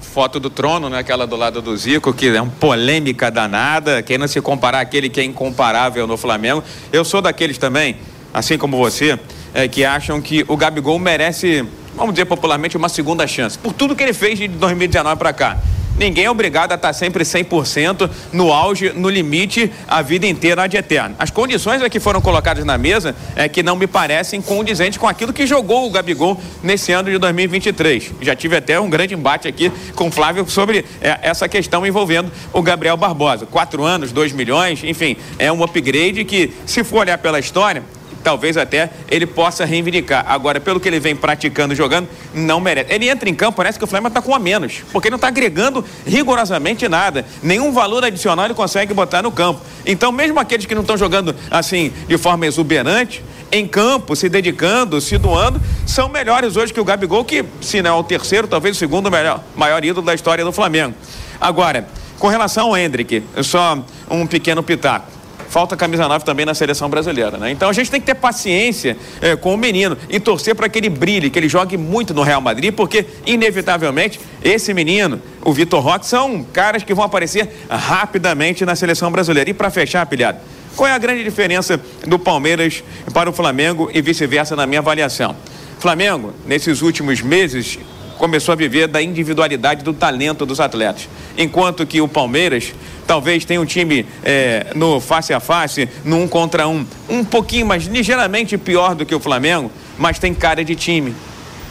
Foto do trono, né? Aquela do lado do Zico, que é uma polêmica danada, querendo se comparar aquele que é incomparável no Flamengo. Eu sou daqueles também, assim como você, é, que acham que o Gabigol merece, vamos dizer popularmente, uma segunda chance. Por tudo que ele fez de 2019 para cá. Ninguém é obrigado a estar sempre 100% no auge, no limite, a vida inteira ad eterno. As condições é que foram colocadas na mesa é que não me parecem condizentes com aquilo que jogou o Gabigol nesse ano de 2023. Já tive até um grande embate aqui com o Flávio sobre é, essa questão envolvendo o Gabriel Barbosa. Quatro anos, dois milhões, enfim, é um upgrade que, se for olhar pela história, talvez até ele possa reivindicar. Agora, pelo que ele vem praticando, jogando, não merece. Ele entra em campo, parece que o Flamengo está com a menos, porque não está agregando rigorosamente nada. Nenhum valor adicional ele consegue botar no campo. Então, mesmo aqueles que não estão jogando assim de forma exuberante, em campo, se dedicando, se doando, são melhores hoje que o Gabigol, que se não é o terceiro, talvez o segundo melhor, maior ídolo da história do Flamengo. Agora, com relação ao Hendrick, só um pequeno pitaco falta camisa 9 também na seleção brasileira, né? Então a gente tem que ter paciência é, com o menino e torcer para que ele brilhe, que ele jogue muito no Real Madrid, porque inevitavelmente esse menino, o Vitor Roque, são caras que vão aparecer rapidamente na seleção brasileira. E para fechar, pilhado, qual é a grande diferença do Palmeiras para o Flamengo e vice-versa na minha avaliação? Flamengo, nesses últimos meses, começou a viver da individualidade do talento dos atletas. Enquanto que o Palmeiras talvez tenha um time é, no face a face, no um contra um, um pouquinho mais ligeiramente pior do que o Flamengo, mas tem cara de time.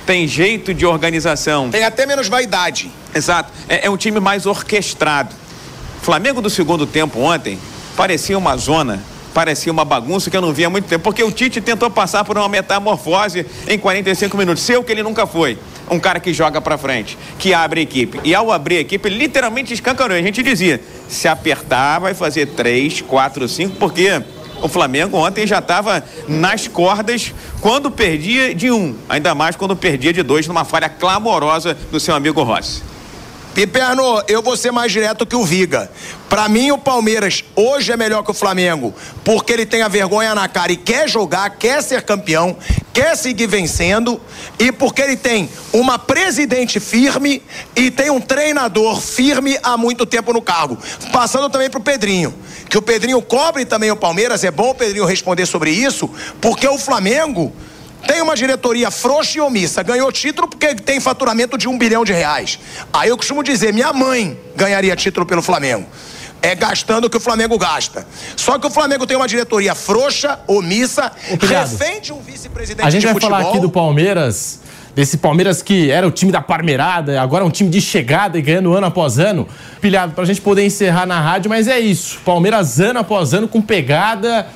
Tem jeito de organização. Tem até menos vaidade. Exato. É, é um time mais orquestrado. Flamengo do segundo tempo ontem parecia uma zona parecia uma bagunça que eu não via há muito tempo, porque o Tite tentou passar por uma metamorfose em 45 minutos, seu que ele nunca foi. Um cara que joga para frente, que abre a equipe. E ao abrir a equipe, literalmente escancarou. A gente dizia: se apertar, vai fazer 3, 4, 5, porque o Flamengo ontem já estava nas cordas quando perdia de um, ainda mais quando perdia de dois, numa falha clamorosa do seu amigo Rossi. Piperno, eu vou ser mais direto que o Viga. Para mim, o Palmeiras hoje é melhor que o Flamengo, porque ele tem a vergonha na cara e quer jogar, quer ser campeão, quer seguir vencendo, e porque ele tem uma presidente firme e tem um treinador firme há muito tempo no cargo. Passando também pro Pedrinho, que o Pedrinho cobre também o Palmeiras, é bom o Pedrinho responder sobre isso, porque o Flamengo tem uma diretoria frouxa e omissa, ganhou título porque tem faturamento de um bilhão de reais. Aí eu costumo dizer, minha mãe ganharia título pelo Flamengo. É gastando o que o Flamengo gasta. Só que o Flamengo tem uma diretoria frouxa, omissa, refém de um vice-presidente A gente de vai futebol. falar aqui do Palmeiras, desse Palmeiras que era o time da Parmeirada, agora é um time de chegada e ganhando ano após ano. Pilhado, pra gente poder encerrar na rádio, mas é isso. Palmeiras ano após ano com pegada,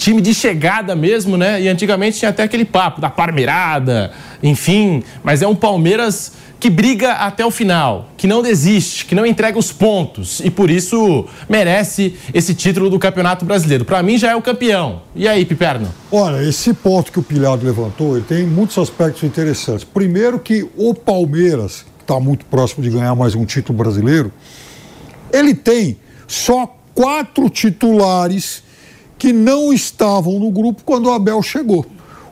time de chegada mesmo, né? E antigamente tinha até aquele papo da Parmeirada, enfim. Mas é um Palmeiras que briga até o final, que não desiste, que não entrega os pontos e por isso merece esse título do Campeonato Brasileiro. Pra mim já é o campeão. E aí, Piperno? Olha, esse ponto que o Pilhado levantou, ele tem muitos aspectos interessantes. Primeiro que o Palmeiras, está muito próximo de ganhar mais um título brasileiro, ele tem só quatro titulares que não estavam no grupo quando o Abel chegou.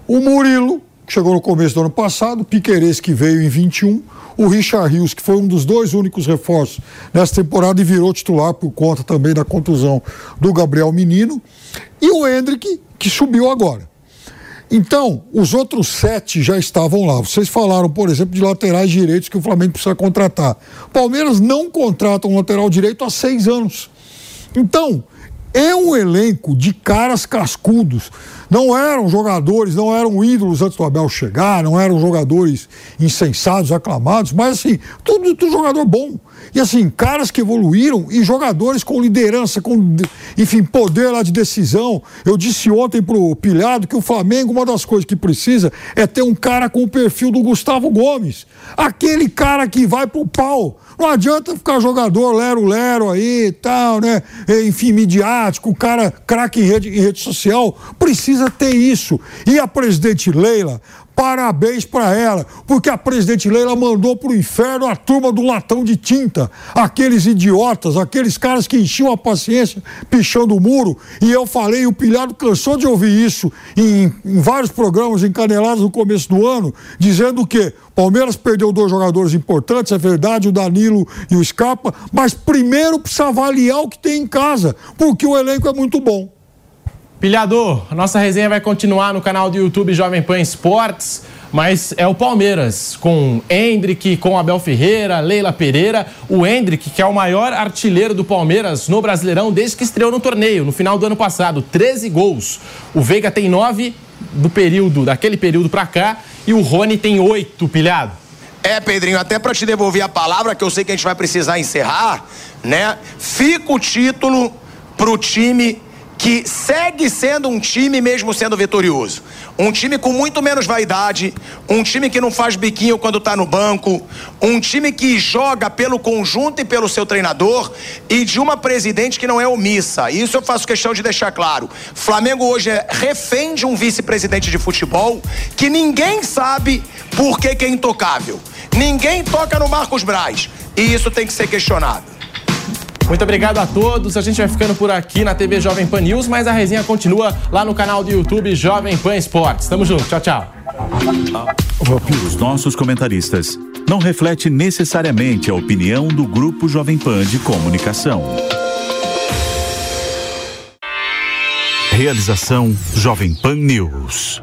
O Murilo, que chegou no começo do ano passado, o Piquerez, que veio em 21, o Richard Rios, que foi um dos dois únicos reforços nessa temporada e virou titular por conta também da contusão do Gabriel Menino, e o Hendrick, que subiu agora. Então, os outros sete já estavam lá. Vocês falaram, por exemplo, de laterais direitos que o Flamengo precisa contratar. Palmeiras não contrata um lateral direito há seis anos. Então, é um elenco de caras cascudos. Não eram jogadores, não eram ídolos antes do Abel chegar, não eram jogadores insensados, aclamados, mas assim, tudo, tudo jogador bom. E assim, caras que evoluíram e jogadores com liderança, com, enfim, poder lá de decisão. Eu disse ontem pro Pilhado que o Flamengo, uma das coisas que precisa é ter um cara com o perfil do Gustavo Gomes. Aquele cara que vai pro pau. Não adianta ficar jogador lero-lero aí e tal, né? Enfim, midiático, o cara craque em rede, em rede social. Precisa ter isso. E a presidente Leila, Parabéns para ela, porque a presidente Leila mandou pro inferno a turma do latão de tinta, aqueles idiotas, aqueles caras que enchiam a paciência pichando o muro. E eu falei, o Pilhado cansou de ouvir isso em, em vários programas encanelados no começo do ano, dizendo que Palmeiras perdeu dois jogadores importantes, é verdade, o Danilo e o Scarpa, mas primeiro precisa avaliar o que tem em casa, porque o elenco é muito bom. Pilhador, a nossa resenha vai continuar no canal do YouTube Jovem Pan Esportes, mas é o Palmeiras, com Hendrick, com Abel Ferreira, Leila Pereira. O Hendrick, que é o maior artilheiro do Palmeiras no Brasileirão desde que estreou no torneio, no final do ano passado, 13 gols. O Veiga tem 9 do período, daquele período para cá, e o Rony tem 8, pilhado. É, Pedrinho, até para te devolver a palavra, que eu sei que a gente vai precisar encerrar, né? Fica o título pro time que segue sendo um time mesmo sendo vitorioso. Um time com muito menos vaidade, um time que não faz biquinho quando está no banco, um time que joga pelo conjunto e pelo seu treinador e de uma presidente que não é omissa. Isso eu faço questão de deixar claro. Flamengo hoje é refém de um vice-presidente de futebol que ninguém sabe por que, que é intocável. Ninguém toca no Marcos Braz. E isso tem que ser questionado. Muito obrigado a todos. A gente vai ficando por aqui na TV Jovem Pan News, mas a resenha continua lá no canal do YouTube Jovem Pan Esportes. Tamo junto. Tchau, tchau. Os nossos comentaristas não reflete necessariamente a opinião do Grupo Jovem Pan de Comunicação. Realização Jovem Pan News.